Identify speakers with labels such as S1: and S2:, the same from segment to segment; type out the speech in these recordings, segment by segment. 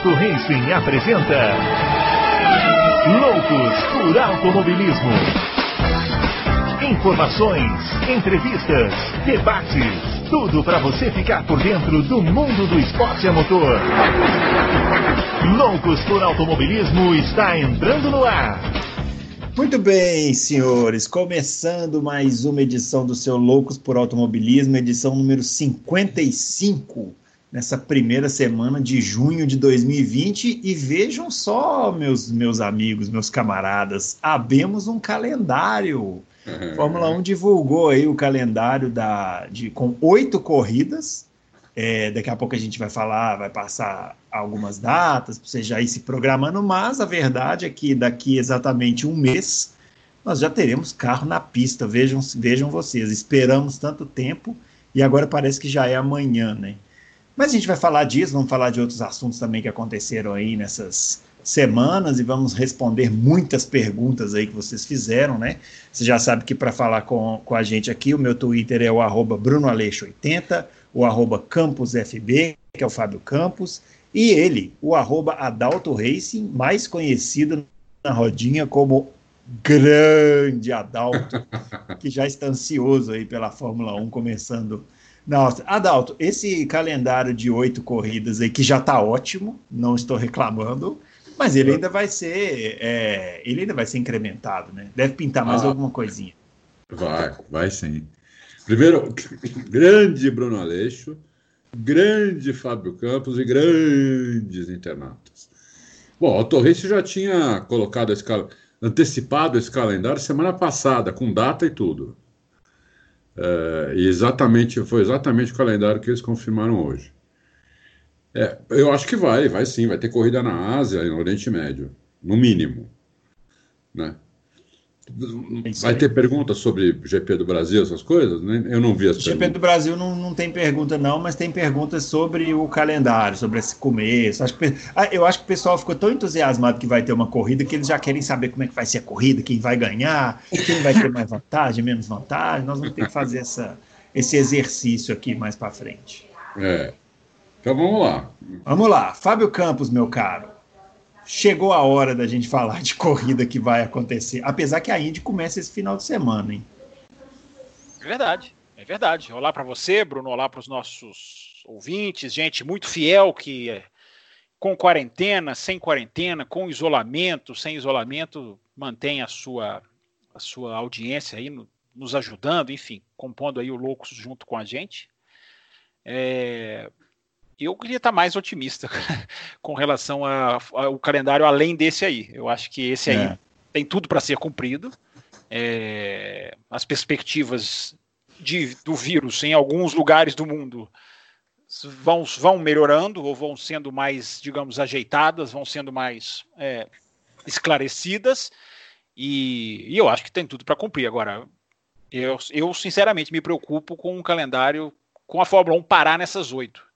S1: Adalto Racing apresenta Loucos por Automobilismo. Informações, entrevistas, debates, tudo para você ficar por dentro do mundo do esporte a motor. Loucos por Automobilismo está entrando no ar.
S2: Muito bem, senhores, começando mais uma edição do seu Loucos por Automobilismo, edição número 55 nessa primeira semana de junho de 2020 e vejam só, meus, meus amigos, meus camaradas, abemos um calendário. Uhum. Fórmula 1 divulgou aí o calendário da, de, com oito corridas. É, daqui a pouco a gente vai falar, vai passar algumas datas para você já ir se programando, mas a verdade é que daqui exatamente um mês nós já teremos carro na pista. Vejam, vejam vocês, esperamos tanto tempo e agora parece que já é amanhã, né? Mas a gente vai falar disso, vamos falar de outros assuntos também que aconteceram aí nessas semanas e vamos responder muitas perguntas aí que vocês fizeram, né? Você já sabe que para falar com, com a gente aqui, o meu Twitter é o arroba brunoaleixo80, o arroba campusfb, que é o Fábio Campos, e ele, o arroba Adalto Racing, mais conhecido na rodinha como grande Adalto, que já está ansioso aí pela Fórmula 1 começando nossa, Adalto, esse calendário de oito corridas aí, que já está ótimo, não estou reclamando, mas ele ainda vai ser, é, ele ainda vai ser incrementado, né? Deve pintar mais ah, alguma coisinha.
S3: Vai, vai sim. Primeiro, grande Bruno Aleixo, grande Fábio Campos e grandes internautas. Bom, o Torres já tinha colocado esse antecipado esse calendário semana passada, com data e tudo. É, e exatamente, foi exatamente o calendário que eles confirmaram hoje. É, eu acho que vai, vai sim, vai ter corrida na Ásia e no Oriente Médio, no mínimo. Né? Vai ter perguntas sobre GP do Brasil, essas coisas? Né? Eu não vi as
S2: GP
S3: perguntas.
S2: do Brasil não, não tem pergunta, não, mas tem perguntas sobre o calendário, sobre esse começo. Acho que, ah, eu acho que o pessoal ficou tão entusiasmado que vai ter uma corrida que eles já querem saber como é que vai ser a corrida, quem vai ganhar, quem vai ter mais vantagem, menos vantagem. Nós vamos ter que fazer essa, esse exercício aqui mais para frente.
S3: É. Então vamos lá.
S2: Vamos lá. Fábio Campos, meu caro chegou a hora da gente falar de corrida que vai acontecer. Apesar que a Indy começa esse final de semana, hein?
S4: É verdade, é verdade. Olá para você, Bruno. Olá para os nossos ouvintes, gente muito fiel que com quarentena, sem quarentena, com isolamento, sem isolamento, mantém a sua, a sua audiência aí no, nos ajudando, enfim, compondo aí o Loucos junto com a gente. É, eu queria estar mais otimista com relação ao calendário além desse aí. Eu acho que esse aí é. tem tudo para ser cumprido. É, as perspectivas de, do vírus em alguns lugares do mundo vão, vão melhorando ou vão sendo mais, digamos, ajeitadas, vão sendo mais é, esclarecidas. E, e, eu acho que tem tudo para cumprir. Agora, eu, eu sinceramente me preocupo com o calendário, com a Fórmula 1 parar nessas oito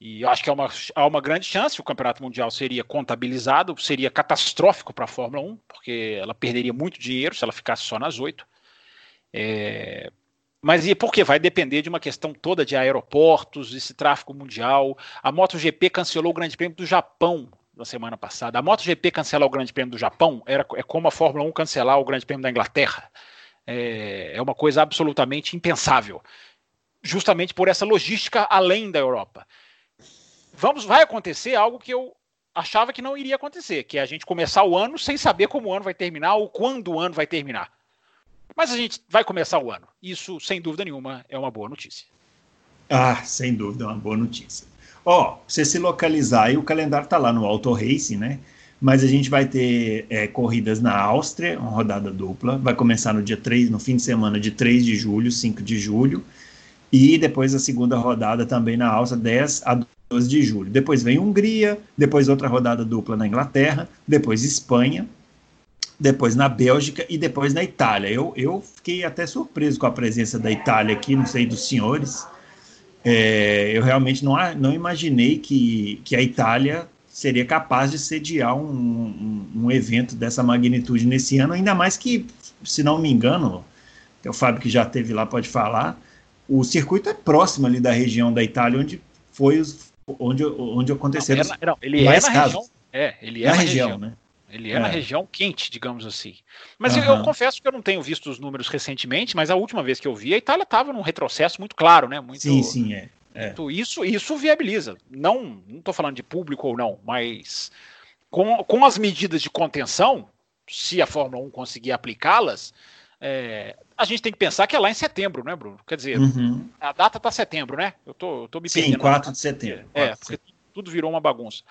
S4: e eu acho que há uma, há uma grande chance, o campeonato mundial seria contabilizado, seria catastrófico para a Fórmula 1, porque ela perderia muito dinheiro se ela ficasse só nas oito. É, mas e porque vai depender de uma questão toda de aeroportos, esse tráfego mundial. A MotoGP cancelou o Grande Prêmio do Japão na semana passada. A MotoGP cancelar o Grande Prêmio do Japão era, é como a Fórmula 1 cancelar o Grande Prêmio da Inglaterra. É, é uma coisa absolutamente impensável, justamente por essa logística além da Europa vamos, vai acontecer algo que eu achava que não iria acontecer, que é a gente começar o ano sem saber como o ano vai terminar ou quando o ano vai terminar. Mas a gente vai começar o ano. Isso, sem dúvida nenhuma, é uma boa notícia.
S2: Ah, sem dúvida, é uma boa notícia. Ó, oh, você se localizar aí, o calendário está lá no Auto Racing, né? Mas a gente vai ter é, corridas na Áustria, uma rodada dupla. Vai começar no dia 3, no fim de semana de 3 de julho, 5 de julho. E depois a segunda rodada também na Áustria, 10 a 12 de julho. Depois vem Hungria, depois outra rodada dupla na Inglaterra, depois Espanha, depois na Bélgica e depois na Itália. Eu, eu fiquei até surpreso com a presença da Itália aqui, não sei dos senhores. É, eu realmente não, não imaginei que, que a Itália seria capaz de sediar um, um, um, evento dessa magnitude nesse ano, ainda mais que, se não me engano, o Fábio que já teve lá pode falar, o circuito é próximo ali da região da Itália onde foi os, onde, onde aconteceram.
S4: Não, é, não ele é na região. É, ele é na, na região, região, né? Ele é, é, na região quente, digamos assim. Mas uhum. eu, eu, confesso que eu não tenho visto os números recentemente, mas a última vez que eu vi, a Itália estava num retrocesso muito claro, né? Muito,
S2: sim, sim, é.
S4: é. isso, isso viabiliza. Não estou falando de público ou não, mas com, com as medidas de contenção, se a Fórmula 1 conseguir aplicá-las, é, a gente tem que pensar que é lá em setembro, né, Bruno? Quer dizer, uhum. a data está setembro, né? Eu tô, tô me
S2: Sim, perdendo. 4 de setembro.
S4: É, porque tudo virou uma bagunça.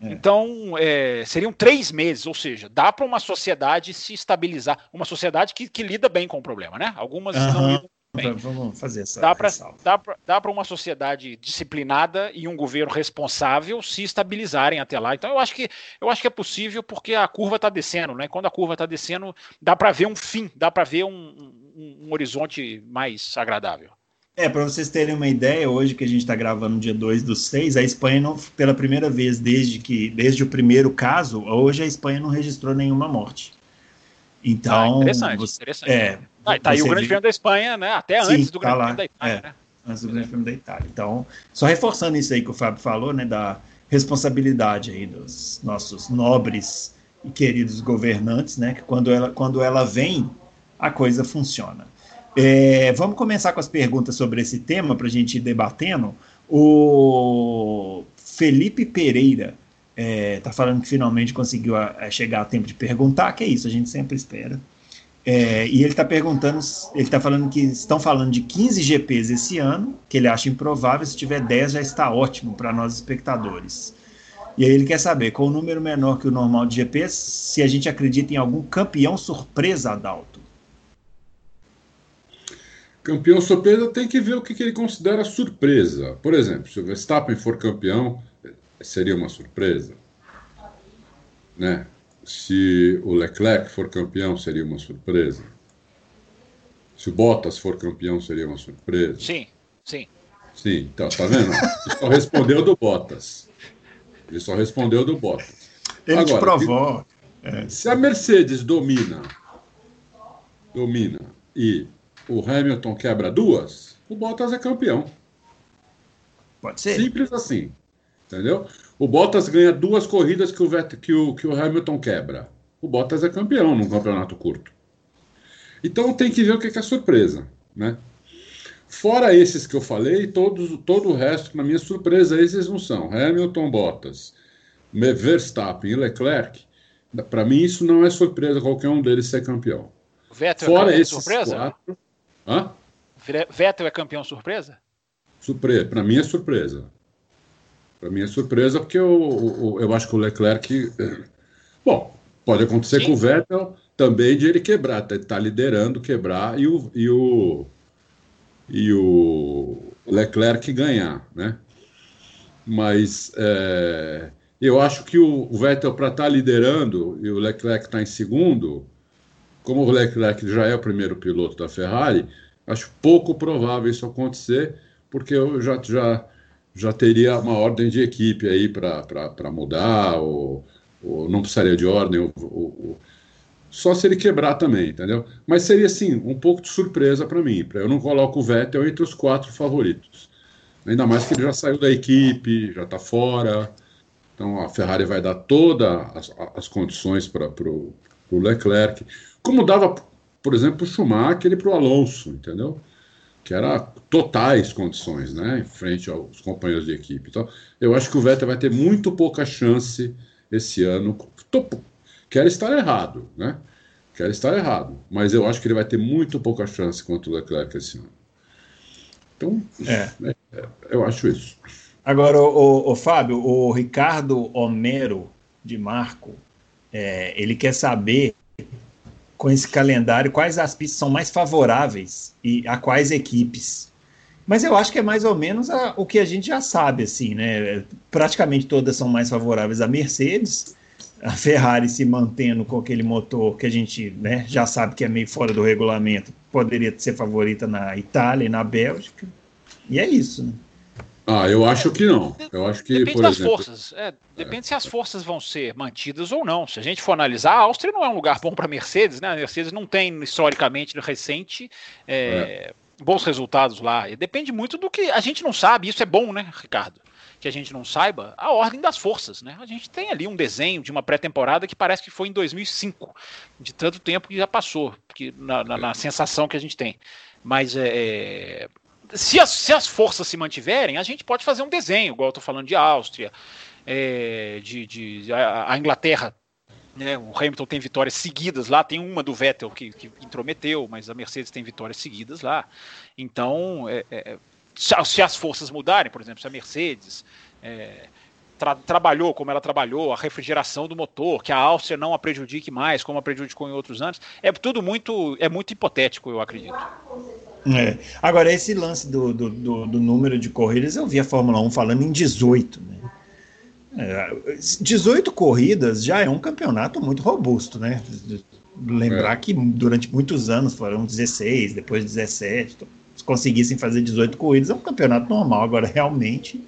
S4: É. Então, é, seriam três meses, ou seja, dá para uma sociedade se estabilizar, uma sociedade que, que, lida bem com o problema, né? Algumas uhum. não lidam bem.
S2: Vamos fazer essa.
S4: Dá para uma sociedade disciplinada e um governo responsável se estabilizarem até lá. Então, eu acho que, eu acho que é possível porque a curva está descendo, né? Quando a curva está descendo, dá para ver um fim, dá para ver um, um, um horizonte mais agradável.
S2: É, para vocês terem uma ideia, hoje que a gente está gravando no dia 2 do 6, a Espanha, não, pela primeira vez desde que desde o primeiro caso, hoje a Espanha não registrou nenhuma morte. Então,
S4: ah, interessante, você, interessante. É, ah, tá aí o Grande Prêmio da Espanha, né? Até sim, antes do Grande tá Prêmio da Itália, é, né?
S2: Antes do Grande Prêmio da Itália. Então, só reforçando isso aí que o Fábio falou, né? Da responsabilidade aí dos nossos nobres e queridos governantes, né? Que quando ela, quando ela vem, a coisa funciona. É, vamos começar com as perguntas sobre esse tema para a gente ir debatendo. O Felipe Pereira está é, tá falando que finalmente conseguiu a, a chegar a tempo de perguntar, que é isso, a gente sempre espera. É, e ele está perguntando, ele está falando que estão falando de 15 GPs esse ano, que ele acha improvável, se tiver 10 já está ótimo para nós espectadores. E aí ele quer saber, com o um número menor que o normal de GPs, se a gente acredita em algum campeão surpresa, Adalto.
S3: Campeão surpresa tem que ver o que, que ele considera surpresa. Por exemplo, se o Verstappen for campeão, seria uma surpresa. Né? Se o Leclerc for campeão, seria uma surpresa. Se o Bottas for campeão, seria uma surpresa.
S4: Sim, sim.
S3: Sim, então, tá vendo? Ele só respondeu do Bottas. Ele só respondeu do Bottas.
S2: Ele Agora, te provou.
S3: É. Se a Mercedes domina, domina e o Hamilton quebra duas, o Bottas é campeão.
S2: Pode ser.
S3: Simples assim. Entendeu? O Bottas ganha duas corridas que o, que o, que o Hamilton quebra. O Bottas é campeão num campeonato curto. Então tem que ver o que é surpresa. Né? Fora esses que eu falei, todos, todo o resto, na minha surpresa, esses não são. Hamilton, Bottas, Verstappen e Leclerc. Para mim, isso não é surpresa qualquer um deles ser campeão.
S4: Vettel Fora é esses surpresa? quatro. Hã? Vettel é campeão surpresa?
S3: Surpresa. Para mim é surpresa. Para mim é surpresa porque eu, eu, eu, acho que o Leclerc. Bom, pode acontecer Sim. com o Vettel também de ele quebrar, tá, tá liderando, quebrar e o, e o, e o Leclerc ganhar, né? Mas é, eu acho que o, o Vettel, para estar tá liderando e o Leclerc está em segundo, como o Leclerc já é o primeiro piloto da Ferrari, acho pouco provável isso acontecer, porque eu já, já, já teria uma ordem de equipe aí para mudar, ou, ou, não precisaria de ordem, ou, ou, só se ele quebrar também, entendeu? Mas seria, sim, um pouco de surpresa para mim. Eu não coloco o Vettel entre os quatro favoritos. Ainda mais que ele já saiu da equipe, já está fora. Então a Ferrari vai dar todas as, as condições para o Leclerc. Como dava, por exemplo, para o Schumacher e para o Alonso, entendeu? Que era totais condições, né? Em frente aos companheiros de equipe. Então, eu acho que o Vettel vai ter muito pouca chance esse ano. Tô, quero estar errado, né? Quero estar errado. Mas eu acho que ele vai ter muito pouca chance contra o Leclerc esse ano. Então, é. É, é, eu acho isso.
S2: Agora, o, o, Fábio, o Ricardo Homero de Marco, é, ele quer saber com esse calendário, quais as pistas são mais favoráveis e a quais equipes. Mas eu acho que é mais ou menos a, o que a gente já sabe, assim, né? Praticamente todas são mais favoráveis à Mercedes, a Ferrari se mantendo com aquele motor que a gente né, já sabe que é meio fora do regulamento, poderia ser favorita na Itália e na Bélgica. E é isso, né?
S3: Ah, eu acho que não. Eu acho que,
S4: depende das exemplo, forças. É, depende é. se as forças vão ser mantidas ou não. Se a gente for analisar, a Áustria não é um lugar bom para Mercedes, né? A Mercedes não tem historicamente recente é, é. bons resultados lá. E depende muito do que a gente não sabe. Isso é bom, né, Ricardo? que a gente não saiba, a ordem das forças, né? A gente tem ali um desenho de uma pré-temporada que parece que foi em 2005, de tanto tempo que já passou, que na, na, na sensação que a gente tem. Mas é, é, se, as, se as forças se mantiverem, a gente pode fazer um desenho, igual eu estou falando de Áustria, é, de, de a, a Inglaterra né, o Hamilton tem vitórias seguidas lá, tem uma do Vettel que, que intrometeu, mas a Mercedes tem vitórias seguidas lá. Então, é, é, se, as forças mudarem, por exemplo, se a Mercedes é, tra trabalhou como ela trabalhou, a refrigeração do motor, que a Áustria não a prejudique mais, como a prejudicou em outros anos, é tudo muito, é muito hipotético, eu acredito.
S2: É. Agora, esse lance do, do, do, do, número de corridas, eu vi a Fórmula 1 falando em 18, né? 18 é, corridas já é um campeonato muito robusto, né? Lembrar é. que durante muitos anos foram 16, depois 17. Então, se conseguissem fazer 18 corridas, é um campeonato normal. Agora, realmente,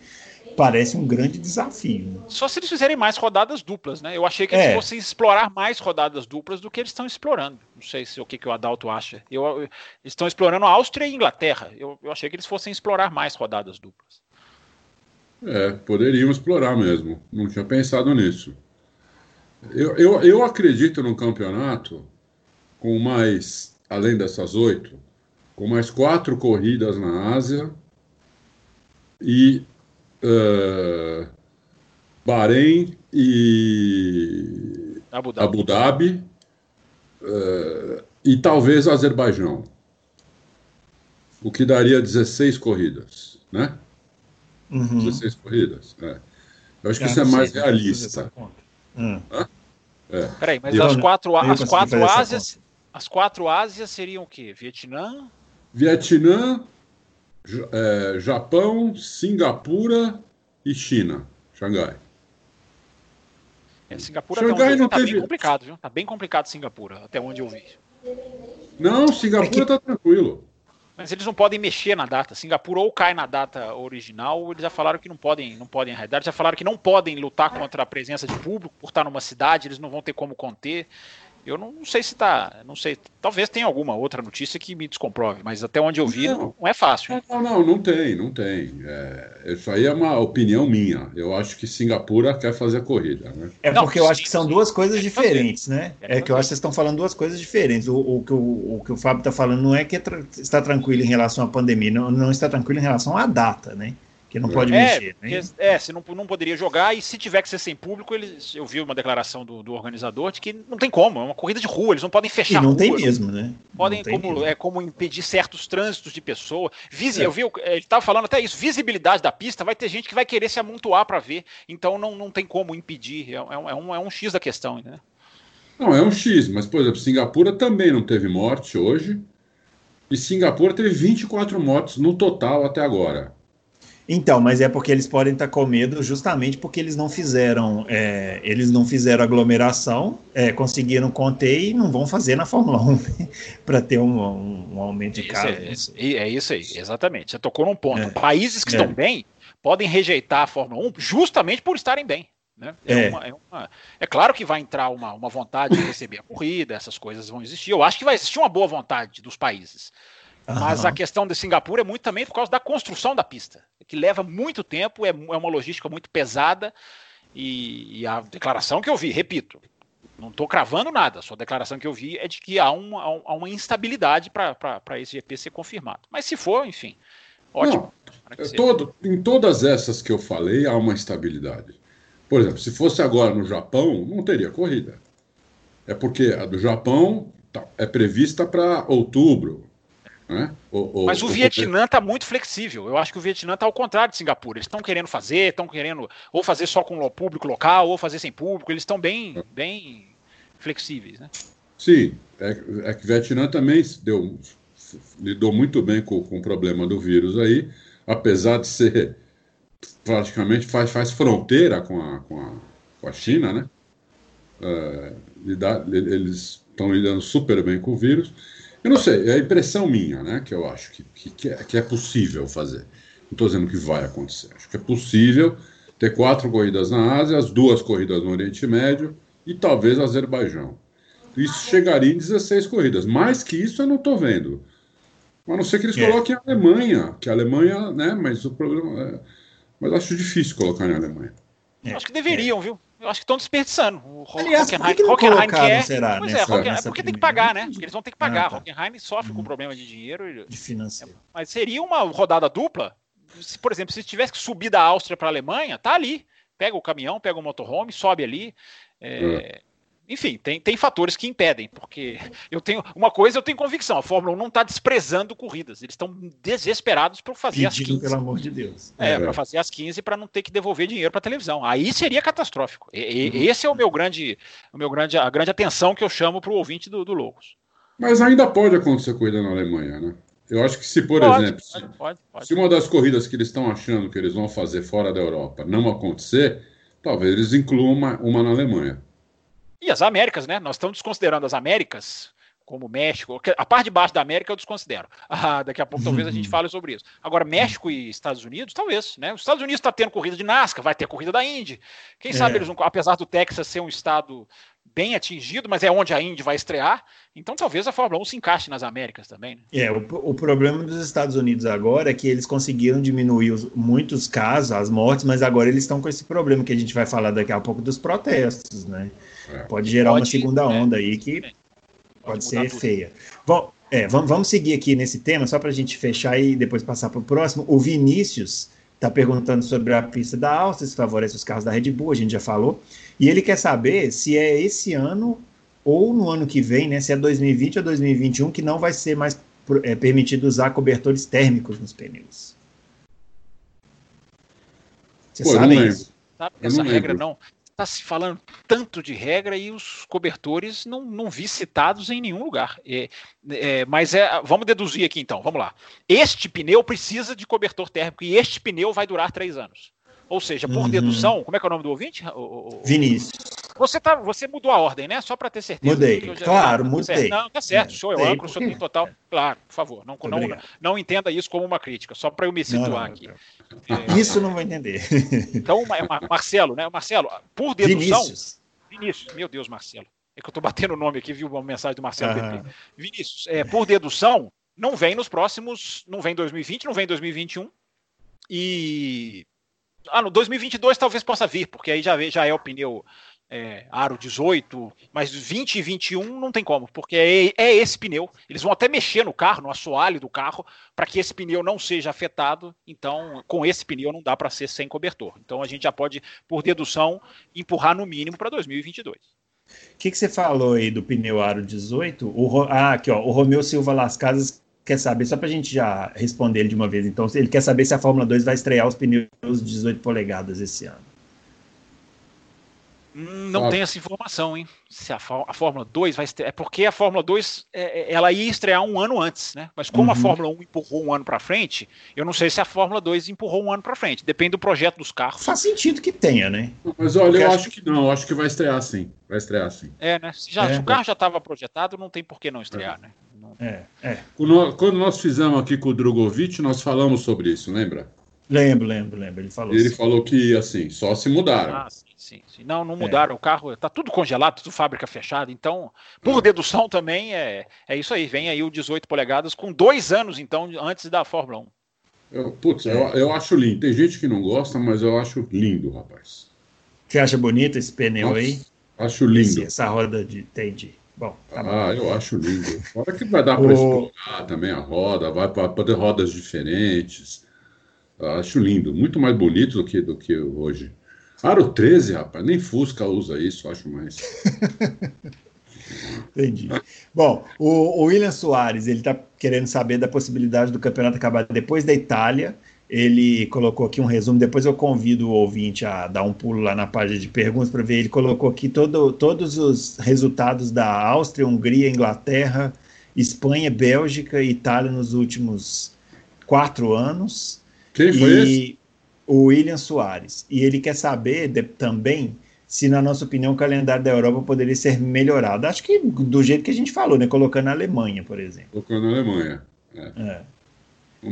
S2: parece um grande desafio. Né?
S4: Só se eles fizerem mais rodadas duplas, né? Eu achei que eles é. fossem explorar mais rodadas duplas do que eles estão explorando. Não sei se o que, que o Adalto acha. Eu, eu, eles estão explorando Áustria e Inglaterra. Eu, eu achei que eles fossem explorar mais rodadas duplas.
S3: É, poderiam explorar mesmo. Não tinha pensado nisso. Eu, eu, eu acredito num campeonato com mais, além dessas oito, com mais quatro corridas na Ásia e uh, Bahrein e Abu Dhabi, Abu Dhabi uh, e talvez Azerbaijão. O que daria 16 corridas, né? Uhum. 16 corridas. É. Eu acho que isso é mais realista.
S4: Hum. É. Peraí, mas as quatro, as quatro Ásias. As quatro Ásias seriam o quê? Vietnã?
S3: Vietnã, é, Japão, Singapura e China. Xangai.
S4: É, Singapura Xangai não tá teve... bem complicado, viu? Tá bem complicado Singapura, até onde eu vi.
S3: Não, Singapura é que... tá tranquilo.
S4: Mas eles não podem mexer na data. Singapura ou cai na data original, ou eles já falaram que não podem, não podem arredar, já falaram que não podem lutar contra a presença de público por estar numa cidade, eles não vão ter como conter. Eu não, não sei se está, não sei, talvez tenha alguma outra notícia que me descomprove, mas até onde eu vi não, não é fácil.
S3: Não, não, não tem, não tem. É, isso aí é uma opinião minha. Eu acho que Singapura quer fazer a corrida. Né?
S2: É porque eu acho que são duas coisas diferentes, né? É que eu acho que vocês estão falando duas coisas diferentes. O, o, que, o, o que o Fábio está falando não é que está tranquilo em relação à pandemia, não, não está tranquilo em relação à data, né? Que não pode é, mexer. Né?
S4: É, se não, não poderia jogar, e se tiver que ser sem público, eles, eu vi uma declaração do, do organizador de que não tem como, é uma corrida de rua, eles não podem fechar.
S2: E não rua, tem mesmo, né?
S4: Podem, como, mesmo. é como impedir certos trânsitos de pessoa. Visi, é. Eu vi, ele estava falando até isso, visibilidade da pista, vai ter gente que vai querer se amontoar para ver, então não, não tem como impedir, é, é, é, um, é um X da questão, né?
S3: Não, é um X, mas, por exemplo, Singapura também não teve morte hoje, e Singapura teve 24 mortes no total até agora.
S2: Então, mas é porque eles podem estar com medo justamente porque eles não fizeram, é, eles não fizeram aglomeração, é, conseguiram conter e não vão fazer na Fórmula 1 para ter um, um, um, aumento de casos.
S4: É, é, isso aí, exatamente. Você tocou num ponto. É. Países que estão é. bem podem rejeitar a Fórmula 1 justamente por estarem bem. Né? É, é. Uma, é, uma, é, claro que vai entrar uma, uma vontade de receber a corrida, essas coisas vão existir. Eu acho que vai existir uma boa vontade dos países. Mas a questão de Singapura é muito também por causa da construção da pista, que leva muito tempo, é, é uma logística muito pesada. E, e, a declaração que eu vi, repito, não estou cravando nada, só a declaração que eu vi é de que há uma, há uma instabilidade para esse GP ser confirmado. Mas se for, enfim, ótimo.
S3: Não, todo, em todas essas que eu falei, há uma instabilidade. Por exemplo, se fosse agora no Japão, não teria corrida. É porque a do Japão tá, é prevista para outubro, né?
S4: O, o, Mas o, o Vietnã está muito flexível. Eu acho que o Vietnã está ao contrário de Singapura. Eles estão querendo fazer, estão querendo ou fazer só com o público local, ou fazer sem público. Eles estão bem, bem flexíveis. Né?
S3: Sim, é, é que o Vietnã também deu, lidou muito bem com, com o problema do vírus aí, apesar de ser praticamente faz, faz fronteira com a, com, a, com a China, né? Uh, eles estão lidando super bem com o vírus. Eu não sei, é a impressão minha, né? Que eu acho que, que, é, que é possível fazer. Não estou dizendo que vai acontecer. Acho que é possível ter quatro corridas na Ásia, as duas corridas no Oriente Médio e talvez Azerbaijão. Isso chegaria em 16 corridas. Mais que isso eu não estou vendo. A não ser que eles é. coloquem a Alemanha, que a Alemanha, né? Mas o problema é, Mas acho difícil colocar na Alemanha.
S4: É, acho que deveriam, é. viu? Eu acho que estão desperdiçando. O
S2: Aliás, Hockenheim, que Hockenheim quer. Será,
S4: pois nessa, é, Hockenheim, é porque tem que pagar, né? Porque eles vão ter que pagar. Ah, tá. Hockenheim sofre hum. com problema de dinheiro.
S2: De financeiro.
S4: Mas seria uma rodada dupla. Se, por exemplo, se tivesse que subir da Áustria para a Alemanha, tá ali. Pega o caminhão, pega o motorhome, sobe ali. É, enfim, tem, tem fatores que impedem, porque eu tenho uma coisa, eu tenho convicção, a Fórmula 1 não está desprezando corridas, eles estão desesperados por fazer
S2: Pedindo, as 15. pelo amor de Deus.
S4: É, é. para fazer as 15 para não ter que devolver dinheiro para televisão. Aí seria catastrófico. E, uhum. Esse é o meu grande, o meu grande, a grande atenção que eu chamo para o ouvinte do, do Loucos.
S3: Mas ainda pode acontecer corrida na Alemanha, né? Eu acho que se, por pode, exemplo, pode, pode, pode, se uma das corridas que eles estão achando que eles vão fazer fora da Europa não acontecer, talvez eles incluam uma, uma na Alemanha.
S4: E as Américas, né? Nós estamos desconsiderando as Américas, como México. A parte de baixo da América eu desconsidero. Ah, daqui a pouco talvez a gente fale sobre isso. Agora, México e Estados Unidos, talvez. Né? Os Estados Unidos está tendo corrida de NASCAR, vai ter corrida da Indy. Quem é. sabe eles, apesar do Texas ser um estado bem atingido, mas é onde a Indy vai estrear. Então talvez a Fórmula 1 se encaixe nas Américas também. Né?
S2: É, o, o, problema dos Estados Unidos agora é que eles conseguiram diminuir os, muitos casos, as mortes, mas agora eles estão com esse problema que a gente vai falar daqui a pouco dos protestos, né? É. Pode gerar pode, uma segunda né? onda aí que pode, pode ser tudo. feia. Bom, é, vamos, vamos seguir aqui nesse tema, só para a gente fechar e depois passar para o próximo. O Vinícius está perguntando sobre a pista da Áustria, se favorece os carros da Red Bull, a gente já falou. E ele quer saber se é esse ano ou no ano que vem, né, se é 2020 ou 2021, que não vai ser mais é, permitido usar cobertores térmicos nos pneus.
S4: Você sabe isso? Sabe essa regra não está se falando tanto de regra e os cobertores não, não vi citados em nenhum lugar. É, é, mas é, vamos deduzir aqui então, vamos lá. Este pneu precisa de cobertor térmico e este pneu vai durar três anos. Ou seja, por uhum. dedução, como é que é o nome do ouvinte? O,
S2: o, Vinícius.
S4: Você, tá, você mudou a ordem, né? Só para ter certeza.
S2: Mudei, já, claro, tá mudei.
S4: Não, tá certo, show, eu âncora, o senhor tem total. Claro, por favor, não, não, não, entenda isso como uma crítica, só para eu me situar não, não, aqui.
S2: É, isso não vou entender.
S4: Então, Marcelo, né? Marcelo, por dedução. Vinícius. Vinícius, meu Deus, Marcelo. É que eu estou batendo o nome aqui, viu uma mensagem do Marcelo. Ah. Vinícius, é, por dedução, não vem nos próximos. Não vem 2020, não vem 2021. E ah, no 2022 talvez possa vir, porque aí já, já é o pneu é, aro 18, mas 20 e 21 não tem como, porque é, é, esse pneu. Eles vão até mexer no carro, no assoalho do carro, para que esse pneu não seja afetado. Então, com esse pneu não dá para ser sem cobertor. Então, a gente já pode, por dedução, empurrar no mínimo para 2022. O
S2: que, que você falou aí do pneu aro 18? O, ah, aqui, ó, o Romeu Silva Las Casas quer saber, só para a gente já responder ele de uma vez, então, ele quer saber se a Fórmula 2 vai estrear os pneus de 18 polegadas esse ano.
S4: Não tem essa informação, hein? Se a, a Fórmula 2 vai estrear. É porque a Fórmula 2 é, é, ela ia estrear um ano antes, né? Mas como uhum. a Fórmula 1 empurrou um ano para frente, eu não sei se a Fórmula 2 empurrou um ano para frente. Depende do projeto dos carros.
S2: Faz sentido que tenha, né?
S3: Mas olha, eu acho que... que não, acho que vai estrear sim. Vai estrear sim.
S4: É, né? Se, já, é, se o carro já estava projetado, não tem por que não estrear, é. né?
S2: É, é.
S3: Quando nós fizemos aqui com o Drogovic, nós falamos sobre isso, lembra?
S2: Lembro, lembro, lembro. Ele falou
S3: Ele assim. falou que, assim, só se mudaram. Ah, sim,
S4: sim, sim. Não, não mudaram. É. O carro está tudo congelado, tudo fábrica fechada. Então, por é. dedução também, é, é isso aí. Vem aí o 18 polegadas com dois anos, então, antes da Fórmula 1.
S3: Eu, putz, eu, eu acho lindo. Tem gente que não gosta, mas eu acho lindo, rapaz.
S2: Você acha bonito esse pneu Nossa, aí?
S3: Acho lindo. Esse,
S2: essa roda de. Entendi. Bom,
S3: tá ah, bom. eu acho lindo. Fora que vai dar para o... explorar também a roda, vai para poder rodas diferentes. Acho lindo, muito mais bonito do que, do que hoje. Aro 13, rapaz, nem Fusca usa isso, acho mais.
S2: Entendi. Bom, o, o William Soares, ele está querendo saber da possibilidade do campeonato acabar depois da Itália ele colocou aqui um resumo, depois eu convido o ouvinte a dar um pulo lá na página de perguntas para ver. Ele colocou aqui todo, todos os resultados da Áustria, Hungria, Inglaterra, Espanha, Bélgica e Itália nos últimos quatro anos.
S3: Quem foi e esse?
S2: O William Soares. E ele quer saber de, também se, na nossa opinião, o calendário da Europa poderia ser melhorado. Acho que do jeito que a gente falou, né? Colocando a Alemanha, por exemplo.
S3: Colocando a Alemanha. É. é.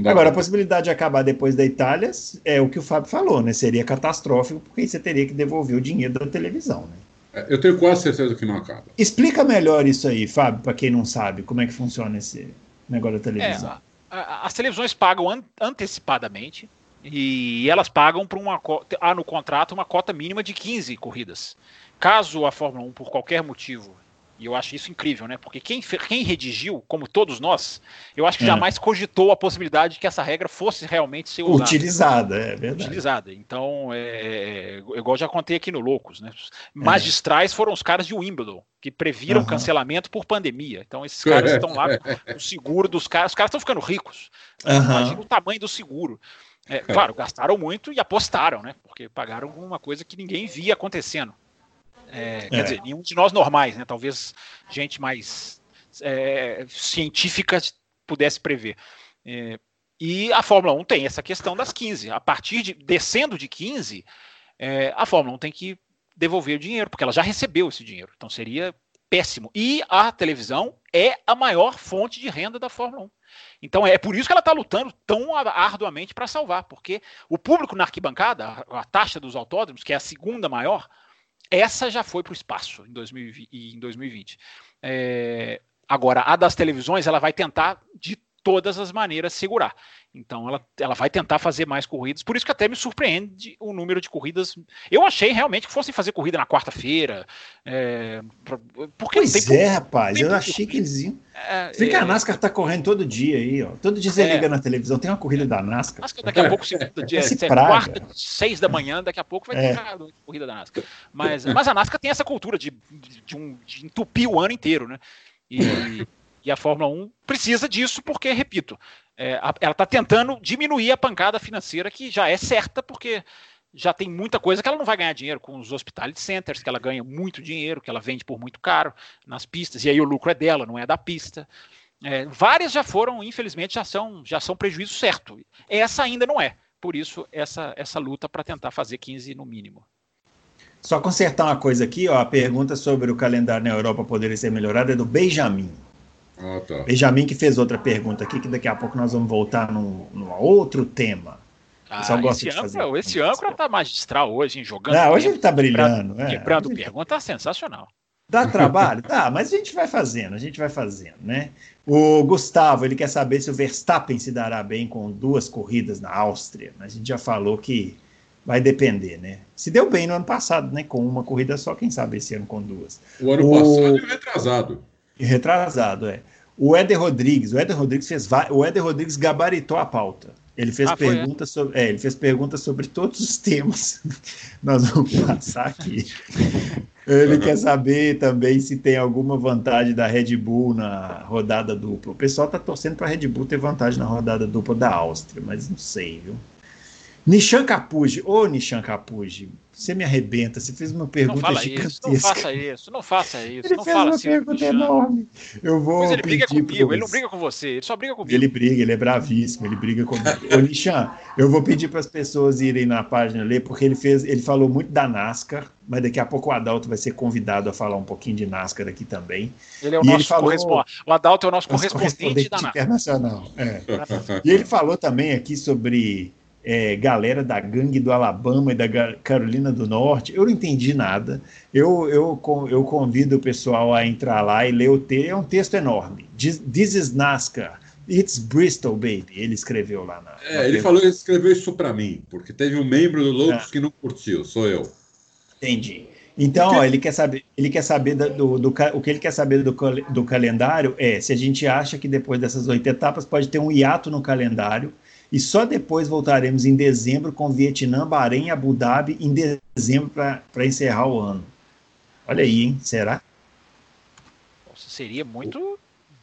S2: Agora, pra... a possibilidade de acabar depois da Itália é o que o Fábio falou, né? Seria catastrófico, porque você teria que devolver o dinheiro da televisão, né?
S3: É, eu tenho quase certeza que não acaba.
S2: Explica melhor isso aí, Fábio, para quem não sabe, como é que funciona esse negócio da televisão.
S4: É, as televisões pagam an antecipadamente E elas pagam para uma há no contrato uma cota mínima de 15 corridas. Caso a Fórmula 1, por qualquer motivo, e eu acho isso incrível, né? Porque quem, quem redigiu, como todos nós, eu acho que é. jamais cogitou a possibilidade de que essa regra fosse realmente ser
S2: usada. Utilizada, é verdade.
S4: Utilizada. Então, é, é, é igual já contei aqui no Loucos, né? Magistrais foram os caras de Wimbledon, que previram uhum. cancelamento por pandemia. Então, esses caras estão lá com o seguro dos caras. Os caras estão ficando ricos. Uhum. Imagina o tamanho do seguro. É, claro, gastaram muito e apostaram, né? Porque pagaram uma coisa que ninguém via acontecendo. É, quer é. dizer, nenhum de nós normais, né? Talvez gente mais é, científica pudesse prever. É, e a Fórmula 1 tem essa questão das 15. A partir de descendo de 15, é, a Fórmula 1 tem que devolver o dinheiro, porque ela já recebeu esse dinheiro. Então seria péssimo. E a televisão é a maior fonte de renda da Fórmula 1. Então é por isso que ela está lutando tão arduamente para salvar, porque o público na arquibancada, a, a taxa dos autódromos, que é a segunda maior, essa já foi para o espaço em 2020. É, agora, a das televisões, ela vai tentar de todas as maneiras segurar. Então ela, ela vai tentar fazer mais corridas. Por isso que até me surpreende o número de corridas. Eu achei realmente que fossem fazer corrida na quarta-feira. É,
S2: porque pois tem, é, rapaz. Eu achei que eles iam. É, Fica é, a NASCAR tá correndo todo dia aí, ó. Todo dia você é, liga na televisão, tem uma corrida da NASCAR. NASCAR
S4: daqui a pouco, segunda, dia, é, quarta, seis da manhã, daqui a pouco vai ter a corrida da NASCAR. Mas, mas a NASCAR tem essa cultura de, de, de, um, de entupir o ano inteiro, né? E, e a Fórmula 1 precisa disso porque, repito, é, ela está tentando diminuir a pancada financeira que já é certa, porque já tem muita coisa que ela não vai ganhar dinheiro com os hospitality centers, que ela ganha muito dinheiro, que ela vende por muito caro nas pistas, e aí o lucro é dela, não é da pista. É, várias já foram, infelizmente, já são, já são prejuízo certo. Essa ainda não é. Por isso, essa, essa luta para tentar fazer 15 no mínimo.
S2: Só consertar uma coisa aqui, ó, a pergunta sobre o calendário na Europa poderia ser melhorado é do Benjamin. Ah, tá. Benjamin que fez outra pergunta aqui, que daqui a pouco nós vamos voltar num, num outro tema.
S4: Ah, esse, âncora, esse âncora tá magistral hoje, hein, jogando.
S2: Não, hoje ele tá brilhando.
S4: Quebrando, é. quebrando pergunta, tá sensacional.
S2: Dá trabalho? Dá, mas a gente vai fazendo, a gente vai fazendo, né? O Gustavo, ele quer saber se o Verstappen se dará bem com duas corridas na Áustria. A gente já falou que vai depender, né? Se deu bem no ano passado, né? Com uma corrida só, quem sabe esse ano com duas.
S3: O ano o... passado e retrasado.
S2: Retrasado, é. O Éder Rodrigues, o Éder Rodrigues fez, o Éder Rodrigues gabaritou a pauta. Ele fez ah, perguntas é? sobre, é, ele fez perguntas sobre todos os temas. Nós vamos passar aqui. Ele quer saber também se tem alguma vantagem da Red Bull na rodada dupla. O pessoal está torcendo para a Red Bull ter vantagem na rodada dupla da Áustria, mas não sei, viu? Nishan Capuji, ô Nishan Capuji, você me arrebenta, você fez uma pergunta
S4: não gigantesca. Isso, não faça isso, não faça isso.
S2: Ele
S4: não
S2: fez uma assim, pergunta enorme. Eu vou Mas
S4: ele briga comigo, ele não briga com você, ele só briga comigo.
S2: Ele briga, ele é bravíssimo, ele briga comigo. Ô Nishan, eu vou pedir para as pessoas irem na página ler, porque ele fez, ele falou muito da NASCAR, mas daqui a pouco o Adalto vai ser convidado a falar um pouquinho de NASCAR aqui também.
S4: Ele é o e nosso falou, correspondente. O Adalto é o nosso correspondente, correspondente da NASCAR.
S2: internacional. É. e ele falou também aqui sobre é, galera da gangue do Alabama e da Carolina do Norte. Eu não entendi nada. Eu, eu, eu convido o pessoal a entrar lá e ler o texto. É um texto enorme. This is NASCAR. It's Bristol, baby. Ele escreveu lá na.
S3: É, na ele falou, ele escreveu isso para mim, porque teve um membro do Loucos é. que não curtiu, sou eu.
S2: Entendi. Então, ó, ele quer saber, ele quer saber do, do, do, o que ele quer saber do, do calendário é se a gente acha que depois dessas oito etapas pode ter um hiato no calendário e só depois voltaremos em dezembro com Vietnã, Bahrein e Abu Dhabi em dezembro para encerrar o ano. Olha aí, hein? Será?
S4: Seria muito.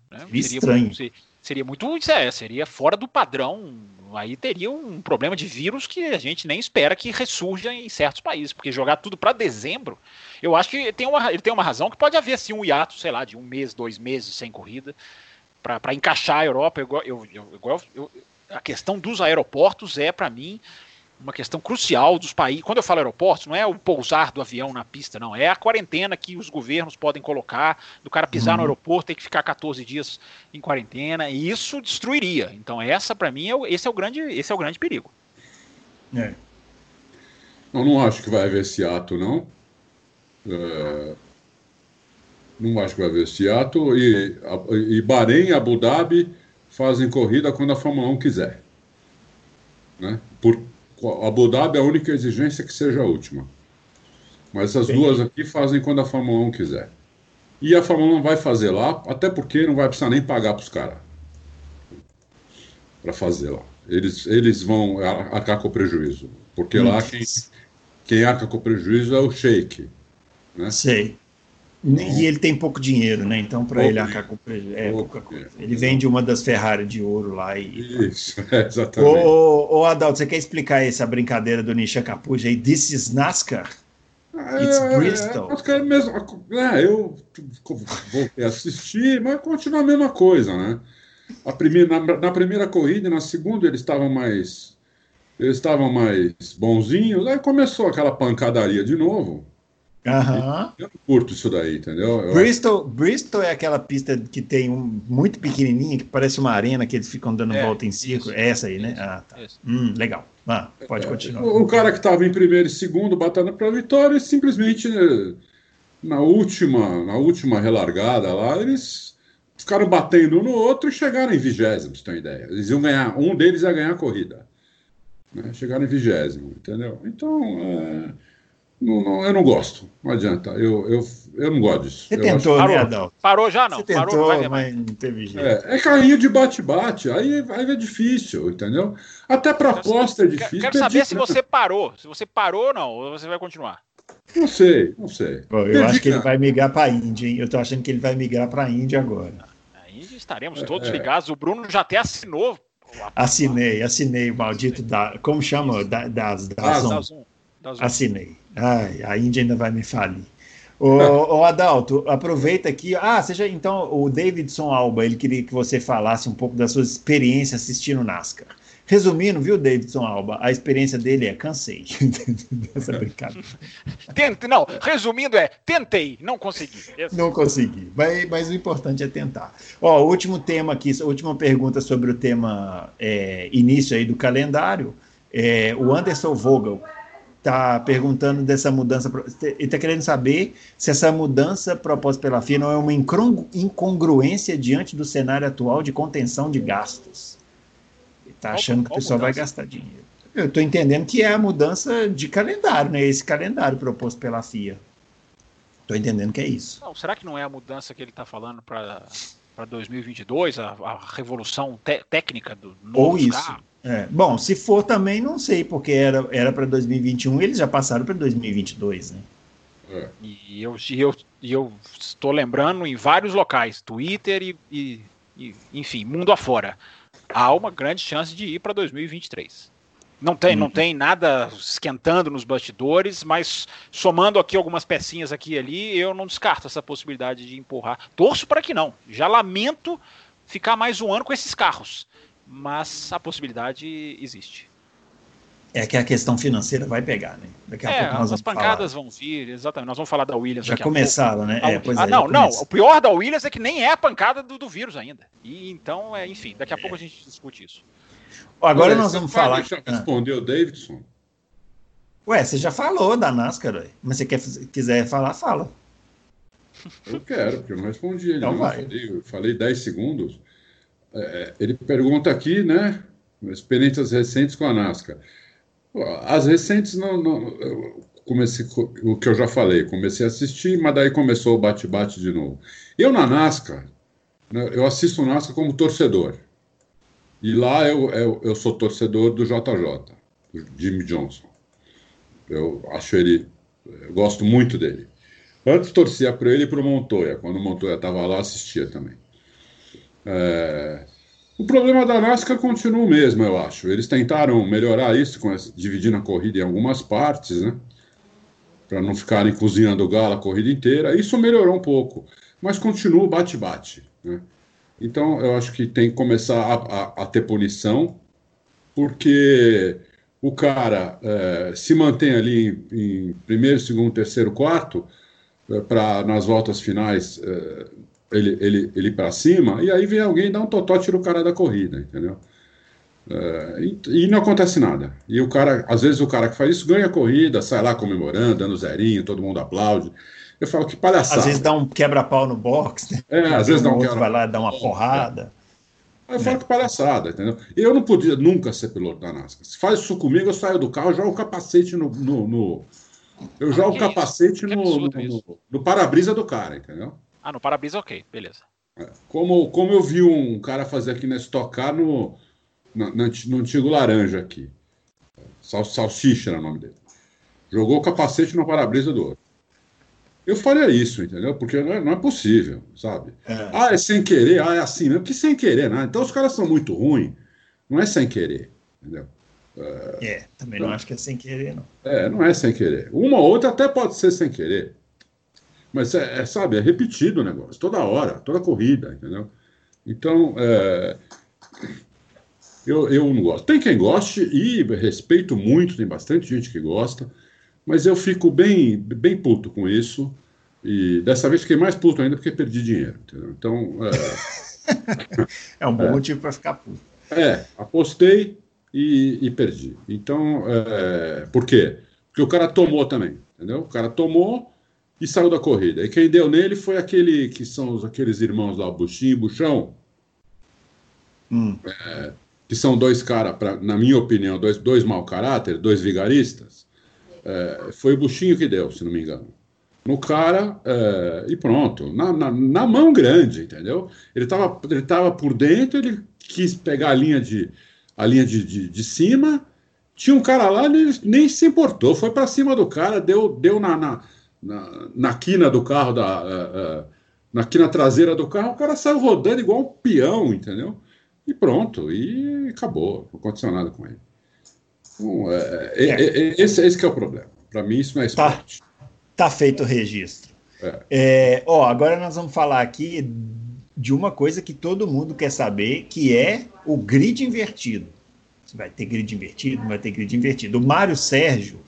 S2: Né? Estranho.
S4: Seria, seria muito. É, seria fora do padrão. Aí teria um problema de vírus que a gente nem espera que ressurja em certos países, porque jogar tudo para dezembro, eu acho que tem uma, ele tem uma razão que pode haver assim um hiato, sei lá, de um mês, dois meses sem corrida, para encaixar a Europa. Eu, eu, eu, eu, a questão dos aeroportos é, para mim, uma questão crucial dos países. Quando eu falo aeroportos, não é o pousar do avião na pista, não. É a quarentena que os governos podem colocar, do cara pisar uhum. no aeroporto, tem que ficar 14 dias em quarentena, e isso destruiria. Então, essa, para mim, é o, esse, é o grande, esse é o grande perigo.
S3: É. Eu não acho que vai haver esse ato, não. É... Não acho que vai haver esse ato. E, e Bahrein, Abu Dhabi fazem corrida quando a Fórmula 1 quiser. Né? Por, Abu Dhabi, a única exigência é que seja a última. Mas essas Entendi. duas aqui fazem quando a Fórmula 1 quiser. E a Fórmula 1 vai fazer lá, até porque não vai precisar nem pagar para os caras para fazer lá. Eles, eles vão arcar com o prejuízo. Porque hum. lá quem, quem arca com o prejuízo é o Sheik. Né?
S2: Sei. E ele tem pouco dinheiro, né? Então, para ele arcar com é pouca coisa. Ele vende uma das Ferrari de ouro lá
S3: e. Isso, exatamente.
S2: Ô, ô, Adalto, você quer explicar essa brincadeira do Nisha Capuja aí? This is NASCAR?
S3: It's é, Bristol. É, é, mesmo, é, eu voltei a assistir, mas continua a mesma coisa, né? A primeira, na, na primeira corrida, na segunda, eles estavam mais. Eles estavam mais bonzinhos, aí começou aquela pancadaria de novo.
S2: Uhum.
S3: Eu não curto isso daí, entendeu?
S2: Bristol, Bristol é aquela pista que tem um muito pequenininha, que parece uma arena que eles ficam dando é, volta em círculo. Isso, é essa aí, né? Isso, ah, tá. Hum, legal. Ah, pode é, continuar.
S3: O, o, cara que estava em primeiro e segundo batendo para a vitória, simplesmente né, na última, na última relargada lá, eles ficaram batendo um no outro e chegaram em vigésimo, se tem ideia. Eles iam ganhar, um deles ia ganhar a corrida. Né? Chegaram em vigésimo, entendeu? Então. É não, não, eu não gosto, não adianta. Eu, eu, eu não gosto disso.
S2: Você eu tentou,
S4: acho...
S2: né,
S4: Adalto? Parou já, não.
S2: Você tentou,
S4: Parou,
S2: não mas não teve jeito.
S3: É, é carrinho de bate-bate, aí, aí é difícil, entendeu? Até para aposta é difícil.
S4: Quero saber se você parou. Se você parou ou não, ou você vai continuar.
S3: Não sei, não sei.
S2: Bom, eu Perdi acho que ele vai migrar para a Índia, hein? Eu tô achando que ele vai migrar para a Índia agora.
S4: A Índia estaremos todos é, ligados. O Bruno já até assinou.
S2: Assinei, assinei o maldito da. Como chama? Da, das, das, das, das Assinei. Ai, a Índia ainda vai me falir. Ô, ô, Adalto, aproveita aqui. Ah, seja então o Davidson Alba, ele queria que você falasse um pouco das suas experiências assistindo NASCAR. Resumindo, viu, Davidson Alba, a experiência dele é cansei dessa brincadeira.
S4: Tente, não, resumindo é tentei, não consegui.
S2: Não consegui, mas, mas o importante é tentar. Ó, o último tema aqui, última pergunta sobre o tema é, início aí do calendário. É, o Anderson Vogel está perguntando dessa mudança. Ele está querendo saber se essa mudança proposta pela FIA não é uma incongruência diante do cenário atual de contenção de gastos. Ele está achando que o pessoal vai gastar dinheiro. Eu estou entendendo que é a mudança de calendário, né? Esse calendário proposto pela FIA. Estou entendendo que é isso.
S4: Não, será que não é a mudança que ele está falando para 2022, a, a revolução técnica do
S2: novo Ou isso. Carro? É, bom, se for também, não sei, porque era era para 2021 eles já passaram para 2022, né?
S4: É. E eu, eu, eu estou lembrando em vários locais, Twitter e, e, e, enfim, mundo afora. Há uma grande chance de ir para 2023. Não tem, não uhum. tem nada esquentando nos bastidores, mas somando aqui algumas pecinhas aqui e ali, eu não descarto essa possibilidade de empurrar. Torço para que não. Já lamento ficar mais um ano com esses carros mas a possibilidade existe.
S2: É que a questão financeira vai pegar, né?
S4: Daqui a é, pouco nós as pancadas falar. vão vir, exatamente. Nós vamos falar da Williams.
S2: Já começaram, né?
S4: É, ah, é, não, não. O pior da Williams é que nem é a pancada do, do vírus ainda. E então, é, enfim, daqui a é. pouco a gente discute isso.
S2: Agora Ué, nós vamos falar.
S3: Já respondeu o Davidson?
S2: Ué, você já falou da NASCAR, ué. mas você quer, quiser falar, fala.
S3: Eu quero, porque eu não respondi. Ele então vai. Falei, eu falei 10 segundos. É, ele pergunta aqui, né? Experiências recentes com a NASCAR. As recentes não, não comecei o que eu já falei, comecei a assistir, mas daí começou o bate-bate de novo. Eu na NASCAR, né, eu assisto NASCAR como torcedor. E lá eu, eu, eu sou torcedor do JJ, do Jimmy Johnson. Eu acho ele, eu gosto muito dele. Antes torcia para ele e para o Montoya. Quando o Montoya estava lá, assistia também. É... O problema da NASCAR continua o mesmo, eu acho. Eles tentaram melhorar isso, com essa, dividindo a corrida em algumas partes, né? Para não ficarem cozinhando galo a corrida inteira. Isso melhorou um pouco, mas continua o bate-bate. Né? Então, eu acho que tem que começar a, a, a ter punição, porque o cara é, se mantém ali em, em, primeiro, segundo, terceiro, quarto, é, para nas voltas finais é, ele, ele, ele para cima, e aí vem alguém dar um totó, tira o cara da corrida, entendeu? É, e, e, não acontece nada. E o cara, às vezes o cara que faz isso ganha a corrida, sai lá comemorando, dando zerinho, todo mundo aplaude. Eu falo que palhaçada.
S2: Às vezes dá um quebra-pau no box, né?
S3: É, às vezes dá um
S2: outro vai lá dar uma porrada.
S3: Aí eu falo que palhaçada, entendeu? Eu não podia nunca ser piloto da NASCAR. Se faz isso comigo, eu saio do carro, jogo o capacete no. no, no eu jogo o capacete no, no, no, no para-brisa do cara, entendeu?
S4: Ah, no para-brisa, ok, beleza.
S3: É. Como, como eu vi um cara fazer aqui na Stock Car no, no, no antigo laranja aqui. Sal, salsicha era o nome dele. Jogou o capacete no para-brisa do outro. Eu faria isso, entendeu? Porque não é, não é possível, sabe? É. Ah, é sem querer, ah, é assim mesmo. Que sem querer, né? Então os caras são muito ruins. Não é sem querer, entendeu?
S2: É, é também não, não acho que é sem querer, não.
S3: É, não é sem querer. Uma ou outra até pode ser sem querer. Mas, é, é sabe, é repetido o negócio, toda hora, toda corrida, entendeu? Então, é, eu, eu não gosto. Tem quem goste e respeito muito, tem bastante gente que gosta, mas eu fico bem, bem puto com isso. E dessa vez fiquei mais puto ainda porque perdi dinheiro. Entendeu? Então.
S2: É, é um bom é, motivo para ficar puto.
S3: É, apostei e, e perdi. Então, é, por quê? Porque o cara tomou também, entendeu? O cara tomou e saiu da corrida. E quem deu nele foi aquele que são os, aqueles irmãos lá, Buxinho e Buchão. Hum. É, que são dois caras, na minha opinião, dois, dois mau caráter, dois vigaristas, é, foi o Buchinho que deu, se não me engano. No cara, é, e pronto, na, na, na, mão grande, entendeu? Ele estava ele tava por dentro, ele quis pegar a linha de, a linha de, de, de cima, tinha um cara lá, ele nem se importou, foi para cima do cara, deu, deu na, na, na, na quina do carro, da, uh, uh, na quina traseira do carro, o cara saiu rodando igual um peão, entendeu? E pronto, e acabou, não aconteceu nada com ele. Então, é, é, é. esse, esse é o problema. Para mim, isso não é
S2: tá. esporte. Tá, tá feito o registro. É. é. ó, agora nós vamos falar aqui de uma coisa que todo mundo quer saber, que é o grid invertido. Vai ter grid invertido, não vai ter grid invertido. O Mário Sérgio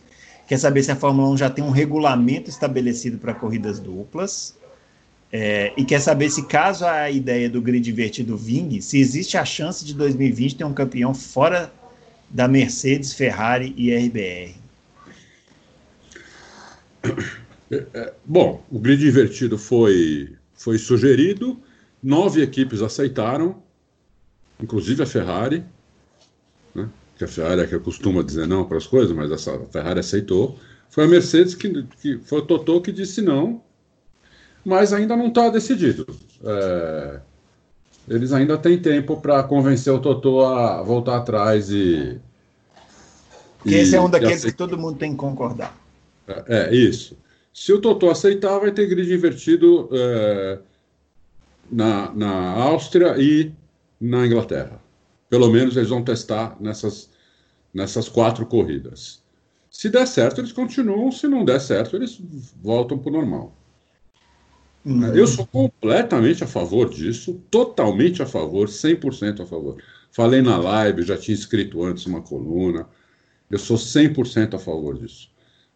S2: quer saber se a Fórmula 1 já tem um regulamento estabelecido para corridas duplas. É, e quer saber se, caso a ideia do grid invertido vingue, se existe a chance de 2020 ter um campeão fora da Mercedes, Ferrari e RBR.
S3: É, é, bom, o grid invertido foi, foi sugerido, nove equipes aceitaram, inclusive a Ferrari? Que a Ferrari é que costuma dizer não para as coisas, mas a Ferrari aceitou. Foi a Mercedes que, que foi o Totó que disse não, mas ainda não está decidido. É, eles ainda têm tempo para convencer o Totô a voltar atrás e.
S2: e esse é um daqueles que todo mundo tem que concordar.
S3: É, é isso. Se o Totô aceitar, vai ter grid invertido é, na, na Áustria e na Inglaterra. Pelo menos eles vão testar nessas, nessas quatro corridas. Se der certo, eles continuam. Se não der certo, eles voltam para o normal. Uhum. Eu sou completamente a favor disso, totalmente a favor, 100% a favor. Falei na live, já tinha escrito antes uma coluna. Eu sou 100% a favor disso.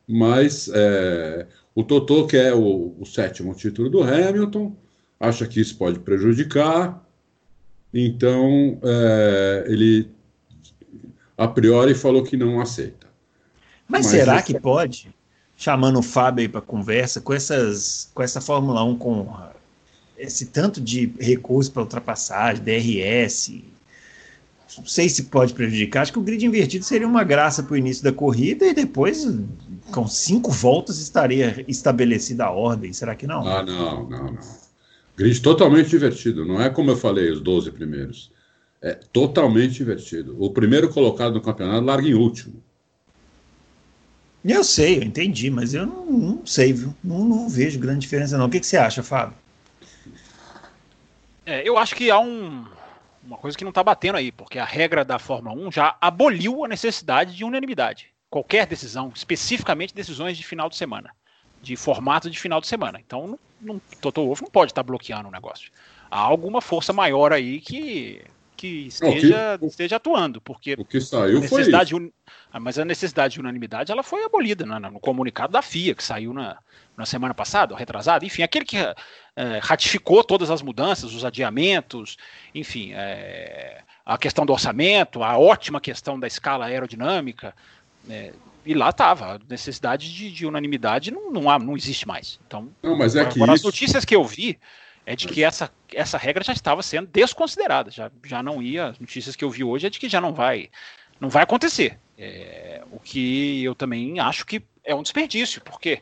S3: Mas é, o Totô quer o, o sétimo título do Hamilton, acha que isso pode prejudicar, então é, ele a priori falou que não aceita.
S2: Mas, Mas será que pode? chamando o Fábio aí para conversa, com, essas, com essa Fórmula 1, com esse tanto de recurso para ultrapassagem, DRS, não sei se pode prejudicar. Acho que o grid invertido seria uma graça para o início da corrida e depois, com cinco voltas, estaria estabelecida a ordem. Será que não?
S3: Ah, não, não, não. Grid totalmente invertido. Não é como eu falei, os 12 primeiros. É totalmente invertido. O primeiro colocado no campeonato larga em último.
S2: Eu sei, eu entendi, mas eu não, não sei, viu? Não, não, vejo grande diferença, não. O que, que você acha, Fábio?
S4: É, eu acho que há um, uma coisa que não está batendo aí, porque a regra da Fórmula 1 já aboliu a necessidade de unanimidade. Qualquer decisão, especificamente decisões de final de semana, de formato de final de semana. Então, não, Toto Wolff não pode estar tá bloqueando o negócio. Há alguma força maior aí que que esteja, que, esteja atuando, porque
S3: o que saiu
S4: necessidade foi ah, mas a necessidade de unanimidade ela foi abolida no, no comunicado da FIA que saiu na, na semana passada, retrasada, enfim, aquele que é, ratificou todas as mudanças, os adiamentos, enfim, é, a questão do orçamento, a ótima questão da escala aerodinâmica, é, e lá estava, a necessidade de, de unanimidade não, não, há, não existe mais. Então,
S3: não, mas é
S4: agora,
S3: que agora
S4: isso... as notícias que eu vi é de que essa, essa regra já estava sendo desconsiderada, já, já não ia, as notícias que eu vi hoje é de que já não vai, não vai acontecer. É, o que eu também acho que é um desperdício, porque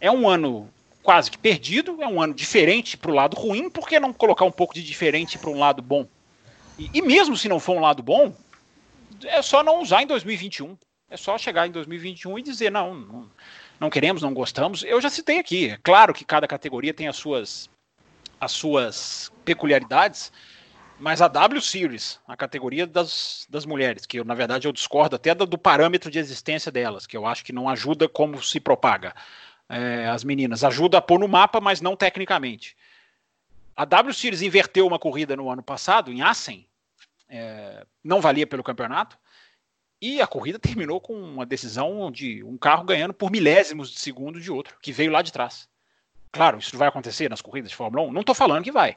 S4: é um ano quase que perdido, é um ano diferente para o lado ruim, por que não colocar um pouco de diferente para um lado bom? E, e, mesmo se não for um lado bom, é só não usar em 2021. É só chegar em 2021 e dizer, não, não, não queremos, não gostamos. Eu já citei aqui, é claro que cada categoria tem as suas, as suas peculiaridades, mas a W Series, a categoria das, das mulheres, que eu, na verdade eu discordo até do, do parâmetro de existência delas, que eu acho que não ajuda como se propaga é, as meninas, ajuda a pôr no mapa, mas não tecnicamente. A W Series inverteu uma corrida no ano passado, em Assen, é, não valia pelo campeonato, e a corrida terminou com uma decisão de um carro ganhando por milésimos de segundo de outro, que veio lá de trás. Claro, isso vai acontecer nas corridas de Fórmula 1? Não estou falando que vai,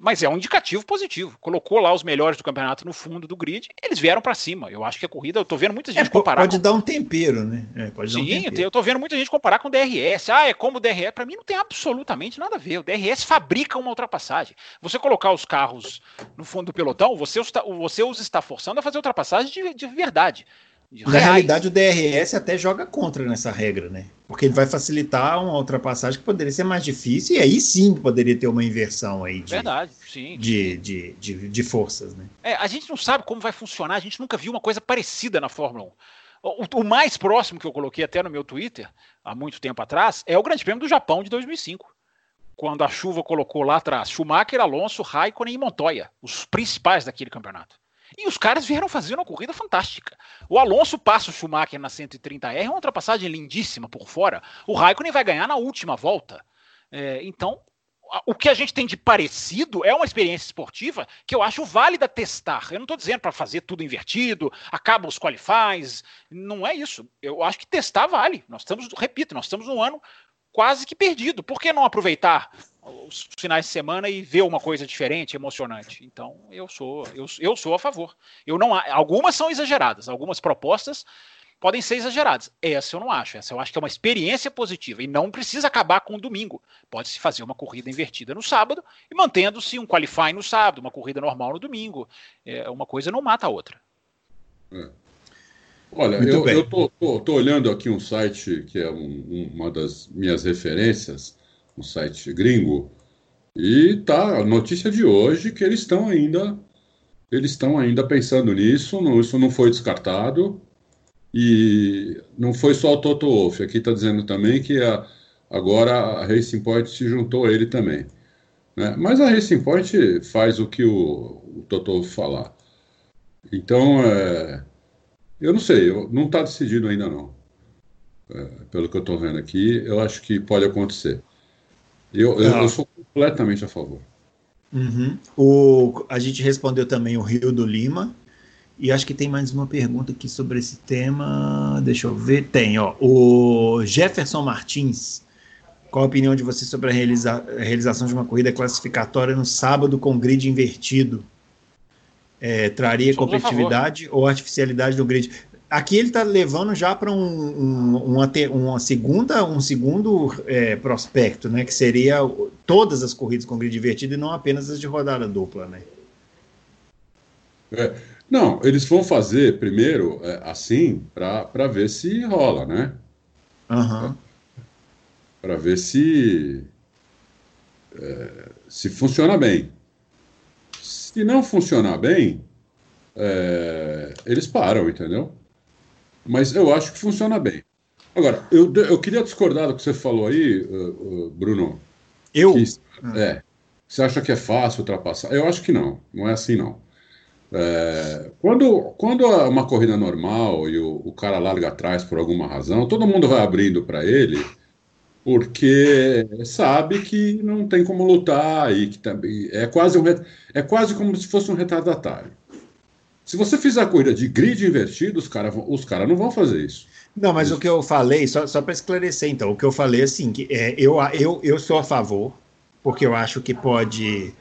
S4: mas é um indicativo positivo. Colocou lá os melhores do campeonato no fundo do grid, eles vieram para cima. Eu acho que a corrida, eu tô vendo muita gente é, comparar.
S2: Pode com... dar um tempero, né? É,
S4: pode Sim, um tempero. eu tô vendo muita gente comparar com o DRS. Ah, é como o DRS. Para mim não tem absolutamente nada a ver. O DRS fabrica uma ultrapassagem. Você colocar os carros no fundo do pelotão, você, você os está forçando a fazer ultrapassagem de, de verdade.
S2: Na realidade, o DRS até joga contra nessa regra, né? Porque ele vai facilitar uma ultrapassagem que poderia ser mais difícil, e aí sim poderia ter uma inversão aí de,
S4: Verdade, sim.
S2: De, de, de, de forças, né?
S4: É, a gente não sabe como vai funcionar, a gente nunca viu uma coisa parecida na Fórmula 1. O, o, mais próximo que eu coloquei até no meu Twitter, há muito tempo atrás, é o Grande Prêmio do Japão de 2005. Quando a chuva colocou lá atrás Schumacher, Alonso, Raikkonen e Montoya, os principais daquele campeonato. E os caras vieram fazendo uma corrida fantástica. O Alonso passa o Schumacher na 130R, é uma ultrapassagem lindíssima por fora. O Raikkonen vai ganhar na última volta. É, então, o que a gente tem de parecido é uma experiência esportiva que eu acho válida testar. Eu não estou dizendo para fazer tudo invertido, acaba os qualifies, não é isso. Eu acho que testar vale. Nós estamos, repito, nós estamos num ano quase que perdido. Por que não aproveitar os finais de semana e ver uma coisa diferente, emocionante? Então, eu sou eu, eu sou a favor. Eu não algumas são exageradas, algumas propostas podem ser exageradas. Essa eu não acho. Essa eu acho que é uma experiência positiva e não precisa acabar com o domingo. Pode-se fazer uma corrida invertida no sábado e mantendo-se um qualify no sábado, uma corrida normal no domingo. É, uma coisa não mata a outra.
S3: É. Olha, Muito eu, eu tô, tô, tô, olhando aqui um site que é um, uma das minhas referências, um site gringo, e tá a notícia de hoje que eles estão ainda eles estão ainda pensando nisso, não, isso não foi descartado e não foi só o Toto Wolff, aqui está dizendo também que a, agora a Racing Point se juntou a ele também. Né? Mas a Racing Point faz o que o, o Toto Wolff falar. Então, é, eu não sei, eu, não está decidido ainda não. É, pelo que eu estou vendo aqui, eu acho que pode acontecer. Eu, eu, eu sou completamente a favor.
S2: Uhum. O, a gente respondeu também o Rio do Lima. E acho que tem mais uma pergunta aqui sobre esse tema. Deixa eu ver. Tem, ó. O Jefferson Martins. Qual a opinião de você sobre a, realiza a realização de uma corrida classificatória no sábado com grid invertido? É, traria Somos competitividade ou artificialidade do grid. Aqui ele está levando já para um, um, uma, uma, segunda, um segundo é, prospecto, né? Que seria todas as corridas com grid invertido e não apenas as de rodada dupla, né?
S3: É, não, eles vão fazer primeiro é, assim para ver se rola, né?
S2: Uhum.
S3: Para ver se é, se funciona bem. Se não funcionar bem, é, eles param, entendeu? Mas eu acho que funciona bem. Agora, eu, eu queria discordar do que você falou aí, uh, uh, Bruno.
S2: Eu?
S3: Que, é. Você acha que é fácil ultrapassar? Eu acho que não. Não é assim, não. É, quando, quando é uma corrida normal e o, o cara larga atrás por alguma razão, todo mundo vai abrindo para ele porque sabe que não tem como lutar e que também é quase um, é quase como se fosse um retardatário. Se você fizer a corrida de grid invertido, os caras os cara não vão fazer isso.
S2: Não, mas isso. o que eu falei, só, só para esclarecer, então, o que eu falei assim, que é, eu, eu, eu sou a favor, porque eu acho que pode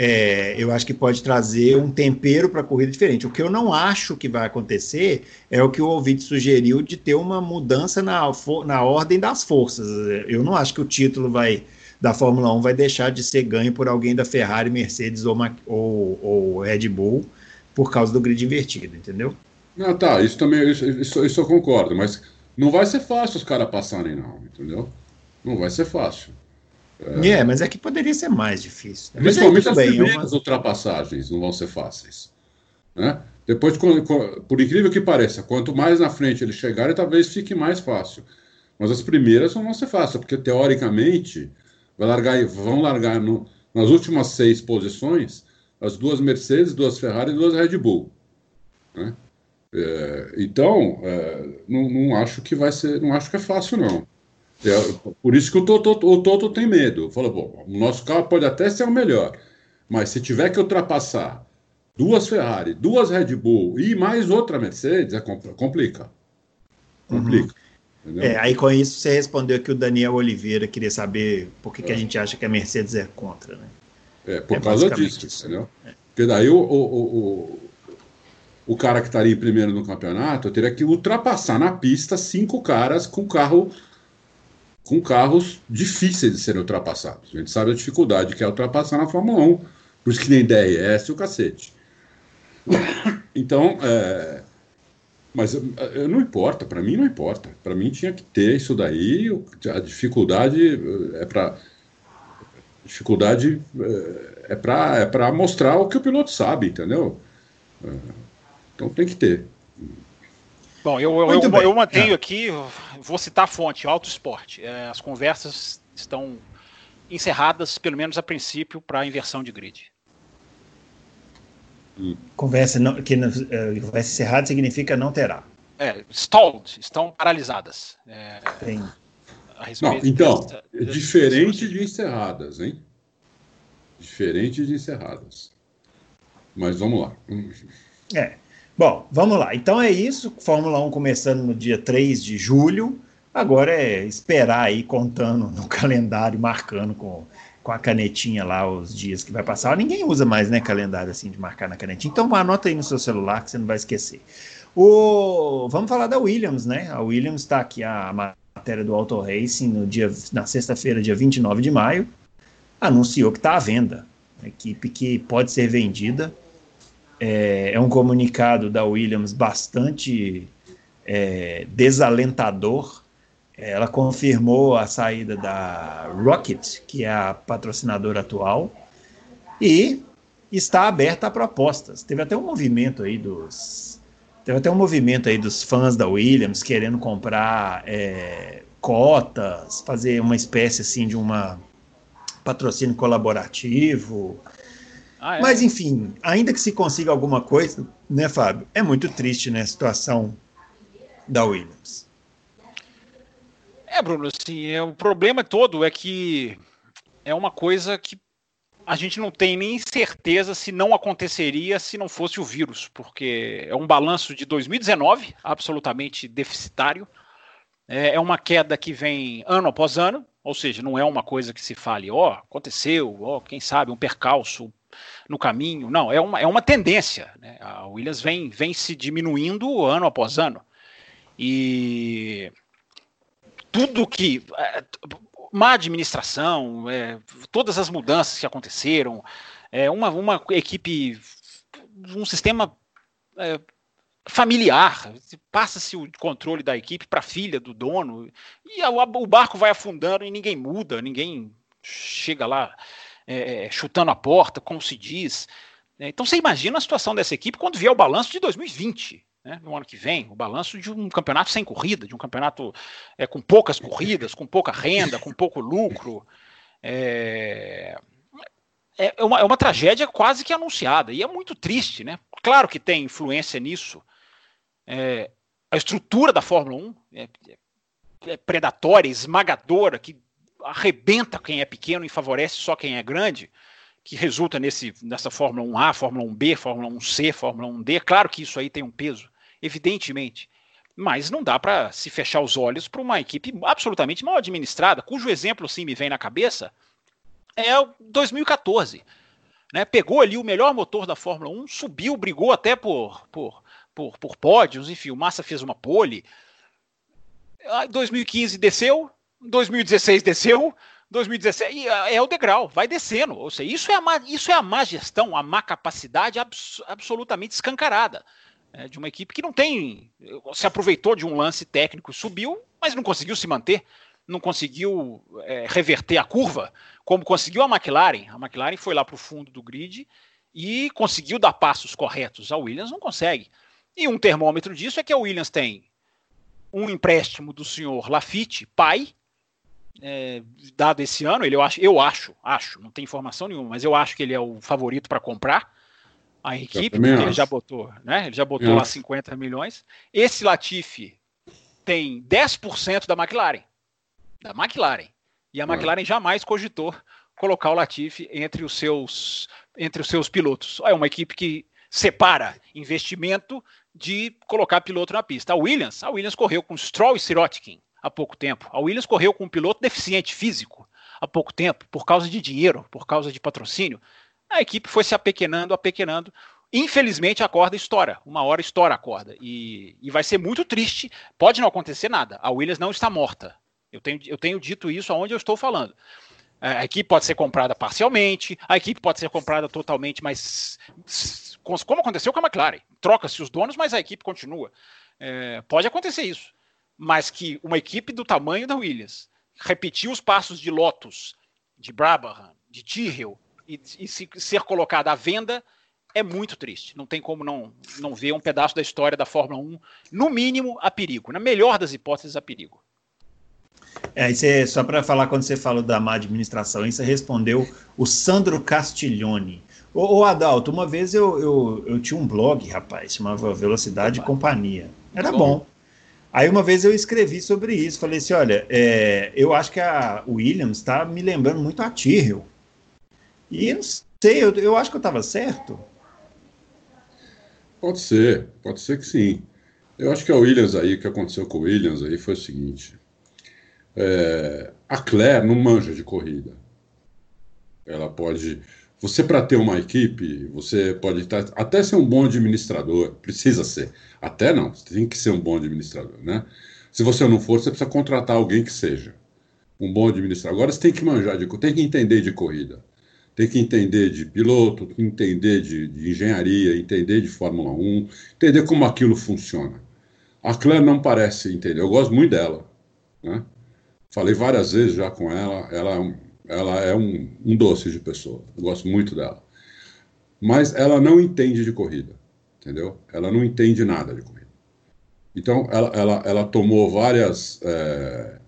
S2: é, eu acho que pode trazer um tempero para a corrida diferente. O que eu não acho que vai acontecer é o que o ouvinte sugeriu de ter uma mudança na, na ordem das forças. Eu não acho que o título vai da Fórmula 1 vai deixar de ser ganho por alguém da Ferrari, Mercedes ou, ou, ou Red Bull por causa do grid invertido, entendeu?
S3: Não, tá, isso também, isso, isso, isso eu concordo, mas não vai ser fácil os caras passarem, não, entendeu? Não vai ser fácil.
S2: É, é mas é que poderia ser mais difícil.
S3: Né? Principalmente as bem, primeiras uma... ultrapassagens não vão ser fáceis. Né? Depois, por incrível que pareça, quanto mais na frente eles chegarem, talvez fique mais fácil. Mas as primeiras não vão ser fáceis, porque teoricamente largar, vão largar no, nas últimas seis posições as duas Mercedes, duas Ferrari e duas Red Bull. Né? É, então, é, não, não, acho que vai ser, não acho que é fácil não. É, por isso que o Toto, o Toto tem medo. Falou, bom, o nosso carro pode até ser o melhor, mas se tiver que ultrapassar duas Ferrari, duas Red Bull e mais outra Mercedes, é complica. Complica.
S2: Uhum. É, aí com isso você respondeu que o Daniel Oliveira queria saber por que, é. que a é. gente acha que a Mercedes é contra, né?
S3: É, por é causa disso, isso. entendeu? É. Porque daí o, o, o, o cara que estaria em primeiro no campeonato teria que ultrapassar na pista cinco caras com carro com carros difíceis de serem ultrapassados. A gente sabe a dificuldade que é ultrapassar na Fórmula 1, por isso que nem DRS o cacete. Então, é, mas não importa, para mim não importa. Para mim tinha que ter isso daí. A dificuldade é para dificuldade é para é para mostrar o que o piloto sabe, entendeu? É, então tem que ter.
S4: Bom, eu, eu, eu, eu mantenho é. aqui, vou citar a fonte, Auto Esporte. É, as conversas estão encerradas, pelo menos a princípio, para a inversão de grid.
S2: Hum. Conversa, não, que, uh, conversa encerrada significa não terá.
S4: É, stalled, estão paralisadas. É,
S3: Tem. Não, então, dessa, é diferente de encerradas, hein? Diferente de encerradas. Mas vamos lá.
S2: É. Bom, vamos lá. Então é isso. Fórmula 1 começando no dia 3 de julho. Agora é esperar aí, contando no calendário, marcando com, com a canetinha lá os dias que vai passar. Ninguém usa mais, né, calendário assim de marcar na canetinha. Então anota aí no seu celular que você não vai esquecer. O... Vamos falar da Williams, né? A Williams está aqui a matéria do Auto Racing no dia, na sexta-feira, dia 29 de maio. Anunciou que está à venda. equipe que pode ser vendida é, é um comunicado da Williams bastante é, desalentador. Ela confirmou a saída da Rocket, que é a patrocinadora atual, e está aberta a propostas. Teve até um movimento aí dos teve até um movimento aí dos fãs da Williams querendo comprar é, cotas, fazer uma espécie assim de uma patrocínio colaborativo. Ah, é? Mas, enfim, ainda que se consiga alguma coisa, né, Fábio? É muito triste, né, a situação da Williams.
S4: É, Bruno, assim, é, o problema todo é que é uma coisa que a gente não tem nem certeza se não aconteceria se não fosse o vírus, porque é um balanço de 2019 absolutamente deficitário. É, é uma queda que vem ano após ano, ou seja, não é uma coisa que se fale, ó, oh, aconteceu, ó, oh, quem sabe, um percalço, no caminho. Não, é uma, é uma tendência. Né? A Williams vem, vem se diminuindo ano após ano. E tudo que. É, má administração, é, todas as mudanças que aconteceram, é, uma, uma equipe, um sistema é, familiar, passa-se o controle da equipe para a filha do dono, e o barco vai afundando e ninguém muda, ninguém chega lá é, é, chutando a porta, como se diz. Né? Então você imagina a situação dessa equipe quando vier o balanço de 2020. Né, no ano que vem, o balanço de um campeonato sem corrida, de um campeonato é, com poucas corridas, com pouca renda, com pouco lucro. É, é, é, uma, é uma tragédia quase que anunciada, e é muito triste, né? Claro que tem influência nisso. É, a estrutura da Fórmula 1 é, é predatória, esmagadora, que arrebenta quem é pequeno e favorece só quem é grande, que resulta nesse, nessa Fórmula 1A, Fórmula 1B, Fórmula 1C, Fórmula 1D. Claro que isso aí tem um peso, evidentemente. Mas não dá para se fechar os olhos para uma equipe absolutamente mal administrada, cujo exemplo sim me vem na cabeça é o 2014. Né? Pegou ali o melhor motor da Fórmula 1, subiu, brigou até por, por, por, por pódios, enfim, o Massa fez uma pole. 2015 desceu, 2016 desceu, 2017 é, é o degrau, vai descendo. Ou seja, isso é a má, isso é a má gestão, a má capacidade abs, absolutamente escancarada. É, de uma equipe que não tem. se aproveitou de um lance técnico, subiu, mas não conseguiu se manter, não conseguiu é, reverter a curva, como conseguiu a McLaren. A McLaren foi lá para o fundo do grid e conseguiu dar passos corretos. A Williams não consegue. E um termômetro disso é que a Williams tem um empréstimo do senhor Lafitte, pai, é, dado esse ano, ele eu acho, eu acho, acho, não tem informação nenhuma, mas eu acho que ele é o favorito para comprar a equipe, porque ele já botou, né? Ele já botou lá 50 milhões. Esse Latifi tem 10% da McLaren. Da McLaren. E a McLaren jamais cogitou colocar o Latifi entre os seus entre os seus pilotos. É uma equipe que separa investimento de colocar piloto na pista. A Williams, a Williams correu com Stroll e Sirotkin há pouco tempo. A Williams correu com um piloto deficiente físico há pouco tempo, por causa de dinheiro, por causa de patrocínio. A equipe foi se apequenando, apequenando. Infelizmente a corda estoura, uma hora estoura a corda. E, e vai ser muito triste. Pode não acontecer nada. A Williams não está morta. Eu tenho, eu tenho dito isso aonde eu estou falando. A equipe pode ser comprada parcialmente, a equipe pode ser comprada totalmente, mas como aconteceu com a McLaren, troca-se os donos, mas a equipe continua. É, pode acontecer isso mas que uma equipe do tamanho da Williams repetir os passos de Lotus, de Brabham, de Tyrrell e, e se, ser colocada à venda é muito triste. Não tem como não, não ver um pedaço da história da Fórmula 1, no mínimo, a perigo. Na melhor das hipóteses, a perigo.
S2: É, você, só para falar, quando você falou da má administração, você respondeu o Sandro Castiglione. Ô, ô Adalto, uma vez eu, eu, eu tinha um blog, rapaz, chamava Velocidade Opa. e Companhia. Era bom. bom. Aí uma vez eu escrevi sobre isso, falei assim, olha, é, eu acho que a Williams está me lembrando muito a Tyrrell. E eu não sei, eu, eu acho que eu estava certo.
S3: Pode ser, pode ser que sim. Eu acho que a Williams aí, o que aconteceu com a Williams aí foi o seguinte. É, a Claire não manja de corrida. Ela pode você, para ter uma equipe, você pode até ser um bom administrador, precisa ser. Até não, você tem que ser um bom administrador, né? Se você não for, você precisa contratar alguém que seja um bom administrador. Agora você tem que manjar, de, tem que entender de corrida, tem que entender de piloto, entender de, de engenharia, entender de Fórmula 1, entender como aquilo funciona. A Claire não parece entender, eu gosto muito dela, né? Falei várias vezes já com ela, ela é um ela é um, um doce de pessoa. Eu gosto muito dela. Mas ela não entende de corrida, entendeu? Ela não entende nada de corrida. Então, ela, ela, ela tomou várias. É...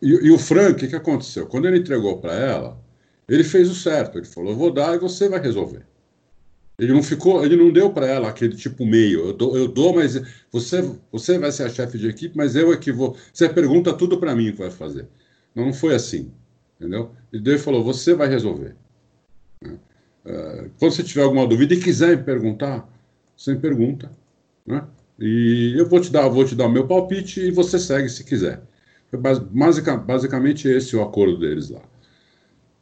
S3: E, e, o Frank, o que, aconteceu? Quando ele entregou para ela, ele fez o certo. Ele falou: Eu vou dar e você vai resolver. Ele não ficou, ele não deu para ela aquele tipo meio. Eu dou, eu dou, mas você, você vai ser a chefe de equipe, mas eu é que vou. Você pergunta tudo para mim que vai fazer. Não, foi assim. Entendeu? E Deus falou: você vai resolver. Né? Uh, quando você tiver alguma dúvida e quiser me perguntar, você me pergunta. Né? E eu vou te dar, vou te dar o meu palpite e você segue se quiser. Foi basicamente esse o acordo deles lá.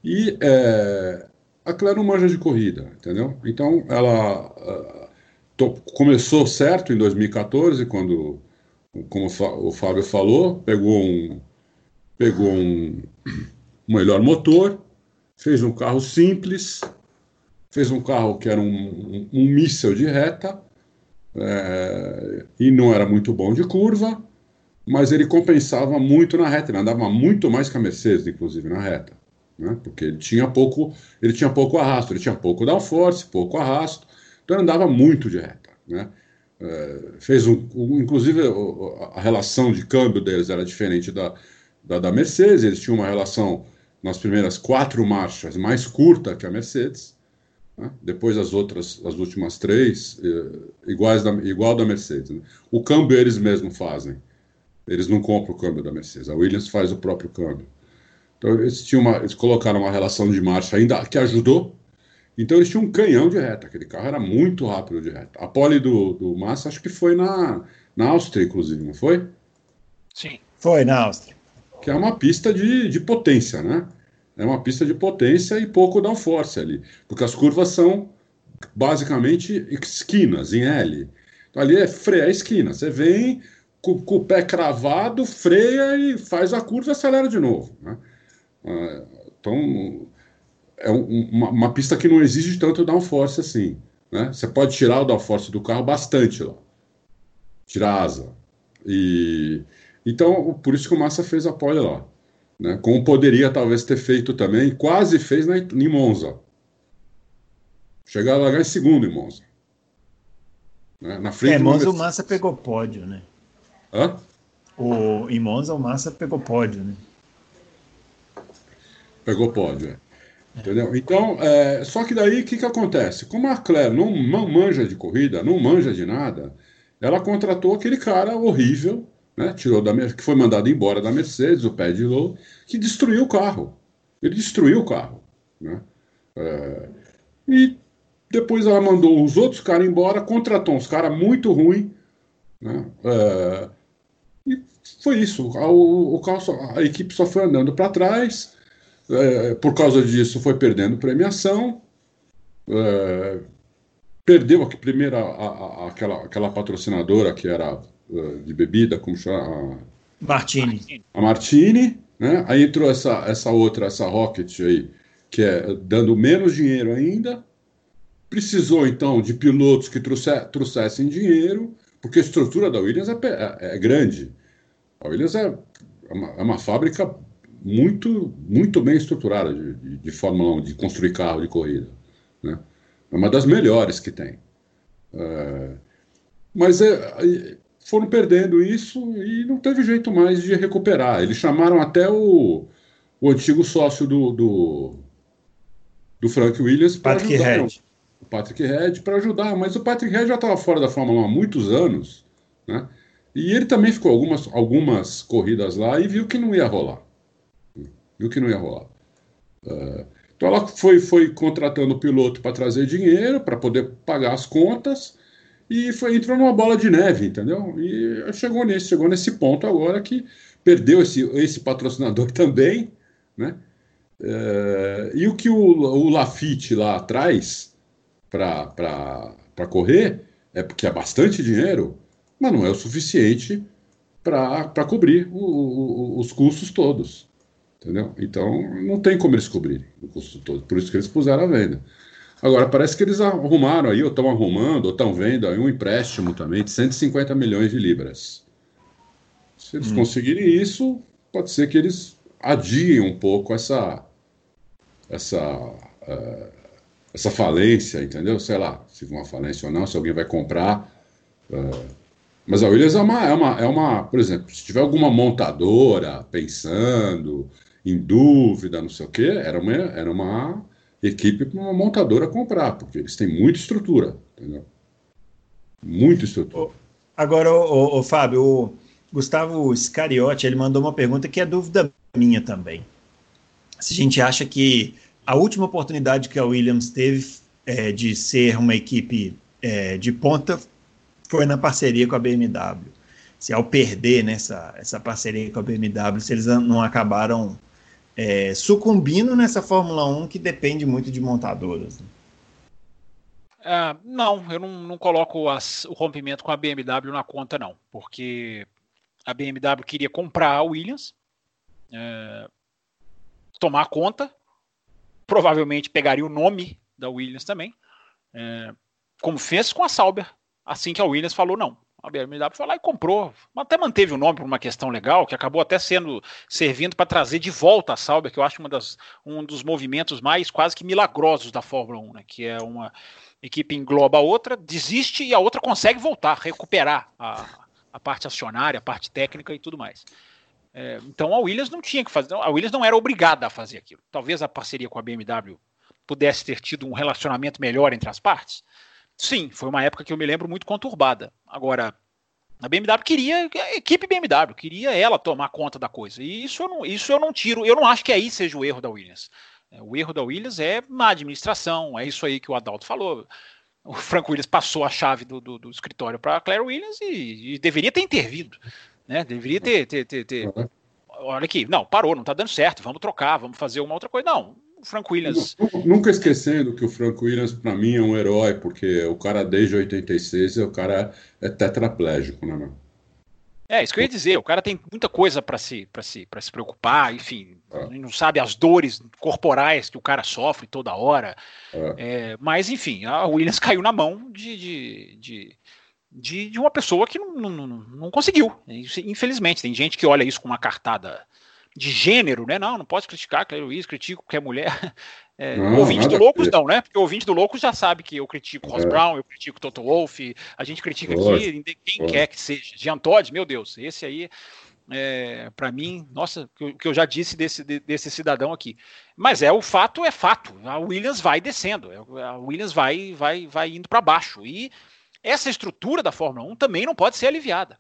S3: E é, a Claire não manja de corrida, entendeu? Então ela uh, to, começou certo em 2014, quando, como o Fábio falou, pegou um, pegou um, um melhor motor, fez um carro simples, fez um carro que era um, um, um míssel de reta é, e não era muito bom de curva, mas ele compensava muito na reta, ele andava muito mais que a Mercedes, inclusive, na reta. Né? Porque ele tinha pouco, ele tinha pouco arrasto, ele tinha pouco downforce, pouco arrasto, então ele andava muito de reta. Né? É, fez um, inclusive a relação de câmbio deles era diferente da, da, da Mercedes, eles tinham uma relação nas primeiras quatro marchas mais curta que a Mercedes, né? depois as outras, as últimas três, eh, iguais da, igual da Mercedes. Né? O câmbio eles mesmos fazem, eles não compram o câmbio da Mercedes, a Williams faz o próprio câmbio. Então eles, tinham uma, eles colocaram uma relação de marcha ainda que ajudou, então eles tinham um canhão de reta, aquele carro era muito rápido de reta. A pole do, do Massa acho que foi na, na Áustria, inclusive, não foi?
S2: Sim. Foi na Áustria
S3: que é uma pista de, de potência, né? É uma pista de potência e pouco downforce ali, porque as curvas são basicamente esquinas em L. Então, ali é freia esquina. Você vem com, com, o pé cravado, freia e faz a curva e acelera de novo. Né? Uh, então, é um, uma, uma, pista que não exige tanto downforce assim. Né? Você pode tirar o downforce do carro bastante lá. Tirar asa. E, então, por isso que o Massa fez a pole lá. Né? Como poderia talvez ter feito também, quase fez na, em Monza. Chegar a largar em segundo em Monza.
S2: Né? Na frente é, Monza o Massa pegou pódio, né?
S3: Hã?
S2: O, em Monza o Massa pegou pódio, né?
S3: Pegou pódio, é. Entendeu? Então, é, só que daí o que, que acontece? Como a Claire não, não manja de corrida, não manja de nada, ela contratou aquele cara horrível, né? Tirou da que foi mandado embora da Mercedes, o Paddy Lowe, que destruiu o carro. Ele destruiu o carro, né? É, e depois ela mandou os outros caras embora, contratou uns caras muito ruins, né? É, e foi isso. O, o carro só, a equipe só foi andando para trás é, por causa disso, foi perdendo premiação. É, perdeu a primeira a, a, aquela, aquela patrocinadora que era de bebida, como chama?
S2: Martini.
S3: A Martini, né? Aí entrou essa, essa outra, essa Rocket aí, que é dando menos dinheiro ainda. Precisou então de pilotos que trouxe, trouxessem dinheiro, porque a estrutura da Williams é, é, é grande. A Williams é, é uma, é uma fábrica muito, muito bem estruturada de, de, de, Fórmula 1, de construir carro de corrida. Né? É uma das melhores que tem. É, mas é, foram perdendo isso e não teve jeito mais de recuperar. Eles chamaram até o, o antigo sócio do, do, do Frank Williams
S2: para ajudar. Head.
S3: O Patrick Head para ajudar, mas o Patrick Head já estava fora da Fórmula 1 há muitos anos, né? E ele também ficou algumas, algumas corridas lá e viu que não ia rolar viu que não ia rolar. Uh, então ela foi, foi contratando o piloto para trazer dinheiro, para poder pagar as contas, e foi entrou numa bola de neve, entendeu? E chegou nesse, chegou nesse ponto agora que perdeu esse, esse patrocinador também, né? Uh, e o que o, o Lafitte lá traz para correr é porque é bastante dinheiro, mas não é o suficiente para cobrir o, o, os custos todos. Entendeu? Então, não tem como eles cobrirem o custo todo. Por isso que eles puseram a venda. Agora, parece que eles arrumaram aí, ou estão arrumando, ou estão vendo aí um empréstimo também de 150 milhões de libras. Se eles hum. conseguirem isso, pode ser que eles adiem um pouco essa, essa, uh, essa falência, entendeu? Sei lá, se uma falência ou não, se alguém vai comprar. Uh, mas a Williams é uma, é, uma, é uma, por exemplo, se tiver alguma montadora pensando, em dúvida, não sei o quê, era uma, era uma equipe para uma montadora comprar, porque eles têm muita estrutura, entendeu? Muita estrutura.
S2: Agora, o, Fábio, o Gustavo Scariotti, ele mandou uma pergunta que é dúvida minha também. Se a gente acha que a última oportunidade que a Williams teve é, de ser uma equipe é, de ponta foi na parceria com a BMW. Se ao perder nessa essa parceria com a BMW, se eles não acabaram é, sucumbindo nessa Fórmula 1 que depende muito de montadoras. Né?
S4: É, não, eu não, não coloco as, o rompimento com a BMW na conta, não, porque a BMW queria comprar a Williams, é, tomar conta, provavelmente pegaria o nome da Williams também, é, como fez com a Sauber, assim que a Williams falou não a BMW foi lá e comprou. Até manteve o nome por uma questão legal, que acabou até sendo servindo para trazer de volta a Sauber, que eu acho uma das, um dos movimentos mais quase que milagrosos da Fórmula 1, né? que é uma equipe engloba a outra, desiste e a outra consegue voltar, recuperar a, a parte acionária, a parte técnica e tudo mais. É, então a Williams não tinha que fazer, a Williams não era obrigada a fazer aquilo. Talvez a parceria com a BMW pudesse ter tido um relacionamento melhor entre as partes, Sim, foi uma época que eu me lembro muito conturbada. Agora, a BMW queria, a equipe BMW, queria ela tomar conta da coisa. E isso eu não, isso eu não tiro, eu não acho que aí seja o erro da Williams. É, o erro da Williams é na administração, é isso aí que o Adalto falou. O Frank Williams passou a chave do, do, do escritório para a Claire Williams e, e, deveria ter intervido. Né? Deveria ter, ter, ter, ter. Olha aqui, não, parou, não está dando certo, vamos trocar, vamos fazer uma outra coisa. Não, Frank Williams.
S3: Nunca esquecendo que o Frank Williams, para mim, é um herói, porque o cara, desde 86, o cara é tetraplégico, né, meu?
S4: É, isso que eu ia dizer. O cara tem muita coisa para se, se, se preocupar, enfim. é. não sabe as dores corporais que o cara sofre toda hora. É. É, mas, enfim, a Williams caiu na mão de, de, de, de, de uma pessoa que não, não, não, conseguiu. Infelizmente, tem gente que olha isso com uma cartada de gênero, né? Não, não pode criticar Claire Luiz, critico qualquer mulher. É, não, ouvinte do Loucos não, né? Porque o ouvinte do Loucos já sabe que eu critico Ross é. Brown, eu critico Toto Wolff, a gente critica aqui quem quer que seja. Jean Todd, meu Deus, esse aí é, para mim, nossa, o que eu já disse desse, desse cidadão aqui. Mas é o fato é fato. A Williams vai descendo, é, a Williams vai vai vai indo para baixo e essa estrutura da Fórmula 1 também não pode ser aliviada.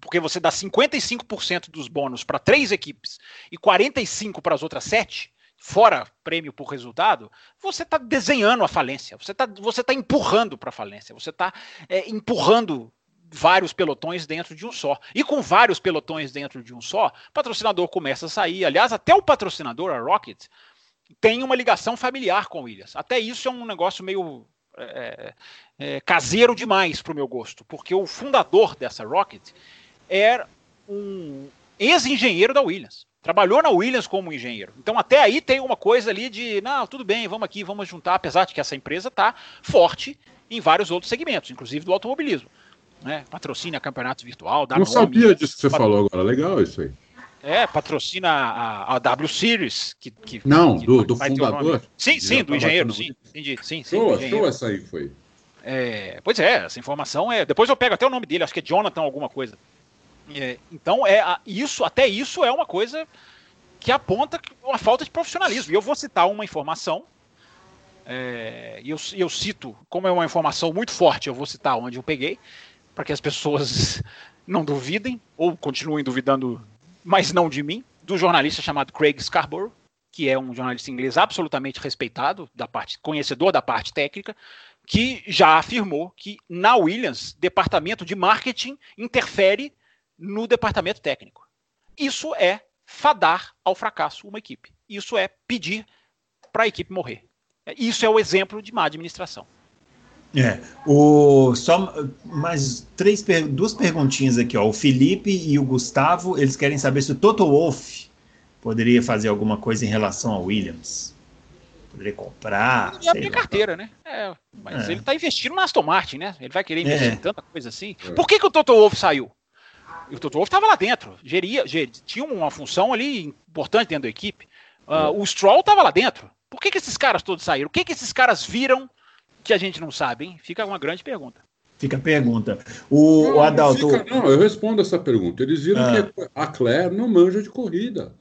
S4: Porque você dá 55% dos bônus para três equipes e 45% para as outras sete, fora prêmio por resultado, você está desenhando a falência, você está você tá empurrando para a falência, você está é, empurrando vários pelotões dentro de um só. E com vários pelotões dentro de um só, patrocinador começa a sair. Aliás, até o patrocinador, a Rocket, tem uma ligação familiar com o Williams. Até isso é um negócio meio é, é, caseiro demais para o meu gosto, porque o fundador dessa Rocket era um ex-engenheiro da Williams. Trabalhou na Williams como engenheiro. Então, até aí tem uma coisa ali de, não, tudo bem, vamos aqui, vamos juntar, apesar de que essa empresa está forte em vários outros segmentos, inclusive do automobilismo né? Patrocina campeonato virtual.
S3: Não sabia disso que você falou agora. Legal isso aí.
S4: É, patrocina a, a W Series. Que, que
S3: Não,
S4: que
S3: do, do fundador.
S4: Sim, sim, do engenheiro. Sim, entendi. Sim, sim,
S3: show, show essa aí foi.
S4: É, pois é, essa informação é. Depois eu pego até o nome dele, acho que é Jonathan alguma coisa. É, então, é isso, até isso é uma coisa que aponta uma falta de profissionalismo. E eu vou citar uma informação. É, e eu, eu cito, como é uma informação muito forte, eu vou citar onde eu peguei para que as pessoas não duvidem, ou continuem duvidando, mas não de mim, do jornalista chamado Craig Scarborough, que é um jornalista inglês absolutamente respeitado, da parte, conhecedor da parte técnica, que já afirmou que na Williams, departamento de marketing interfere no departamento técnico. Isso é fadar ao fracasso uma equipe. Isso é pedir para a equipe morrer. Isso é o exemplo de má administração.
S2: É, o, só mais três, duas perguntinhas aqui, ó. O Felipe e o Gustavo, eles querem saber se o Toto Wolff poderia fazer alguma coisa em relação ao Williams. Poderia comprar.
S4: E abrir carteira, né? É, mas é. ele está investindo na Aston Martin, né? Ele vai querer investir é. em tanta coisa assim. É. Por que, que o Toto Wolff saiu? O Toto Wolff estava lá dentro, geria, geria, tinha uma função ali importante dentro da equipe. Uh, o Stroll estava lá dentro. Por que, que esses caras todos saíram? O que, que esses caras viram que a gente não sabe, hein? Fica uma grande pergunta.
S2: Fica a pergunta. O, não, o Adalto.
S3: Não, fica, não, eu respondo essa pergunta. Eles viram ah. que a Claire não manja de corrida.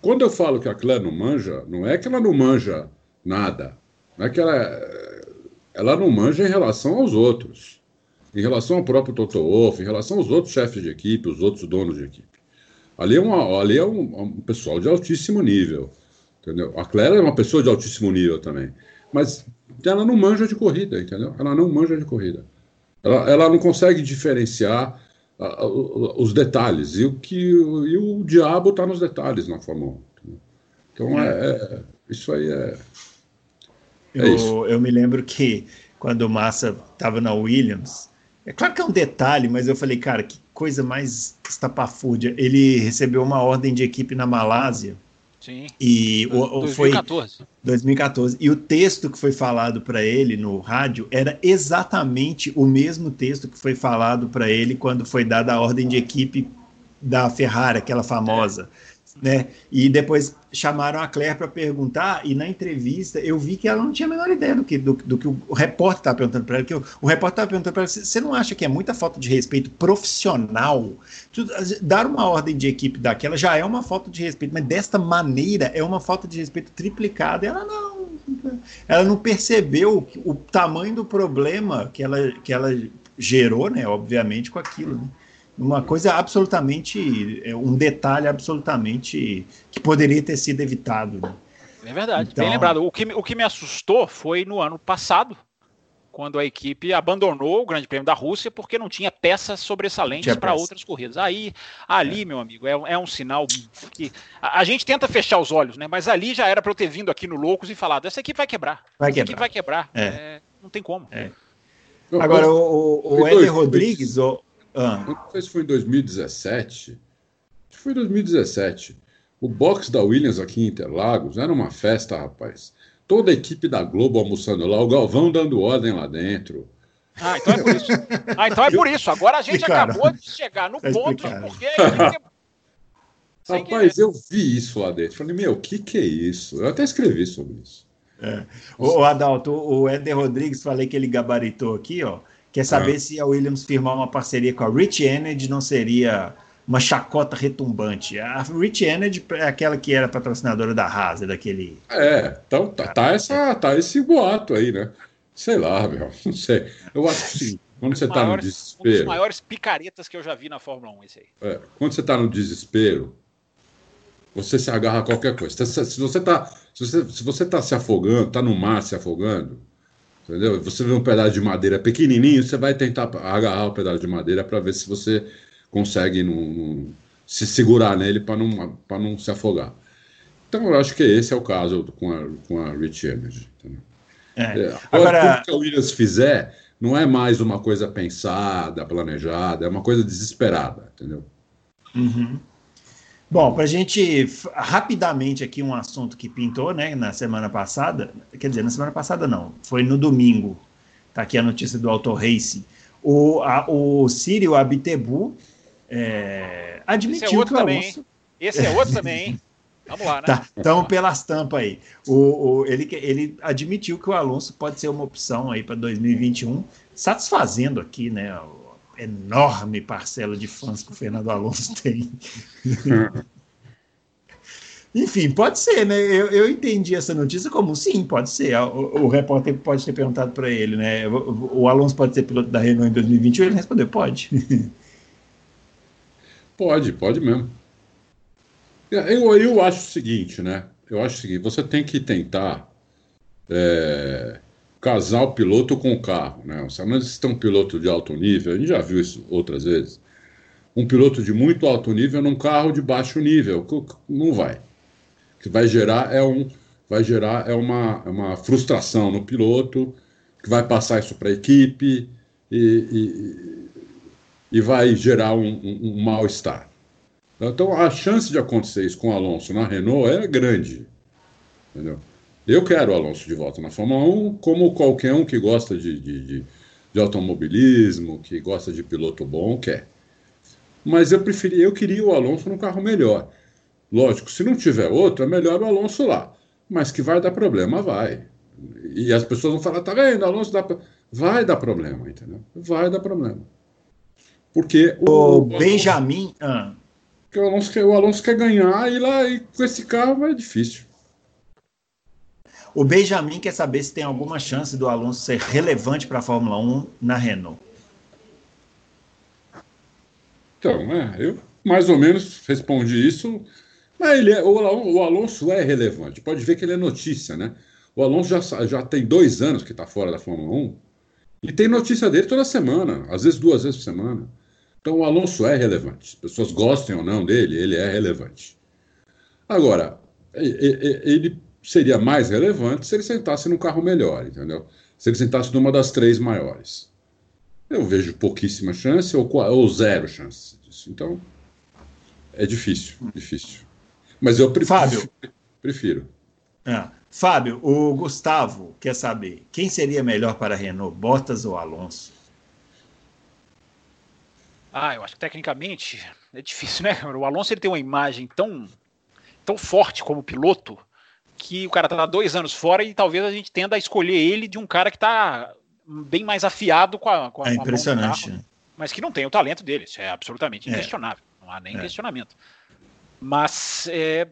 S3: Quando eu falo que a Claire não manja, não é que ela não manja nada. Não é que ela, ela não manja em relação aos outros. Em relação ao próprio Toto Wolff, em relação aos outros chefes de equipe, os outros donos de equipe. Ali é, uma, ali é um, um pessoal de altíssimo nível. Entendeu? A Claire é uma pessoa de altíssimo nível também. Mas ela não manja de corrida, entendeu? Ela não manja de corrida. Ela, ela não consegue diferenciar os detalhes. E o, que, e o diabo está nos detalhes na Fórmula 1. Entendeu? Então, é, é, isso aí é.
S2: é eu, eu me lembro que quando o Massa estava na Williams, é claro que é um detalhe, mas eu falei, cara, que coisa mais estapafúrdia. Ele recebeu uma ordem de equipe na Malásia
S4: Sim.
S2: E o, 2014. Foi 2014. E o texto que foi falado para ele no rádio era exatamente o mesmo texto que foi falado para ele quando foi dada a ordem de equipe da Ferrari, aquela famosa. É né? E depois chamaram a Claire para perguntar, e na entrevista eu vi que ela não tinha a menor ideia do que, do, do que o, repórter estava perguntando para ela. Que o, o repórter estava perguntando para ela: você não acha que é muita falta de respeito profissional? dar uma ordem de equipe daquela já é uma falta de respeito, mas desta maneira é uma falta de respeito triplicada. Ela não, ela não percebeu o tamanho do problema que ela, que ela gerou, né? Obviamente, com aquilo. Né? Uma coisa absolutamente, é, um detalhe absolutamente que poderia ter sido evitado. Né?
S4: É verdade, então... bem lembrado. O que, o que me assustou foi no ano passado, quando a equipe abandonou o Grande Prêmio da Rússia porque não tinha peças sobressalentes para outras corridas. Aí, ali, é. meu amigo, é, é, um sinal que a, a, gente tenta fechar os olhos, né? Mas ali já era para eu ter vindo aqui no Loucos e falado: essa equipe vai quebrar.
S2: Vai
S4: essa
S2: quebrar.
S4: equipe vai quebrar. É. É, não tem como.
S2: Agora, o, o, o Rodrigues, o,
S3: ah. Não sei se foi em 2017. Acho que foi em 2017. O box da Williams aqui em Interlagos era uma festa, rapaz. Toda a equipe da Globo almoçando lá, o Galvão dando ordem lá dentro.
S4: Ah, então é por isso. Ah, então é por isso. Agora a gente acabou de chegar no ponto de porque.
S3: Rapaz, eu vi isso lá dentro. Falei, meu, o que, que é isso? Eu até escrevi sobre isso.
S2: É. O, Adalto, o Éder Rodrigues, falei que ele gabaritou aqui, ó. Quer saber é. se a Williams firmar uma parceria com a Rich Energy não seria uma chacota retumbante. A Rich Energy é aquela que era patrocinadora da Haas, é daquele.
S3: É, então tá, tá, essa, tá esse boato aí, né? Sei lá, meu, não sei. Eu acho que sim. Quando você está no desespero. Um dos
S4: maiores picaretas que eu já vi na Fórmula 1, esse aí.
S3: É, quando você está no desespero, você se agarra a qualquer coisa. Se você está se você, se você tá se afogando, está no mar se afogando, entendeu? Você vê um pedaço de madeira pequenininho, você vai tentar agarrar o pedaço de madeira para ver se você consegue se segurar nele para não, não se afogar. Então, eu acho que esse é o caso com a, com a Rich Energy. É. É, agora, tudo que a Williams fizer não é mais uma coisa pensada, planejada, é uma coisa desesperada, entendeu?
S2: Uhum. Bom, para a gente rapidamente aqui um assunto que pintou, né, na semana passada, quer dizer, na semana passada não, foi no domingo. Tá aqui a notícia do Auto Racing. O, a, o Círio Abitebu é, admitiu Esse é
S4: outro que o também, Alonso... Esse é outro também, hein? Vamos lá, né? Tá,
S2: então, pelas tampas aí. O, o, ele, ele admitiu que o Alonso pode ser uma opção aí para 2021, satisfazendo aqui, né, enorme parcela de fãs que o Fernando Alonso tem. Enfim, pode ser, né? Eu, eu entendi essa notícia como sim, pode ser. O, o repórter pode ter perguntado para ele, né? O, o, Alonso pode ser piloto da Renault em 2021? Ele respondeu: pode.
S3: Pode, pode mesmo. Eu, eu acho o seguinte, né? Eu acho o seguinte: você tem que tentar é, casar o piloto com o carro, né? Se você tem um piloto de alto nível, a gente já viu isso outras vezes. Um piloto de muito alto nível num carro de baixo nível, não vai. O que vai gerar é um, vai gerar é uma, é uma frustração no piloto, que vai passar isso para a equipe e, e, e, vai gerar um, um, um mal-estar. Então, a chance de acontecer isso com o Alonso na Renault é grande. Entendeu? Eu quero o Alonso de volta na Fórmula 1, como qualquer um que gosta de, de, de, de automobilismo, que gosta de piloto bom, quer. Mas eu preferi, eu queria o Alonso no carro melhor. Lógico, se não tiver outro, é melhor o Alonso lá. Mas que vai dar problema, vai. E as pessoas vão falar, tá vendo, Alonso dá. Vai dar problema, entendeu? Vai dar problema. Porque
S2: o, o Benjamin. Ah
S3: porque o Alonso quer, o Alonso quer ganhar e lá e com esse carro é difícil.
S2: O Benjamin quer saber se tem alguma chance do Alonso ser relevante para a Fórmula 1 na Renault.
S3: Então, é, eu mais ou menos respondi isso. Mas ele é, o, Alonso é relevante. Pode ver que ele é notícia, né? O Alonso já, já tem dois anos que está fora da Fórmula 1 e tem notícia dele toda semana, às vezes duas vezes por semana. Então o Alonso é relevante. As pessoas gostem ou não dele, ele é relevante. Agora, ele seria mais relevante se ele sentasse num carro melhor, entendeu? Se ele sentasse numa das três maiores. Eu vejo pouquíssima chance ou, ou zero chance disso. Então, é difícil, difícil. Mas eu prefiro. Fábio. Prefiro.
S2: É. Fábio, o Gustavo quer saber quem seria melhor para a Renault, Bottas ou Alonso?
S4: Ah, eu acho que tecnicamente é difícil, né? O Alonso ele tem uma imagem tão, tão forte como piloto que o cara tá dois anos fora e talvez a gente tenda a escolher ele de um cara que tá bem mais afiado com a, com a,
S2: é impressionante.
S4: Carro, mas que não tem o talento dele. Isso é absolutamente é. inquestionável. É. Não há nem é. questionamento. Mas é,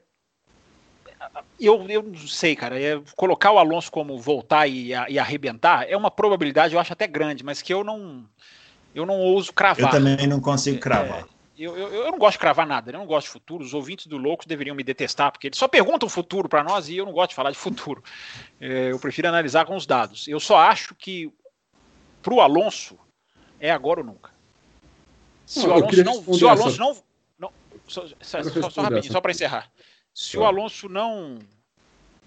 S4: eu, eu não sei, cara. É, colocar o Alonso como voltar e, e arrebentar é uma probabilidade, eu acho até grande, mas que eu não eu não ouso cravar.
S2: Eu também não consigo cravar.
S4: Eu, eu, eu, não gosto de cravar nada, eu não gosto de futuro. Os ouvintes do Loucos deveriam me detestar, porque eles só perguntam futuro para nós e eu não gosto de falar de futuro. É, eu prefiro analisar com os dados. Eu só acho que para o Alonso é agora ou nunca. Se não, o Alonso não. Se o Alonso não, não só, só, só, só rapidinho, só para encerrar. Se o Alonso não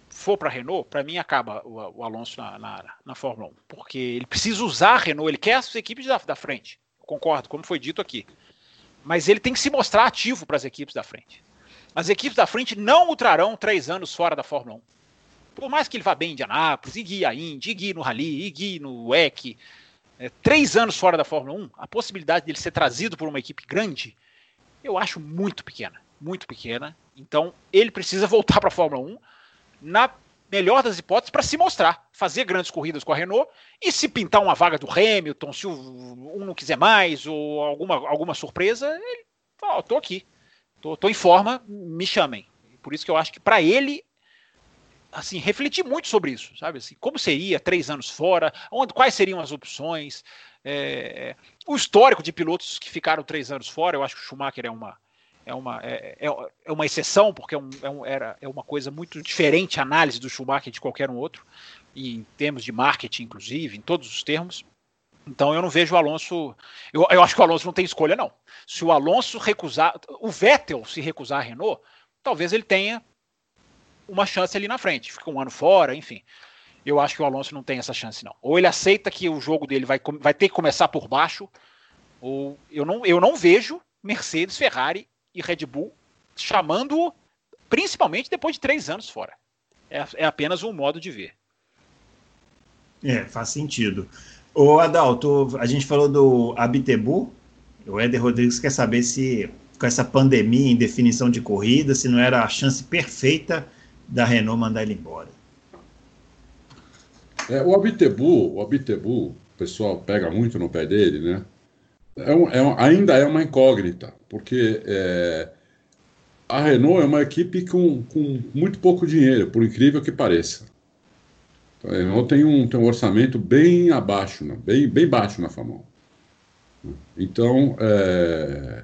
S4: for para a Renault, para mim acaba o, o Alonso na, na, na, Fórmula 1. Porque ele precisa usar a Renault, ele quer as equipes da, da frente. Eu concordo, como foi dito aqui. Mas ele tem que se mostrar ativo para as equipes da frente. As equipes da frente não o trarão três anos fora da Fórmula 1. Por mais que ele vá bem em Indianápolis, e guie a Indy, e guie no Rally, e guie no WEC, é, três anos fora da Fórmula 1, a possibilidade dele ser trazido por uma equipe grande, eu acho muito pequena. Muito pequena. Então, ele precisa voltar para a Fórmula 1 na melhor das hipóteses para se mostrar, fazer grandes corridas com a Renault e se pintar uma vaga do Hamilton, se um não quiser mais ou alguma, alguma surpresa, ele fala, tô aqui, tô, tô em forma, me chamem. Por isso que eu acho que para ele assim, refletir muito sobre isso, sabe? Assim, como seria três anos fora, onde, quais seriam as opções, é, o histórico de pilotos que ficaram três anos fora, eu acho que o Schumacher é uma, é uma, é, é, é uma exceção, porque é, um, é, um, era, é uma coisa muito diferente a análise do Schumacher de qualquer um outro, e em termos de marketing, inclusive, em todos os termos. Então eu não vejo o Alonso. Eu, eu acho que o Alonso não tem escolha, não. Se o Alonso recusar. O Vettel se recusar a Renault, talvez ele tenha uma chance ali na frente. Fica um ano fora, enfim. Eu acho que o Alonso não tem essa chance, não. Ou ele aceita que o jogo dele vai, vai ter que começar por baixo, ou eu não, eu não vejo Mercedes, Ferrari e Red Bull chamando-o, principalmente depois de três anos fora. É, é apenas um modo de ver.
S2: É, faz sentido. Ô Adalto, a gente falou do Abitebu. O Éder Rodrigues quer saber se, com essa pandemia em definição de corrida, se não era a chance perfeita da Renault mandar ele embora.
S3: É, o Abitebu, o Abitebu, o pessoal pega muito no pé dele, né? É um, é um, ainda é uma incógnita, porque é, a Renault é uma equipe com, com, muito pouco dinheiro, por incrível que pareça. A Renault tem um, tem um orçamento bem abaixo, né? bem, bem baixo na Fórmula Então, é,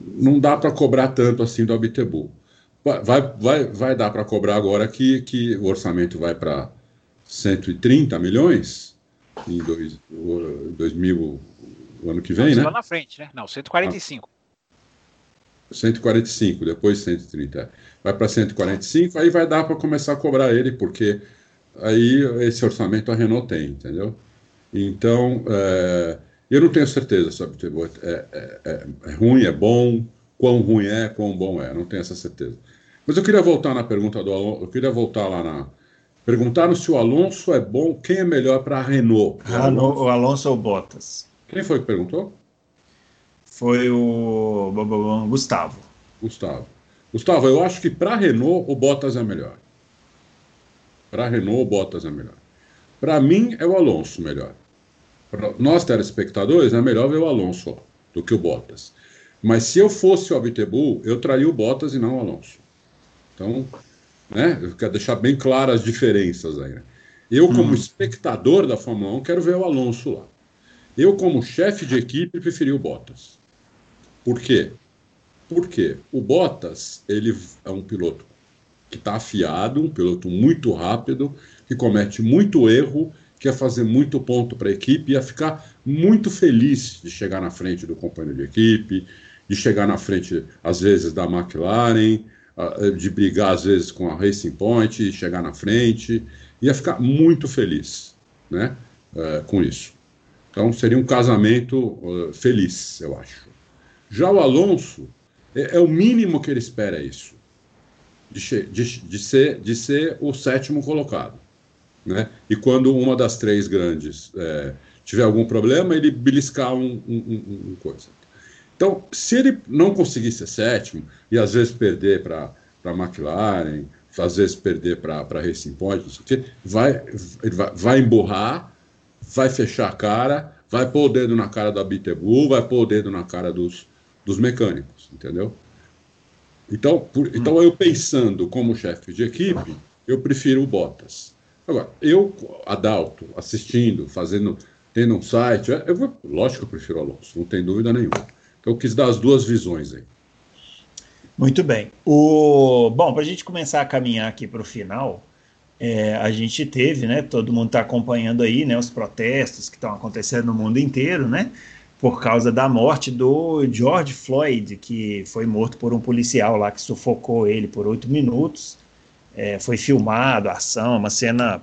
S3: não dá para cobrar tanto assim do Abitebu. Vai, vai, vai dar para cobrar agora que, que o orçamento vai para 130 milhões em dois, 2000, o ano que vem, né?
S4: Lá na frente, né? Não, 145.
S3: 145, depois 130. Vai para 145, aí vai dar para começar a cobrar ele, porque aí esse orçamento a Renault tem, entendeu? Então, é, eu não tenho certeza sobre é, é, é, é ruim, é bom, quão ruim é, quão bom é, não tenho essa certeza. Mas eu queria voltar na pergunta do Alonso, eu queria voltar lá na. Perguntaram se o Alonso é bom, quem é melhor para a Renault?
S2: O Alonso, o Alonso ou Bottas?
S3: Quem foi que perguntou?
S2: Foi o Gustavo.
S3: Gustavo. Gustavo, eu acho que para Renault o Bottas é melhor. Para Renault o Bottas é melhor. Para mim é o Alonso melhor. Para nós telespectadores é melhor ver o Alonso do que o Bottas. Mas se eu fosse o Abitebu, eu traria o Bottas e não o Alonso. Então, né, eu quero deixar bem claras as diferenças aí. Né? Eu, como hum. espectador da Fórmula 1, quero ver o Alonso lá. Eu, como chefe de equipe, preferi o Bottas. Por quê? Porque o Bottas ele é um piloto que está afiado, um piloto muito rápido, que comete muito erro, quer fazer muito ponto para a equipe ia ficar muito feliz de chegar na frente do companheiro de equipe, de chegar na frente, às vezes, da McLaren, de brigar, às vezes, com a Racing Point, chegar na frente. Ia ficar muito feliz né, é, com isso. Então, seria um casamento feliz, eu acho. Já o Alonso, é, é o mínimo que ele espera isso. De, de, de, ser, de ser o sétimo colocado. Né? E quando uma das três grandes é, tiver algum problema, ele beliscar um, um, um, um coisa. Então, se ele não conseguir ser sétimo, e às vezes perder para a McLaren, às vezes perder para Racing Point, não sei o quê, vai, vai, vai emburrar, vai fechar a cara, vai pôr o dedo na cara da Bitebu, vai pôr o dedo na cara dos, dos mecânicos, entendeu? Então, por, então, eu pensando como chefe de equipe, eu prefiro o Bottas. Agora, eu, Adalto, assistindo, fazendo, tendo um site, eu, lógico que eu prefiro o Alonso, não tem dúvida nenhuma. Então, eu quis dar as duas visões aí.
S2: Muito bem. O... Bom, para a gente começar a caminhar aqui para o final, é, a gente teve, né? Todo mundo está acompanhando aí, né? Os protestos que estão acontecendo no mundo inteiro, né? Por causa da morte do George Floyd, que foi morto por um policial lá que sufocou ele por oito minutos. É, foi filmado a ação, uma cena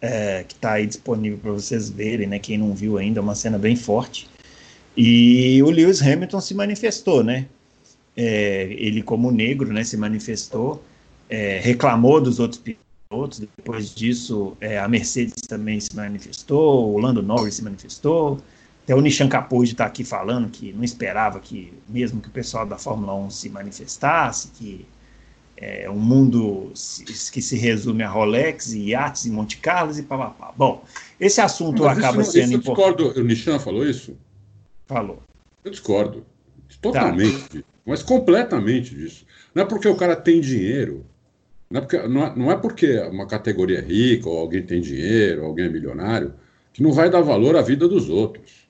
S2: é, que está aí disponível para vocês verem, né? Quem não viu ainda, é uma cena bem forte. E o Lewis Hamilton se manifestou, né? é, ele como negro, né, se manifestou, é, reclamou dos outros pilotos. Depois disso, é, a Mercedes também se manifestou, o Lando Norris se manifestou. Até o Nishan Capozzi está aqui falando que não esperava que, mesmo que o pessoal da Fórmula 1 se manifestasse, que é um mundo que se resume a Rolex e iates em Monte Carlos e papapá. Bom, esse assunto Mas acaba
S3: isso,
S2: sendo
S3: isso importante. Discordo, o Nishan falou isso?
S2: Falou.
S3: Eu discordo. Totalmente. Tá. Mas completamente disso. Não é porque o cara tem dinheiro. Não é, porque, não, é, não é porque uma categoria é rica, ou alguém tem dinheiro, ou alguém é milionário, que não vai dar valor à vida dos outros.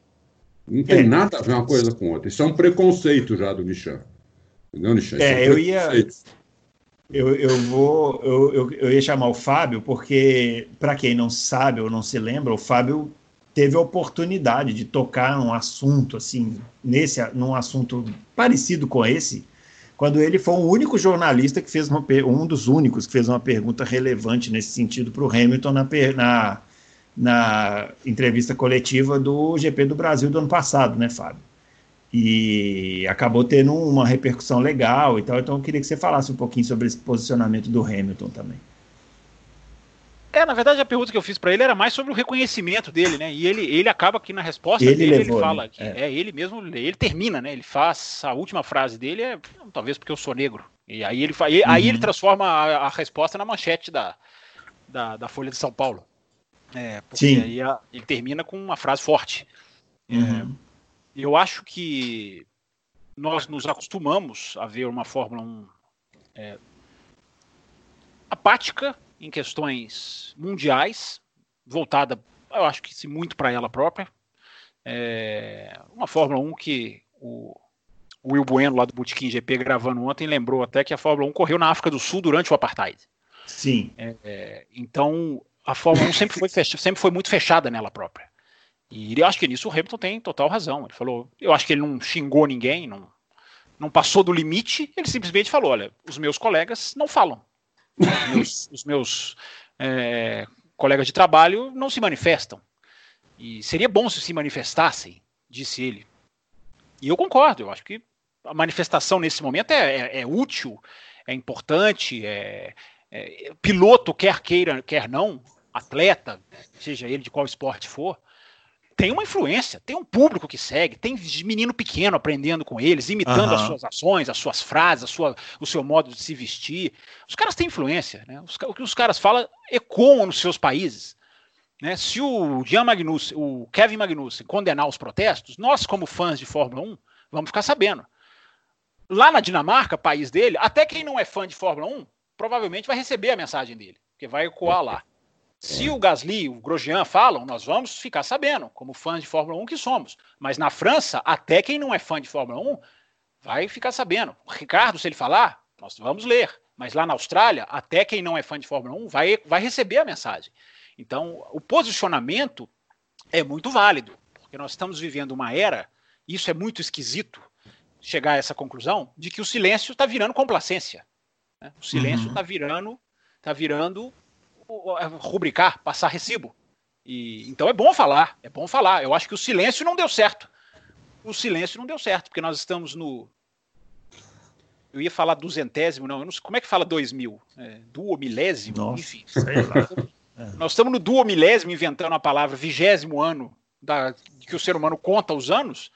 S3: Não tem é. nada a ver uma coisa com outra. Isso é um preconceito já do Nishan.
S2: Entendeu, Nishan? É, é eu ia. Eu, eu vou. Eu, eu, eu ia chamar o Fábio, porque, para quem não sabe ou não se lembra, o Fábio teve a oportunidade de tocar um assunto assim, nesse, num assunto parecido com esse, quando ele foi o único jornalista que fez uma um dos únicos que fez uma pergunta relevante nesse sentido para o Hamilton na, na, na entrevista coletiva do GP do Brasil do ano passado, né, Fábio? E acabou tendo uma repercussão legal e tal. Então eu queria que você falasse um pouquinho sobre esse posicionamento do Hamilton também.
S4: É, na verdade a pergunta que eu fiz para ele era mais sobre o reconhecimento dele, né? E ele, ele acaba aqui na resposta ele dele, levou, ele fala né? que é. é. ele mesmo, ele termina, né? Ele faz a última frase dele é talvez porque eu sou negro. E aí ele, aí, uhum. ele transforma a, a, resposta na manchete da, da, da Folha de São Paulo. É, porque Sim. aí a, ele termina com uma frase forte. É, uhum. É, eu acho que nós nos acostumamos a ver uma Fórmula 1 é, apática em questões mundiais, voltada, eu acho que muito para ela própria. É, uma Fórmula 1 que o, o Will Bueno, lá do Botequim GP, gravando ontem, lembrou até que a Fórmula 1 correu na África do Sul durante o Apartheid.
S2: Sim.
S4: É, é, então, a Fórmula 1 sempre foi, sempre foi muito fechada nela própria. E eu acho que nisso o Hamilton tem total razão. Ele falou, eu acho que ele não xingou ninguém, não, não passou do limite, ele simplesmente falou: olha, os meus colegas não falam. Meus, os meus é, colegas de trabalho não se manifestam. E seria bom se se manifestassem, disse ele. E eu concordo, eu acho que a manifestação nesse momento é, é, é útil, é importante, é, é, piloto, quer queira, quer não, atleta, seja ele de qual esporte for, tem uma influência, tem um público que segue, tem menino pequeno aprendendo com eles, imitando uhum. as suas ações, as suas frases, a sua, o seu modo de se vestir. Os caras têm influência, né? Os, o que os caras falam ecoam nos seus países. Né? Se o Jean Magnussen, o Kevin Magnussen condenar os protestos, nós, como fãs de Fórmula 1, vamos ficar sabendo. Lá na Dinamarca, país dele, até quem não é fã de Fórmula 1, provavelmente vai receber a mensagem dele, porque vai ecoar lá. Se o Gasly, o Grosjean falam, nós vamos ficar sabendo, como fãs de Fórmula 1 que somos. Mas na França, até quem não é fã de Fórmula 1 vai ficar sabendo. O Ricardo, se ele falar, nós vamos ler. Mas lá na Austrália, até quem não é fã de Fórmula 1 vai, vai receber a mensagem. Então, o posicionamento é muito válido, porque nós estamos vivendo uma era, e isso é muito esquisito, chegar a essa conclusão, de que o silêncio está virando complacência. Né? O silêncio está uhum. virando, tá virando rubricar, passar recibo. E, então é bom falar, é bom falar. Eu acho que o silêncio não deu certo. O silêncio não deu certo, porque nós estamos no. Eu ia falar duzentésimo, não, não sei, como é que fala dois mil? É, duomilésimo, Nossa, enfim. Nós estamos no duomilésimo inventando a palavra vigésimo ano da, que o ser humano conta os anos,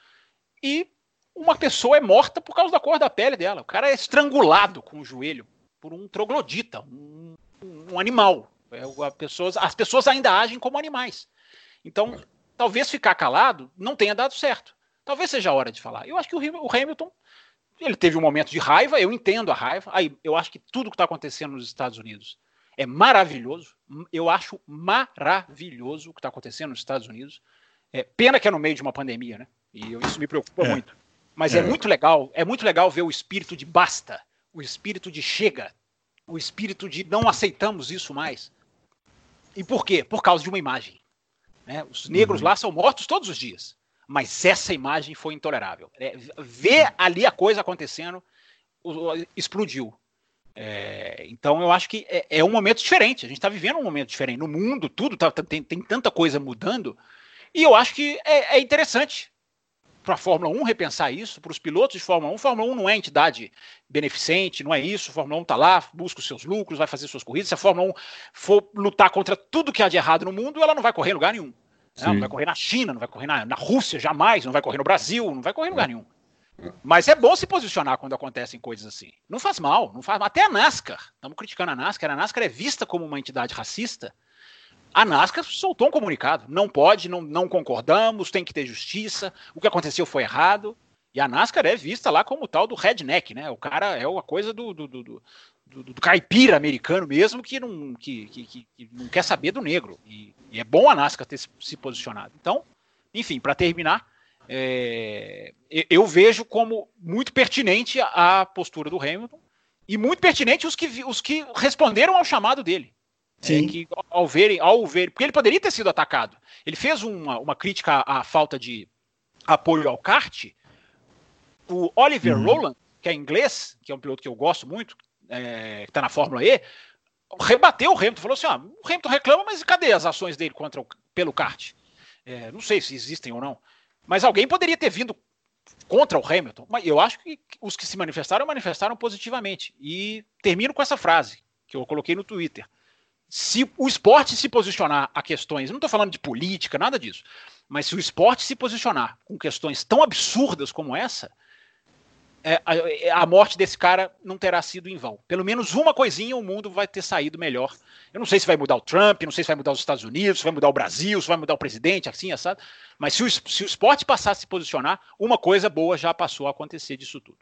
S4: e uma pessoa é morta por causa da cor da pele dela. O cara é estrangulado com o joelho por um troglodita, um, um animal. É, pessoas, as pessoas ainda agem como animais. Então, talvez ficar calado não tenha dado certo. Talvez seja a hora de falar. Eu acho que o Hamilton ele teve um momento de raiva, eu entendo a raiva. Aí, eu acho que tudo que está acontecendo nos Estados Unidos é maravilhoso. Eu acho maravilhoso o que está acontecendo nos Estados Unidos. É, pena que é no meio de uma pandemia, né? E isso me preocupa é. muito. Mas é. é muito legal, é muito legal ver o espírito de basta, o espírito de chega, o espírito de não aceitamos isso mais. E por quê? Por causa de uma imagem. Né? Os negros uhum. lá são mortos todos os dias. Mas essa imagem foi intolerável. É, ver ali a coisa acontecendo explodiu. É, então eu acho que é, é, um momento diferente. A gente está vivendo um momento diferente. No mundo, tudo tá, tem, tem tanta coisa mudando. E eu acho que é, é interessante. Para a Fórmula 1 repensar isso, para os pilotos de Fórmula 1. Fórmula 1 não é entidade beneficente, não é isso. A Fórmula 1 está lá, busca os seus lucros, vai fazer suas corridas. Se a Fórmula 1 for lutar contra tudo que há de errado no mundo, ela não vai correr em lugar nenhum. Ela não vai correr na China, não vai correr na, na Rússia, jamais, não vai correr no Brasil, não vai correr em lugar nenhum. Mas é bom se posicionar quando acontecem coisas assim. Não faz mal, não faz mal. Até a NASCAR, estamos criticando a NASCAR, a NASCAR é vista como uma entidade racista. A NASCAR soltou um comunicado. Não pode, não, não concordamos, tem que ter justiça. O que aconteceu foi errado. E a NASCAR é vista lá como tal do redneck, né? O cara é uma coisa do, do, do, do, do caipira americano mesmo que não, que, que, que, não quer saber do negro. E, e é bom a NASCAR ter se, se posicionado. Então, enfim, para terminar, é, eu vejo como muito pertinente a postura do Hamilton e muito pertinente os que, os que responderam ao chamado dele. É, que ao verem, ao ver, porque ele poderia ter sido atacado. Ele fez uma, uma crítica à, à falta de apoio ao kart. O Oliver uhum. Rowland, que é inglês, que é um piloto que eu gosto muito, é, que está na Fórmula E, rebateu o Hamilton, falou assim: ah, o Hamilton reclama, mas cadê as ações dele contra o, pelo kart? É, não sei se existem ou não. Mas alguém poderia ter vindo contra o Hamilton. Mas eu acho que os que se manifestaram manifestaram positivamente. E termino com essa frase que eu coloquei no Twitter. Se o esporte se posicionar a questões, não estou falando de política, nada disso, mas se o esporte se posicionar com questões tão absurdas como essa, é, a, é, a, morte desse cara não terá sido em vão. Pelo menos uma coisinha o mundo vai ter saído melhor. Eu não sei se vai mudar o Trump, não sei se vai mudar os Estados Unidos, se vai mudar o Brasil, se vai mudar o presidente, assim, assado. Mas se o, se o esporte passar a se posicionar, uma coisa boa já passou a acontecer disso tudo.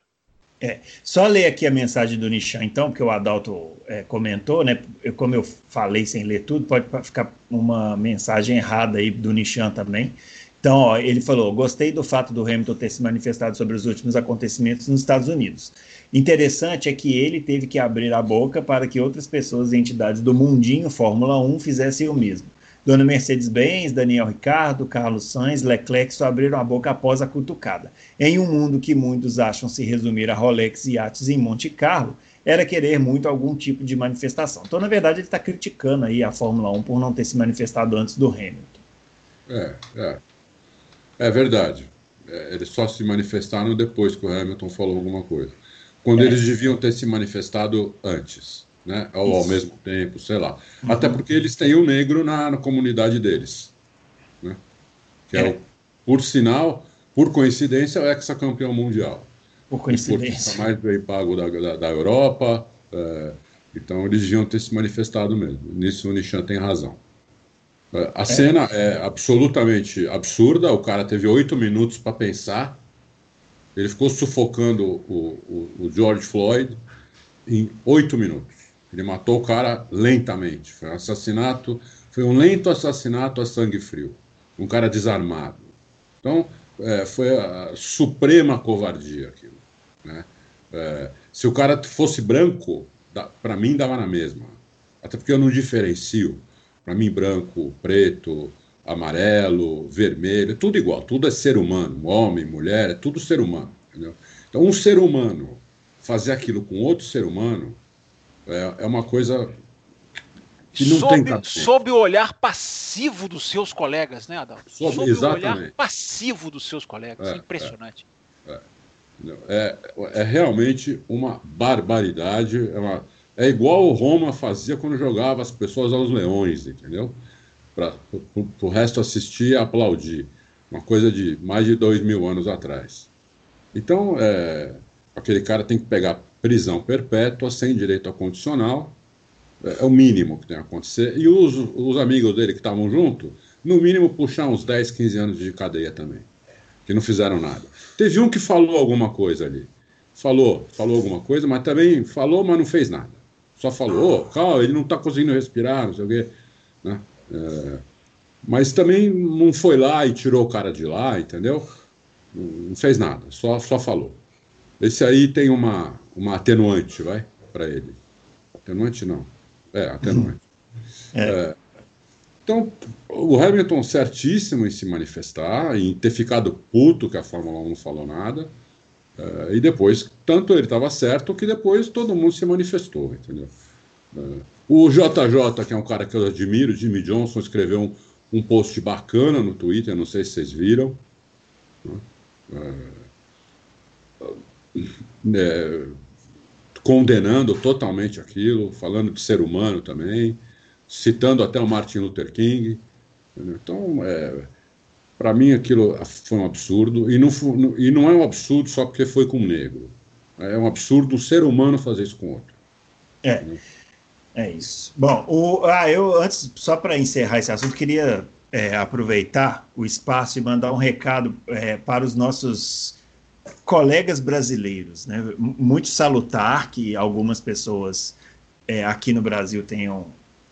S2: É, só ler aqui a mensagem do Nishan, então, que o Adalto é, comentou, né? Eu, como eu falei sem ler tudo, pode ficar uma mensagem errada aí do Nishan também. Então, ó, ele falou: gostei do fato do Hamilton ter se manifestado sobre os últimos acontecimentos nos Estados Unidos. Interessante é que ele teve que abrir a boca para que outras pessoas e entidades do mundinho Fórmula 1 fizessem o mesmo. Dona Mercedes-Benz, Daniel Ricardo, Carlos Sainz, Leclerc só abriram a boca após a cutucada. Em um mundo que muitos acham se resumir a Rolex e iates em Monte Carlo, era querer muito algum tipo de manifestação. Então, na verdade, ele está criticando aí a Fórmula 1 por não ter se manifestado antes do Hamilton.
S3: É, é. É verdade. É, eles só se manifestaram depois que o Hamilton falou alguma coisa. Quando é. eles deviam ter se manifestado antes, né? Ou Isso. ao mesmo tempo, sei lá. Uhum. Até porque eles têm o negro na, na comunidade deles. Né? Que é, é o, por sinal, por coincidência, é o ex-campeão mundial.
S2: Por coincidência.
S3: mais bem pago da, da, da Europa. É, então eles deviam ter se manifestado mesmo. Nisso o Nishan tem razão. A cena é absolutamente absurda. O cara teve oito minutos para pensar. Ele ficou sufocando o, o, o, George Floyd em oito minutos. Ele matou o cara lentamente. Foi um assassinato, foi um lento assassinato a sangue frio. Um cara desarmado. Então, é, foi a suprema covardia aquilo. Né? É, se o cara fosse branco, para mim dava na mesma. Até porque eu não diferencio para mim, branco, preto, amarelo, vermelho, é tudo igual, tudo é ser humano, homem, mulher, é tudo ser humano. Entendeu? Então, um ser humano fazer aquilo com outro ser humano é, é uma coisa que não sob, tem
S4: Sob o olhar passivo dos seus colegas, né, Adão?
S3: Sob, sob o olhar
S4: passivo dos seus colegas, é, impressionante.
S3: É, é, é, realmente uma barbaridade, é uma é igual o Roma fazia quando jogava as pessoas aos leões, entendeu? Para o resto assistir e aplaudir. Uma coisa de mais de dois mil anos atrás. Então, é, aquele cara tem que pegar prisão perpétua, sem direito a condicional. É, é o mínimo que tem que acontecer. E os, os amigos dele que estavam junto, no mínimo puxar uns 10, 15 anos de cadeia também. Que não fizeram nada. Teve um que falou alguma coisa ali. Falou, falou alguma coisa, mas também falou, mas não fez nada só falou, oh, calma, ele não está conseguindo respirar, não sei o quê. Né? É, mas também não foi lá e tirou o cara de lá, entendeu? Não fez nada, só, só falou. Esse aí tem uma, uma atenuante, vai, para ele. Atenuante não. É, atenuante. É. É, então, o Hamilton certíssimo em se manifestar, em ter ficado puto que a Fórmula 1 não falou nada. Uh, e depois, tanto ele estava certo que depois todo mundo se manifestou, entendeu? Uh, o JJ, que é um cara que eu admiro, Jimmy Johnson, escreveu um, um post bacana no Twitter, não sei se vocês viram. Né? é, condenando totalmente aquilo, falando de ser humano também, citando até o Martin Luther King. Então, é, para mim aquilo foi um absurdo, e não, e não é um absurdo só porque foi com um negro. É um absurdo um ser humano fazer isso com outro.
S2: É. É isso. Bom, o, ah, eu antes, só para encerrar esse assunto, queria é, aproveitar o espaço e mandar um recado é, para os nossos colegas brasileiros. Né? Muito salutar que algumas pessoas é, aqui no Brasil tenham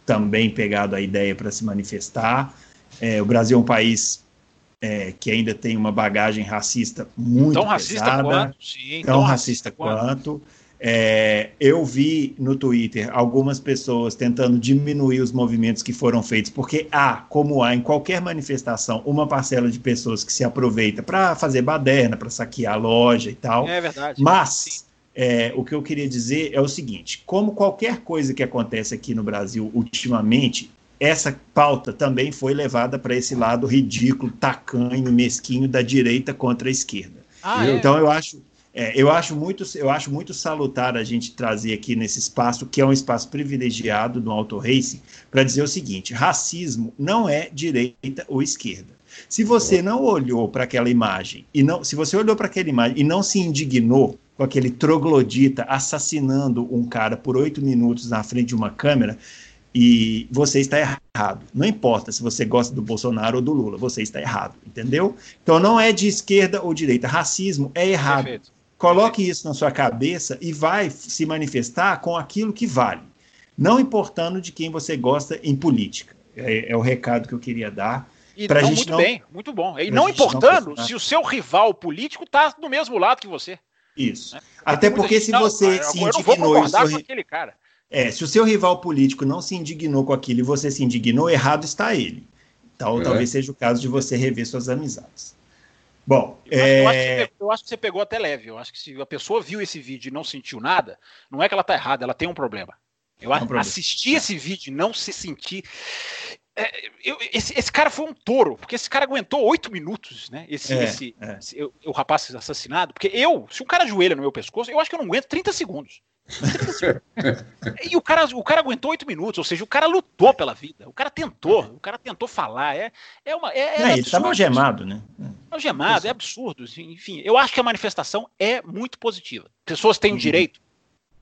S2: também pegado a ideia para se manifestar. É, o Brasil é um país é, que ainda tem uma bagagem racista muito tão pesada, racista quanto, sim, tão, tão racista, racista quanto. quanto. É, eu vi no Twitter algumas pessoas tentando diminuir os movimentos que foram feitos, porque há, como há em qualquer manifestação, uma parcela de pessoas que se aproveita para fazer baderna, para saquear a loja e tal.
S4: É verdade.
S2: Mas é, o que eu queria dizer é o seguinte: como qualquer coisa que acontece aqui no Brasil ultimamente, essa pauta também foi levada para esse lado ridículo, tacanho, mesquinho da direita contra a esquerda. Ah, é? então eu acho é, eu, acho muito, eu acho muito salutar a gente trazer aqui nesse espaço, que é um espaço privilegiado do Auto Racing, para dizer o seguinte: racismo não é direita ou esquerda. Se você não olhou para aquela imagem e não, se você olhou para aquela imagem e não se indignou com aquele troglodita assassinando um cara por oito minutos na frente de uma câmera, e você está errado. Não importa se você gosta do Bolsonaro ou do Lula, você está errado, entendeu? Então não é de esquerda ou direita. Racismo é errado. Perfeito. Coloque isso na sua cabeça e vai se manifestar com aquilo que vale, não importando de quem você gosta em política. É, é o recado que eu queria dar.
S4: E pra não, gente muito não, bem, muito bom. E não importando não se o seu rival político está do mesmo lado que você.
S2: Isso. Né? Até porque se você não, se indignou... Eu não vou com aquele cara. É, se o seu rival político não se indignou com aquilo e você se indignou, errado está ele. Então, é. talvez seja o caso de você rever suas amizades. Bom,
S4: eu, é... acho você, eu, acho que você pegou até leve. Eu acho que se a pessoa viu esse vídeo e não sentiu nada, não é que ela está errada, ela tem um problema. Eu um assisti esse vídeo e não se sentir. É, eu, esse, esse, cara foi um touro, porque esse cara aguentou oito minutos, né? Esse, é, esse, é. esse eu, o rapaz assassinado. Porque eu, se um cara ajoelha no meu pescoço, eu acho que eu não aguento 30 segundos. e o cara, o cara aguentou oito minutos, ou seja, o cara lutou pela vida, o cara tentou, o cara tentou falar. É, é uma. É,
S2: é ele estava algemado, né?
S4: Algemado, é absurdo. Enfim, eu acho que a manifestação é muito positiva. Pessoas têm o uhum. direito.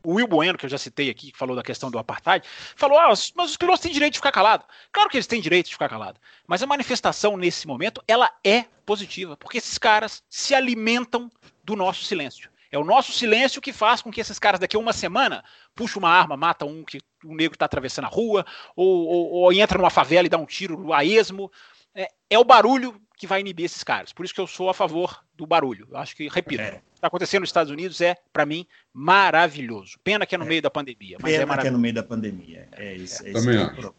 S4: O Will Bueno, que eu já citei aqui, que falou da questão do apartheid, falou: ah, mas os pilotos têm direito de ficar calado. Claro que eles têm direito de ficar calado. Mas a manifestação, nesse momento, ela é positiva, porque esses caras se alimentam do nosso silêncio. É o nosso silêncio que faz com que esses caras daqui a uma semana puxem uma arma, matam um que o um negro está atravessando a rua, ou, ou, ou, entra numa favela e dá um tiro a esmo. É, é, o barulho que vai inibir esses caras. Por isso que eu sou a favor do barulho. Eu acho que, repito, é. o que está acontecendo nos Estados Unidos é, para mim, maravilhoso. Pena que é no é. meio da pandemia. Mas
S2: Pena
S4: é
S2: que é no meio da pandemia. É isso. É
S3: Também acho.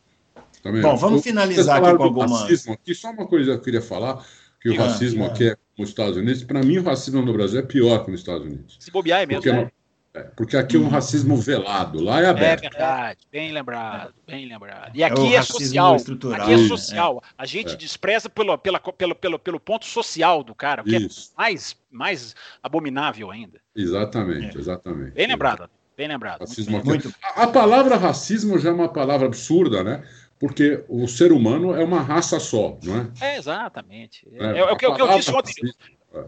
S2: Também Bom, vamos finalizar aqui com alguma...
S3: Racismo aqui, só uma coisa que eu queria falar, que o racismo aqui é nos Estados Unidos. Para mim, o racismo no Brasil é pior que nos Estados Unidos.
S4: Se bobear é mesmo, porque, né?
S3: é, porque aqui é um racismo velado, lá é aberto.
S4: É verdade, bem lembrado, bem lembrado. E aqui é, é social, aqui é social. A gente é. despreza pelo, pela, pelo, pelo, pelo ponto social do cara, o que Isso. é mais, mais abominável ainda.
S3: Exatamente, é. exatamente.
S4: Bem lembrado. Bem lembrado.
S3: Racismo muito, A, a palavra racismo já é uma palavra absurda, né? Porque o ser humano é uma raça só, não é?
S4: É, exatamente. É, é, é o, que, o, que, eu disse ontem. É.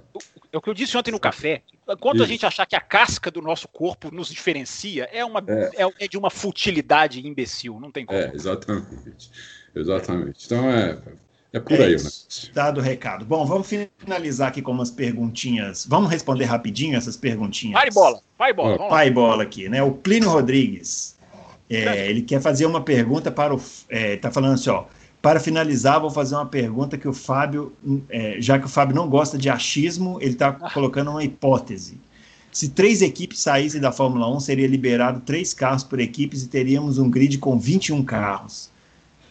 S4: é o que eu disse ontem no café. Enquanto Isso. a gente achar que a casca do nosso corpo nos diferencia, é, uma, é. é. é de uma futilidade imbecil, não tem como.
S3: É, exatamente. Exatamente. Então é, é por aí, né?
S2: Dado o recado. Bom, vamos finalizar aqui com umas perguntinhas. Vamos responder rapidinho essas perguntinhas.
S4: Vai bola, vai bola.
S2: Vai bola aqui, né? O Plínio Rodrigues. É, ele quer fazer uma pergunta para o. Está é, tá falando assim, ó. Para finalizar, vou fazer uma pergunta que o Fábio, é, já que o Fábio não gosta de achismo, ele está ah. colocando uma hipótese. Se três equipes saíssem da Fórmula 1, seria liberado três carros por equipes e teríamos um grid com 21 carros.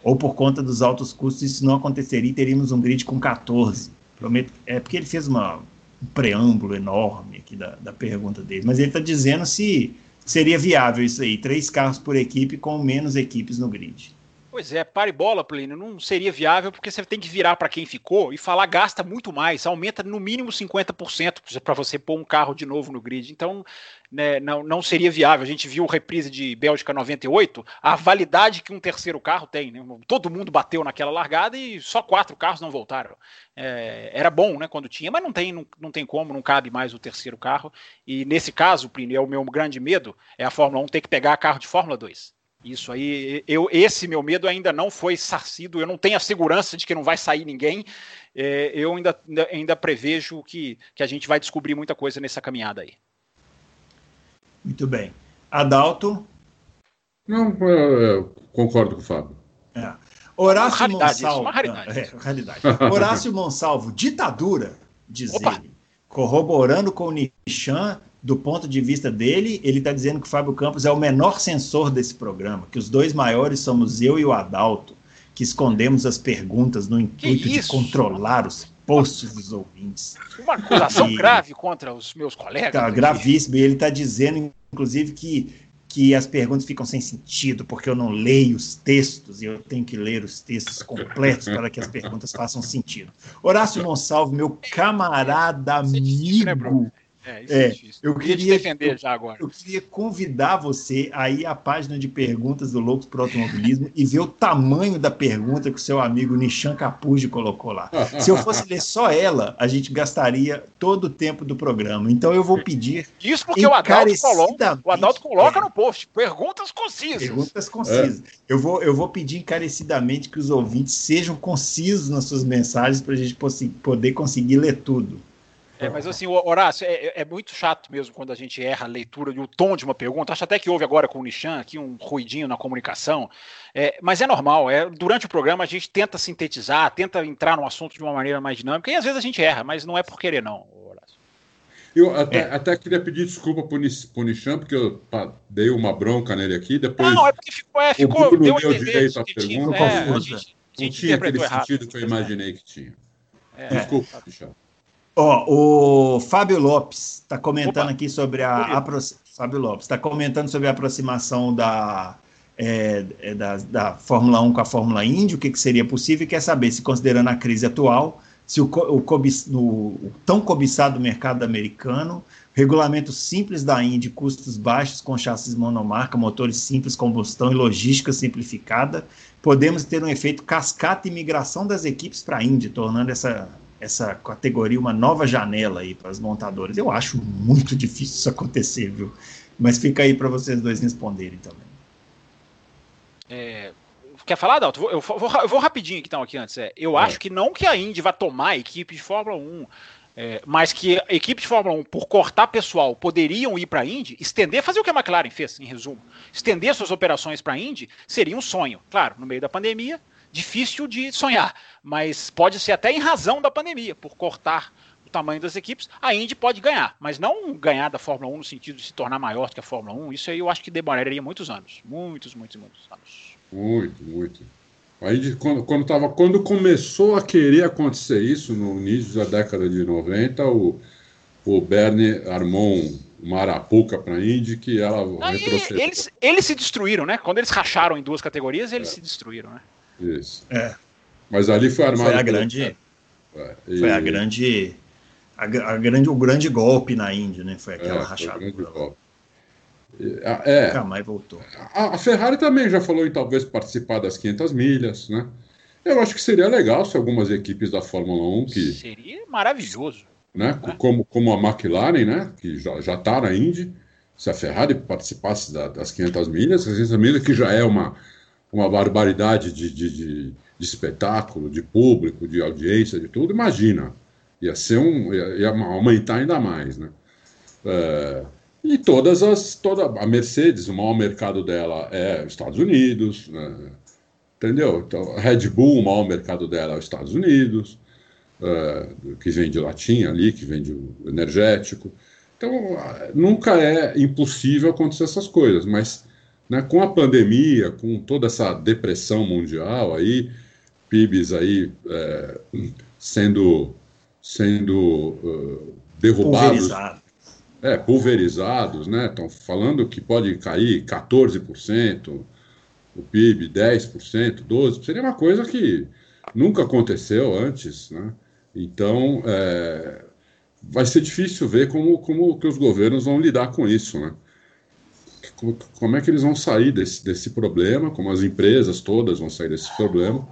S2: Ou por conta dos altos custos, isso não aconteceria e teríamos um grid com 14. Prometo, é porque ele fez uma, um preâmbulo enorme aqui da, da pergunta dele, mas ele está dizendo se seria viável isso aí, três carros por equipe com menos equipes no grid.
S4: Pois é, pare bola, Plínio, não seria viável porque você tem que virar para quem ficou e falar gasta muito mais, aumenta no mínimo 50% para você pôr um carro de novo no grid. Então, né, não, não seria viável. A gente viu reprise de Bélgica 98, a validade que um terceiro carro tem. Né? Todo mundo bateu naquela largada e só quatro carros não voltaram. É, era bom né, quando tinha, mas não tem, não, não tem como, não cabe mais o terceiro carro. E nesse caso, Plínio, é o meu grande medo, é a Fórmula 1 ter que pegar carro de Fórmula 2. Isso aí, eu, esse meu medo ainda não foi sarcido, eu não tenho a segurança de que não vai sair ninguém. É, eu ainda, ainda prevejo que, que a gente vai descobrir muita coisa nessa caminhada aí.
S2: Muito bem. Adalto?
S3: Não, eu concordo com o Fábio.
S2: É. Horácio uma Monsalvo. Uma raridade. É, raridade. Horácio Monsalvo, ditadura, diz Opa. ele. Corroborando com o Nishan, do ponto de vista dele, ele está dizendo que o Fábio Campos é o menor censor desse programa, que os dois maiores somos eu e o Adalto, que escondemos as perguntas no intuito de controlar os posts dos ouvintes.
S4: Uma acusação e, grave contra os meus colegas.
S2: Tá, gravíssimo. E ele está dizendo, inclusive, que, que as perguntas ficam sem sentido, porque eu não leio os textos e eu tenho que ler os textos completos para que as perguntas façam sentido. Horácio Monsalvo, meu camarada, amigo. É, isso é, é difícil. Eu queria defender já agora. Eu queria convidar você a ir à página de perguntas do Loucos para o Automobilismo e ver o tamanho da pergunta que o seu amigo Nishan Capuzzi colocou lá. Se eu fosse ler só ela, a gente gastaria todo o tempo do programa. Então eu vou pedir.
S4: Isso porque o Adalto coloca, o Adalto coloca é, no post perguntas concisas.
S2: Perguntas concisas. É. Eu, vou, eu vou pedir encarecidamente que os ouvintes sejam concisos nas suas mensagens para a gente poder conseguir ler tudo.
S4: É, mas assim, Horácio, é, é, é, muito chato mesmo quando a gente erra a leitura e o tom de uma pergunta. Acho até que houve agora com o Nishan aqui um ruidinho na comunicação. É, mas é normal, é, durante o programa a gente tenta sintetizar, tenta entrar no assunto de uma maneira mais dinâmica, e às vezes a gente erra, mas não é por querer, não, Horácio.
S3: Eu até, é. até queria pedir desculpa pro, pro Nishan, porque eu pá, dei uma bronca nele aqui. Depois
S4: não, é porque ficou, é, ficou
S3: o deu, deu direito à pergunta. É, a gente, não tinha aquele errado, sentido que eu imaginei que tinha.
S2: É. Desculpa, Nishan. Ó, o Fábio Lopes está comentando Opa. aqui sobre a. Fábio Lopes está comentando sobre a aproximação da, é, é, da, da, Fórmula 1 com a Fórmula Indy, o que, que seria possível, e quer saber se, considerando a crise atual, se o, o, o, o tão cobiçado mercado americano, regulamento simples da Indy, custos baixos com chassis monomarca, motores simples, combustão e logística simplificada, podemos ter um efeito cascata e migração das equipes para a Indy, tornando essa essa categoria uma nova janela aí para as montadoras. Eu acho muito difícil isso acontecer, viu? Mas fica aí para vocês dois responderem também.
S4: É, quer falar, Dalton? Eu vou, eu vou rapidinho aqui, então, aqui antes. É, eu é. acho que não que a Indy vá tomar a equipe de Fórmula 1, é, mas que a equipe de Fórmula 1, por cortar pessoal, poderiam ir para a Indy, estender, fazer o que a McLaren fez, em resumo. Estender suas operações para a Indy seria um sonho. Claro, no meio da pandemia, difícil de sonhar, mas pode ser até em razão da pandemia, por cortar o tamanho das equipes, a Indy pode ganhar, mas não ganhar da Fórmula 1 no sentido de se tornar maior do que a Fórmula 1, isso aí eu acho que demoraria muitos anos, muitos, muitos, muitos anos.
S3: Muito, muito. A Indy, quando, quando, tava, quando começou a querer acontecer isso, no início da década de 90, o, o Bernie armou uma arapuca para a Indy que ela
S4: Aí, Eles, eles se destruíram, né? Quando eles racharam em duas categorias, eles é. se destruíram, né?
S3: Isso. É. Mas ali foi armado.
S2: Foi a grande. É, e... Foi a grande. A, a, grande, o grande golpe na Índia, né? Foi aquela é, rachada. Foi golpe.
S3: É, Nunca mais voltou. A, a, Ferrari também já falou em talvez participar das 500 milhas, né? Eu acho que seria legal se algumas equipes da Fórmula 1 que.
S4: Seria maravilhoso.
S3: Né? né? Como, como a McLaren, né? Que já, já tá na Indy. Se a Ferrari participasse da, das 500 milhas, as 500 milhas que já é uma, uma barbaridade de, de, de, de, espetáculo, de público, de audiência, de tudo, imagina. Ia ser um. ia, ia aumentar ainda mais, né? É, e todas as. Toda, a Mercedes, o maior mercado dela é os Estados Unidos, né? entendeu? Então, Red Bull, o maior mercado dela é os Estados Unidos, é, que vende latinha ali, que vende energético. Então, nunca é impossível acontecer essas coisas, mas né, com a pandemia, com toda essa depressão mundial aí, PIBs aí é, sendo, sendo uh, derrubados. Pulverizados. É, pulverizados, né? Estão falando que pode cair 14%, o PIB 10%, 12%, seria uma coisa que nunca aconteceu antes, né? Então, é, vai ser difícil ver como, como que os governos vão lidar com isso, né? Como, é que eles vão sair desse, desse problema, como as empresas todas vão sair desse problema.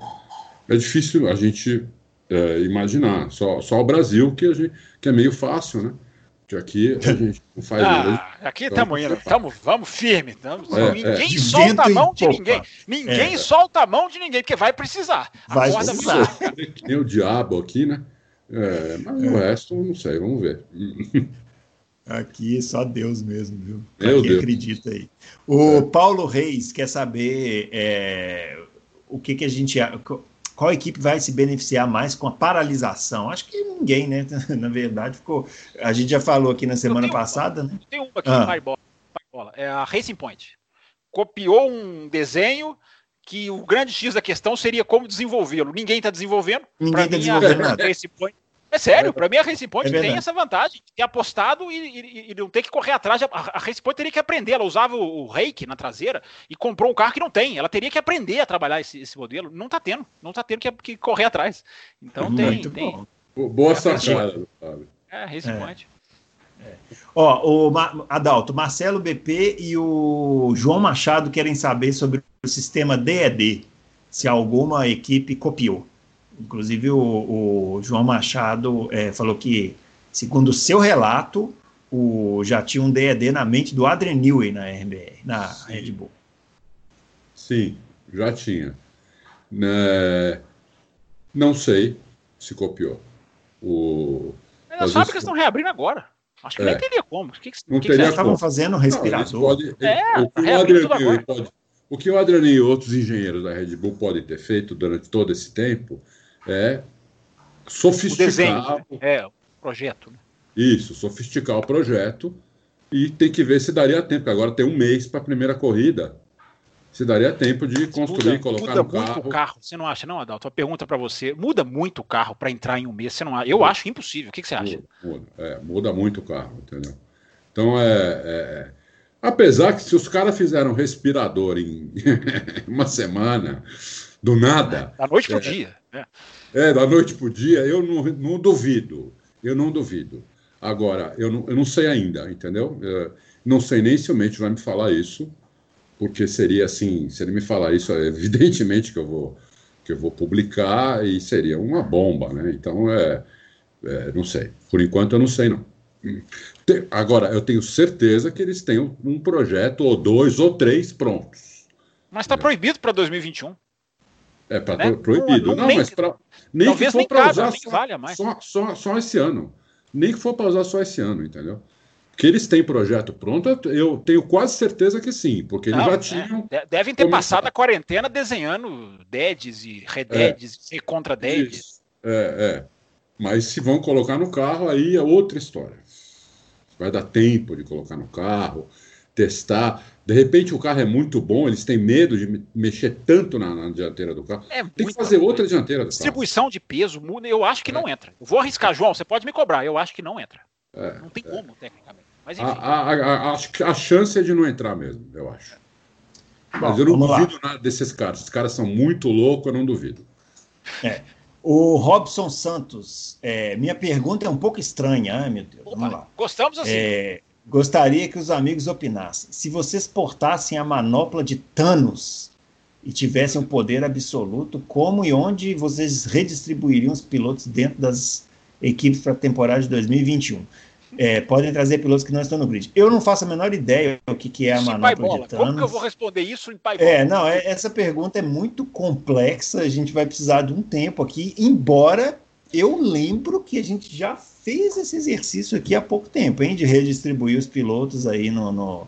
S3: É difícil a gente é, imaginar. Só, só o Brasil que, a gente, que é meio fácil, né? Que aqui a gente não faz
S4: ah, Aqui estamos indo, tamo, vamos firme. Tamo, é, ninguém é. solta a mão de ninguém. Ninguém é. solta a mão de ninguém, porque vai precisar.
S2: Vai precisar.
S3: Que nem o diabo aqui, né? É, mas o resto, não sei, vamos ver.
S2: Aqui só Deus mesmo, viu?
S3: Meu Deus.
S2: acredita aí. O Paulo Reis quer saber é, o que, que a gente qual equipe vai se beneficiar mais com a paralisação? Acho que ninguém, né? Na verdade, ficou. A gente já falou aqui na semana passada, né?
S4: Tem uma aqui ah. bola, é a Racing Point. Copiou um desenho que o grande X da questão seria como desenvolvê-lo. Ninguém está desenvolvendo.
S2: Ninguém está desenvolvendo
S4: nada. Racing Point é sério, para mim a Racing Point é tem essa vantagem de ter apostado e, e, e, não ter que correr atrás. A, a Racing Point teria que aprender. Ela usava o, o rake na traseira e comprou um carro que não tem. Ela teria que aprender a trabalhar esse, esse modelo. Não está tendo. Não está tendo que, que, correr atrás. Então tem. Muito tem
S3: bom. Boa é, sacada, Fábio.
S4: É, Racing é. Point.
S2: É. Ó, o Adalto, Marcelo BP e o João Machado querem saber sobre o sistema DED, se alguma equipe copiou. Inclusive, o, o João Machado é, falou que, segundo o seu relato, o, já tinha um DED na mente do Adrian Newey na RBR, na Sim. Red Bull.
S3: Sim, já tinha. Né, não sei se copiou. O,
S4: é, as fábricas estão reabrindo agora. Acho que é. nem teria como. O que, que,
S2: não que teria que estavam fazendo respirador. Pode,
S4: é,
S3: o, que o, Adrian pode, o que o Adriano e outros engenheiros da Red Bull podem ter feito durante todo esse tempo é sofisticar. O desenho, né?
S4: É, o projeto. Né?
S3: Isso, sofisticar o projeto e tem que ver se daria tempo, agora tem um mês para a primeira corrida. Se daria tempo de construir, muda, colocar muda no carro. Muda
S4: muito o carro, você não acha, não, Adalto? A pergunta para você: muda muito o carro para entrar em um mês? Você não Eu muda. acho impossível. O que, que você acha?
S3: Muda, é, muda muito o carro, entendeu? Então, é, é, apesar que se os caras fizeram respirador em uma semana, do nada.
S4: Da noite pro é, dia.
S3: É. é, da noite para o dia, eu não, não duvido. Eu não duvido. Agora, eu não, eu não sei ainda, entendeu? Eu não sei nem se o Mente vai me falar isso, porque seria assim, se ele me falar isso, é evidentemente que eu vou que eu vou publicar e seria uma bomba, né? Então, é, é não sei. Por enquanto, eu não sei, não. Agora, eu tenho certeza que eles têm um projeto, ou dois, ou três prontos.
S4: Mas está proibido para 2021.
S3: É para né? proibido. Não, não, não mas pra, nem
S4: talvez
S3: que
S4: for para usar só, valha mais.
S3: Só, só, só esse ano. Nem que for para usar só esse ano, entendeu? Que eles têm projeto pronto, eu tenho quase certeza que sim, porque eles não, já é. tinham.
S4: É, devem ter começado. passado a quarentena desenhando DEDs e REDEDs é, e contra DEDs.
S3: É, é. Mas se vão colocar no carro, aí é outra história. Vai dar tempo de colocar no carro, testar. De repente o carro é muito bom, eles têm medo de mexer tanto na, na dianteira do carro. É Tem que fazer outra dianteira do
S4: Distribuição
S3: carro.
S4: de peso eu acho que é. não entra. Eu vou arriscar, João, você pode me cobrar, eu acho que não entra. É, não tem é. como, tecnicamente. Mas enfim.
S3: A, a, a, a, chance é de não entrar mesmo, eu acho. Bom, Mas eu não duvido lá. nada desses caras. Esses caras são muito loucos, eu não duvido.
S2: É. O Robson Santos, é, minha pergunta é um pouco estranha, meu Deus. Opa, vamos lá.
S4: Gostamos assim.
S2: É, Gostaria que os amigos opinassem. Se vocês portassem a manopla de Thanos e tivessem o um poder absoluto, como e onde vocês redistribuiriam os pilotos dentro das equipes para a temporada de 2021? É, podem trazer pilotos que não estão no grid. Eu não faço a menor ideia o que, que é a manopla de Thanos.
S4: Como que eu vou responder isso em pai
S2: É, não, é, essa pergunta é muito complexa, a gente vai precisar de um tempo aqui, embora eu lembro que a gente já fez esse exercício aqui há pouco tempo, hein? De redistribuir os pilotos aí no, no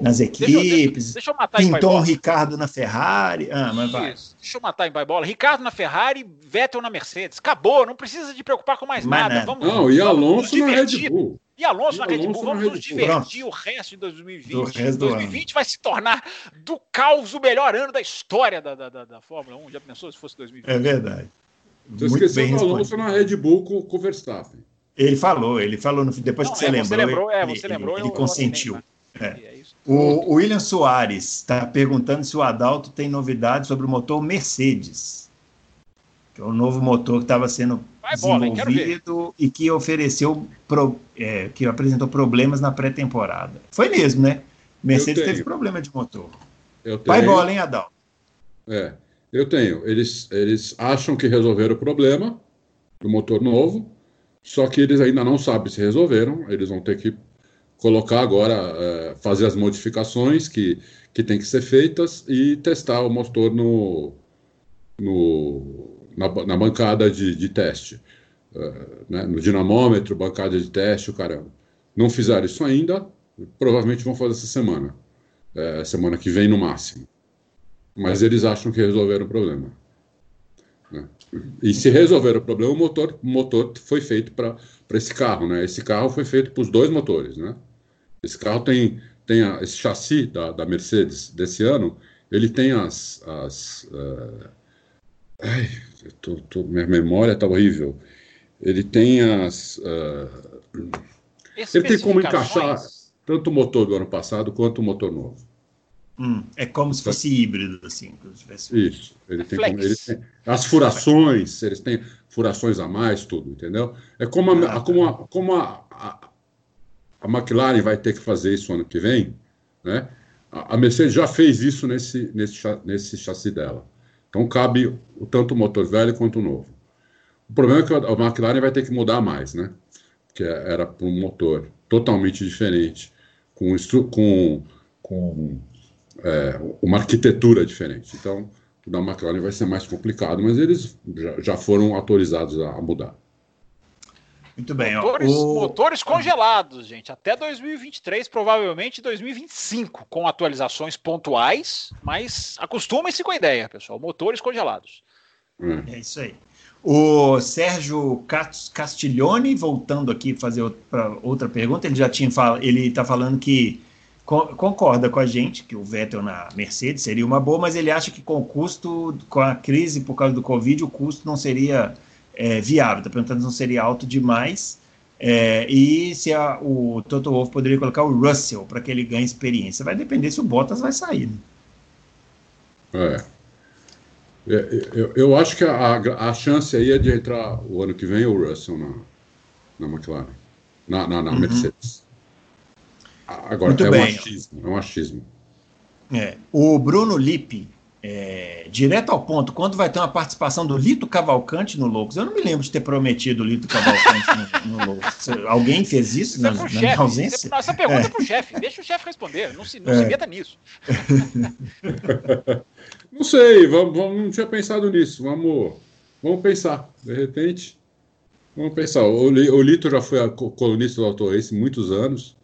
S2: nas equipes. Deixa, deixa, deixa eu matar Pintou Ricardo na Ferrari. Ah, mas vai.
S4: Deixa eu matar em bola. Ricardo na Ferrari, Vettel na Mercedes. Acabou, não precisa de preocupar com mais nada. nada.
S3: Vamos, não, e Alonso na Red Bull.
S4: E Alonso e na Red Bull, vamos nos divertir Pronto. o resto de 2020. Do resto 2020 vai se tornar do caos o melhor ano da história da, da, da, da Fórmula 1. Já pensou se fosse 2020?
S2: É verdade.
S3: Você esqueceu do Alonso na Red Bull com, com o Verstappen.
S2: Ele falou, ele falou no, depois não, que você
S4: é,
S2: lembrou.
S4: Você lembrou,
S2: é,
S4: você lembrou.
S2: Ele, ele consentiu.
S4: É. é.
S2: O, o William Soares está perguntando se o Adalto tem novidades sobre o motor Mercedes, que é o novo motor que estava sendo Vai desenvolvido bola, e que ofereceu, pro, é, que apresentou problemas na pré-temporada. Foi mesmo, né? Mercedes teve problema de motor.
S3: Eu
S2: tenho. Vai bola, hein, Adalto?
S3: É, eu tenho. Eles, eles acham que resolveram o problema do motor novo, só que eles ainda não sabem se resolveram. Eles vão ter que colocar agora, é, fazer as modificações que, que tem que ser feitas e testar o motor no, no, na, na bancada de, de teste. É, né, no dinamômetro, bancada de teste, o caramba. Não fizeram isso ainda, provavelmente vão fazer essa semana. É, semana que vem no máximo. Mas eles acham que resolveram o problema. Né? E se resolver o problema, o motor, o motor foi feito para esse carro. Né? Esse carro foi feito para os dois motores. Né? Esse carro tem, tem a, esse chassi da, da Mercedes desse ano, ele tem as. as uh... Ai, tô, tô, minha memória está horrível. Ele tem as. Uh... Ele tem como encaixar tanto o motor do ano passado quanto o motor novo.
S2: Hum, é como se fosse híbrido, assim.
S3: Tivesse... Isso. Ele tem, como, ele tem, as furações, eles têm furações a mais, tudo, entendeu? É como a, ah, como a, como a, a, a McLaren vai ter que fazer isso ano que vem, né? A, Mercedes já fez isso nesse, nesse, nesse chassi dela. Então cabe o, tanto o motor velho quanto o novo. O problema é que a McLaren vai ter que mudar mais, né? Porque era para um motor totalmente diferente, com, com, com é, uma arquitetura diferente. Então, o da McLaren vai ser mais complicado, mas eles já, já foram autorizados a, mudar.
S2: Muito bem.
S4: Motores, ó, o... motores congelados, gente, até 2023, provavelmente 2025, com atualizações pontuais, mas acostumem-se com a ideia, pessoal. Motores congelados.
S2: Hum. É isso aí. O Sérgio Castiglione, voltando aqui fazer outra pergunta, ele já tinha falado, ele está falando que concorda com a gente que o Vettel na Mercedes seria uma boa, mas ele acha que com o custo, com a crise por causa do Covid, o custo não seria é, viável. Está perguntando se não seria alto demais. É, e se a, o Toto Wolff poderia colocar o Russell para que ele ganhe experiência. Vai depender se o Bottas vai sair. Né?
S3: É. é eu, eu, acho que a, a chance aí é de entrar o ano que vem o Russell na, na McLaren, na, na, na uhum. Mercedes. Agora, Muito é bem. um achismo. É um achismo.
S2: É. O Bruno Lippe, é, direto ao ponto, quando vai ter uma participação do Lito Cavalcante no Loucos? Eu não me lembro de ter prometido o Lito Cavalcante no, no Loucos. Alguém fez isso na, na minha ausência?
S4: Essa pergunta é, é para o chefe. Deixa o chefe responder. Não se, não é. se meta nisso.
S3: não sei. Vamos, vamos, não tinha pensado nisso. Vamos, vamos pensar. De repente, vamos pensar. O, o Lito já foi colunista do Auto Race muitos anos.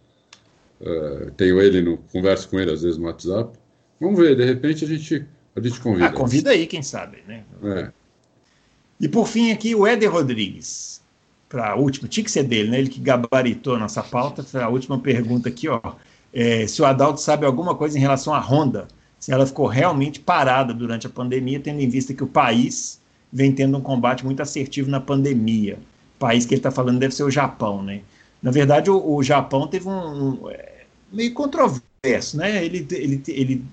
S3: Uh, tenho ele no converso com ele às vezes no WhatsApp. Vamos ver, de repente a gente a gente convida. Ah,
S2: convida aí, quem sabe, né? É. E por fim aqui o Éder Rodrigues. Para a última, tinha que ser dele, né? Ele que gabaritou a nossa pauta. A última pergunta aqui, ó. É, se o Adalto sabe alguma coisa em relação à Honda, se ela ficou realmente parada durante a pandemia, tendo em vista que o país vem tendo um combate muito assertivo na pandemia. O país que ele está falando deve ser o Japão, né? Na verdade, o, o Japão teve um, um meio controverso, né? Ele, ele, ele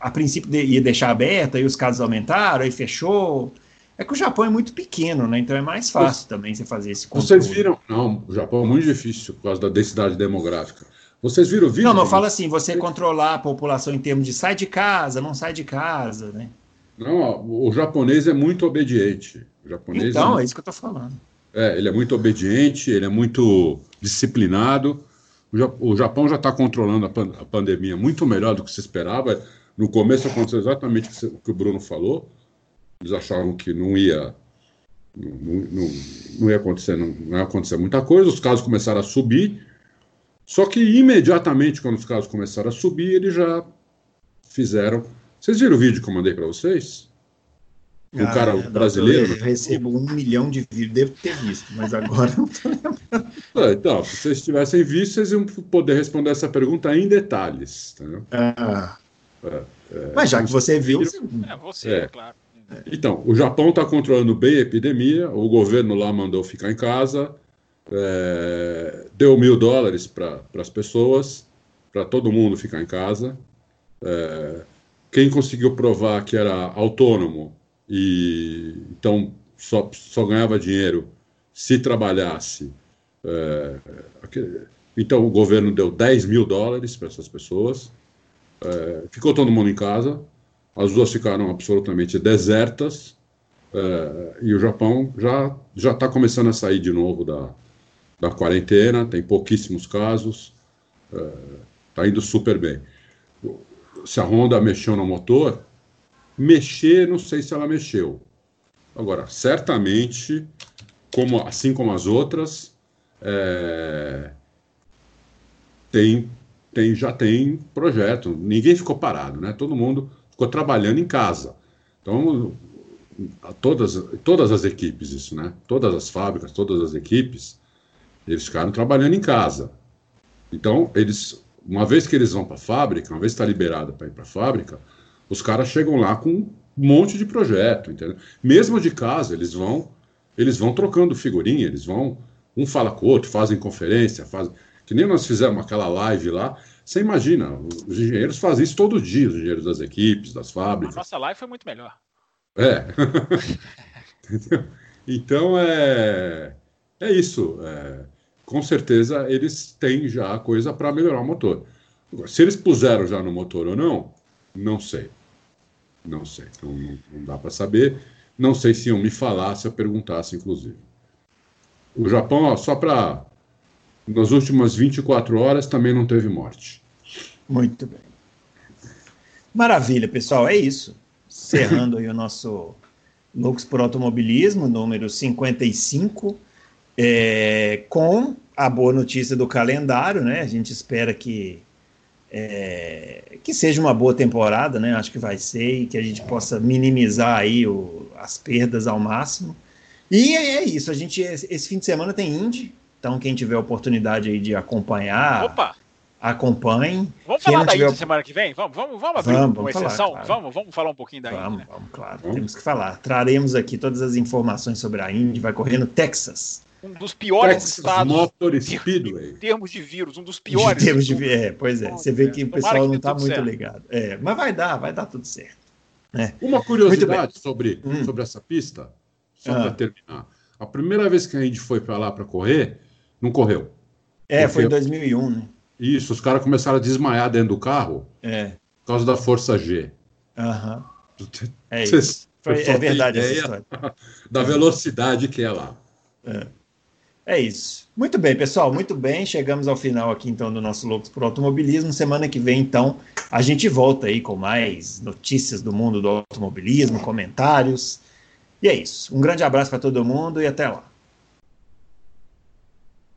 S2: a princípio ia deixar aberta, aí os casos aumentaram, aí fechou. É que o Japão é muito pequeno, né? Então é mais fácil também você fazer esse
S3: controle. Vocês viram? Não, o Japão é muito difícil por causa da densidade demográfica. Vocês viram o vídeo?
S2: Não, não fala assim, você controlar a população em termos de sai de casa, não sai de casa, né?
S3: Não, o japonês é muito obediente. O japonês
S2: então, é, é isso que eu estou falando.
S3: É, ele é muito obediente, ele é muito disciplinado. O Japão já está controlando a, pan a, pandemia muito melhor do que se esperava. No começo aconteceu exatamente o que o Bruno falou. Eles achavam que não ia, não, não, não ia acontecer, não, não ia acontecer muita coisa. Os casos começaram a subir. Só que imediatamente, quando os casos começaram a subir, eles já fizeram. Vocês viram o vídeo que eu mandei para vocês? Um ah, cara brasileiro.
S2: Eu recebo um milhão de vídeos, devo ter visto, mas agora não estou lembrando.
S3: É, então, se vocês tivessem visto, vocês iam poder responder essa pergunta em detalhes. Entendeu? Ah.
S2: É, é, mas já que você viu. Você...
S4: É você, é. claro.
S3: Então, o Japão está controlando bem a epidemia, o governo lá mandou ficar em casa, é, deu mil dólares para as pessoas, para todo mundo ficar em casa. É, quem conseguiu provar que era autônomo e então só, só ganhava dinheiro se trabalhasse. É, então o governo deu 10 mil dólares para essas pessoas. É, ficou todo mundo em casa. As ruas ficaram absolutamente desertas. É, e o Japão já já está começando a sair de novo da, da quarentena. Tem pouquíssimos casos. Está é, indo super bem. Se a Honda mexeu no motor, mexer, não sei se ela mexeu. Agora, certamente, como, assim como as outras, é, tem, tem, já tem projeto. Ninguém ficou parado, né? Todo mundo ficou trabalhando em casa. Então, todas, todas as equipes, isso, né? Todas as fábricas, todas as equipes, eles ficaram trabalhando em casa. Então, eles, uma vez que eles vão para a fábrica, uma vez está liberado para ir para a fábrica, os caras chegam lá com um monte de projeto, entendeu? Mesmo de casa, eles vão, eles vão trocando figurinha, eles vão, um fala com o outro, fazem conferência, fazem, que nem nós fizemos aquela live lá. Você imagina, os engenheiros fazem isso todo dia, os engenheiros das equipes, das fábricas. A
S4: nossa live foi muito melhor.
S3: É. então é, é isso. É, com certeza eles têm já coisa para melhorar o motor. Se eles puseram já no motor ou não, não sei. Não sei. Não, não, não dá para saber. Não sei se iam me falar se eu perguntasse, inclusive. O Japão, ó, só para. Nas últimas 24 horas também não teve morte.
S2: Muito bem. Maravilha, pessoal. É isso. Cerrando aí o nosso Loucos por Automobilismo, número 55, é, com a boa notícia do calendário, né? A gente espera que é, que seja uma boa temporada, né? Acho que vai ser e que a gente possa minimizar aí o, as perdas ao máximo. E é, é isso. A gente esse fim de semana tem Indy, então quem tiver oportunidade aí de acompanhar,
S4: Opa!
S2: acompanhe.
S4: Vamos falar da Indy semana que vem? Vamos, vamos, vamos abrir
S2: vamos,
S4: uma exceção? Falar, claro. vamos, vamos falar um pouquinho da
S2: Indy. Vamos,
S4: né?
S2: vamos, claro. Vamos. Temos que falar. Traremos aqui todas as informações sobre a Indy. Vai correr no Texas
S4: um dos piores Texas estados
S3: Motor Speedway.
S4: em termos de vírus, um dos piores.
S2: Em termos de, é, pois é, você vê que o pessoal não está muito certo. ligado. É, mas vai dar, vai dar tudo certo.
S3: Né? Uma curiosidade sobre, hum. sobre essa pista, só ah. para terminar. A primeira vez que a gente foi para lá para correr, não correu.
S2: É, foi em 2001, né?
S3: Isso, os caras começaram a desmaiar dentro do carro
S2: é.
S3: por causa da força G.
S2: Aham. É isso. Foi, é verdade essa história.
S3: Da velocidade que é lá.
S2: É. É isso. Muito bem, pessoal, muito bem. Chegamos ao final aqui então do nosso Loucos por Automobilismo. Semana que vem, então, a gente volta aí com mais notícias do mundo do automobilismo, comentários. E é isso. Um grande abraço para todo mundo e até lá.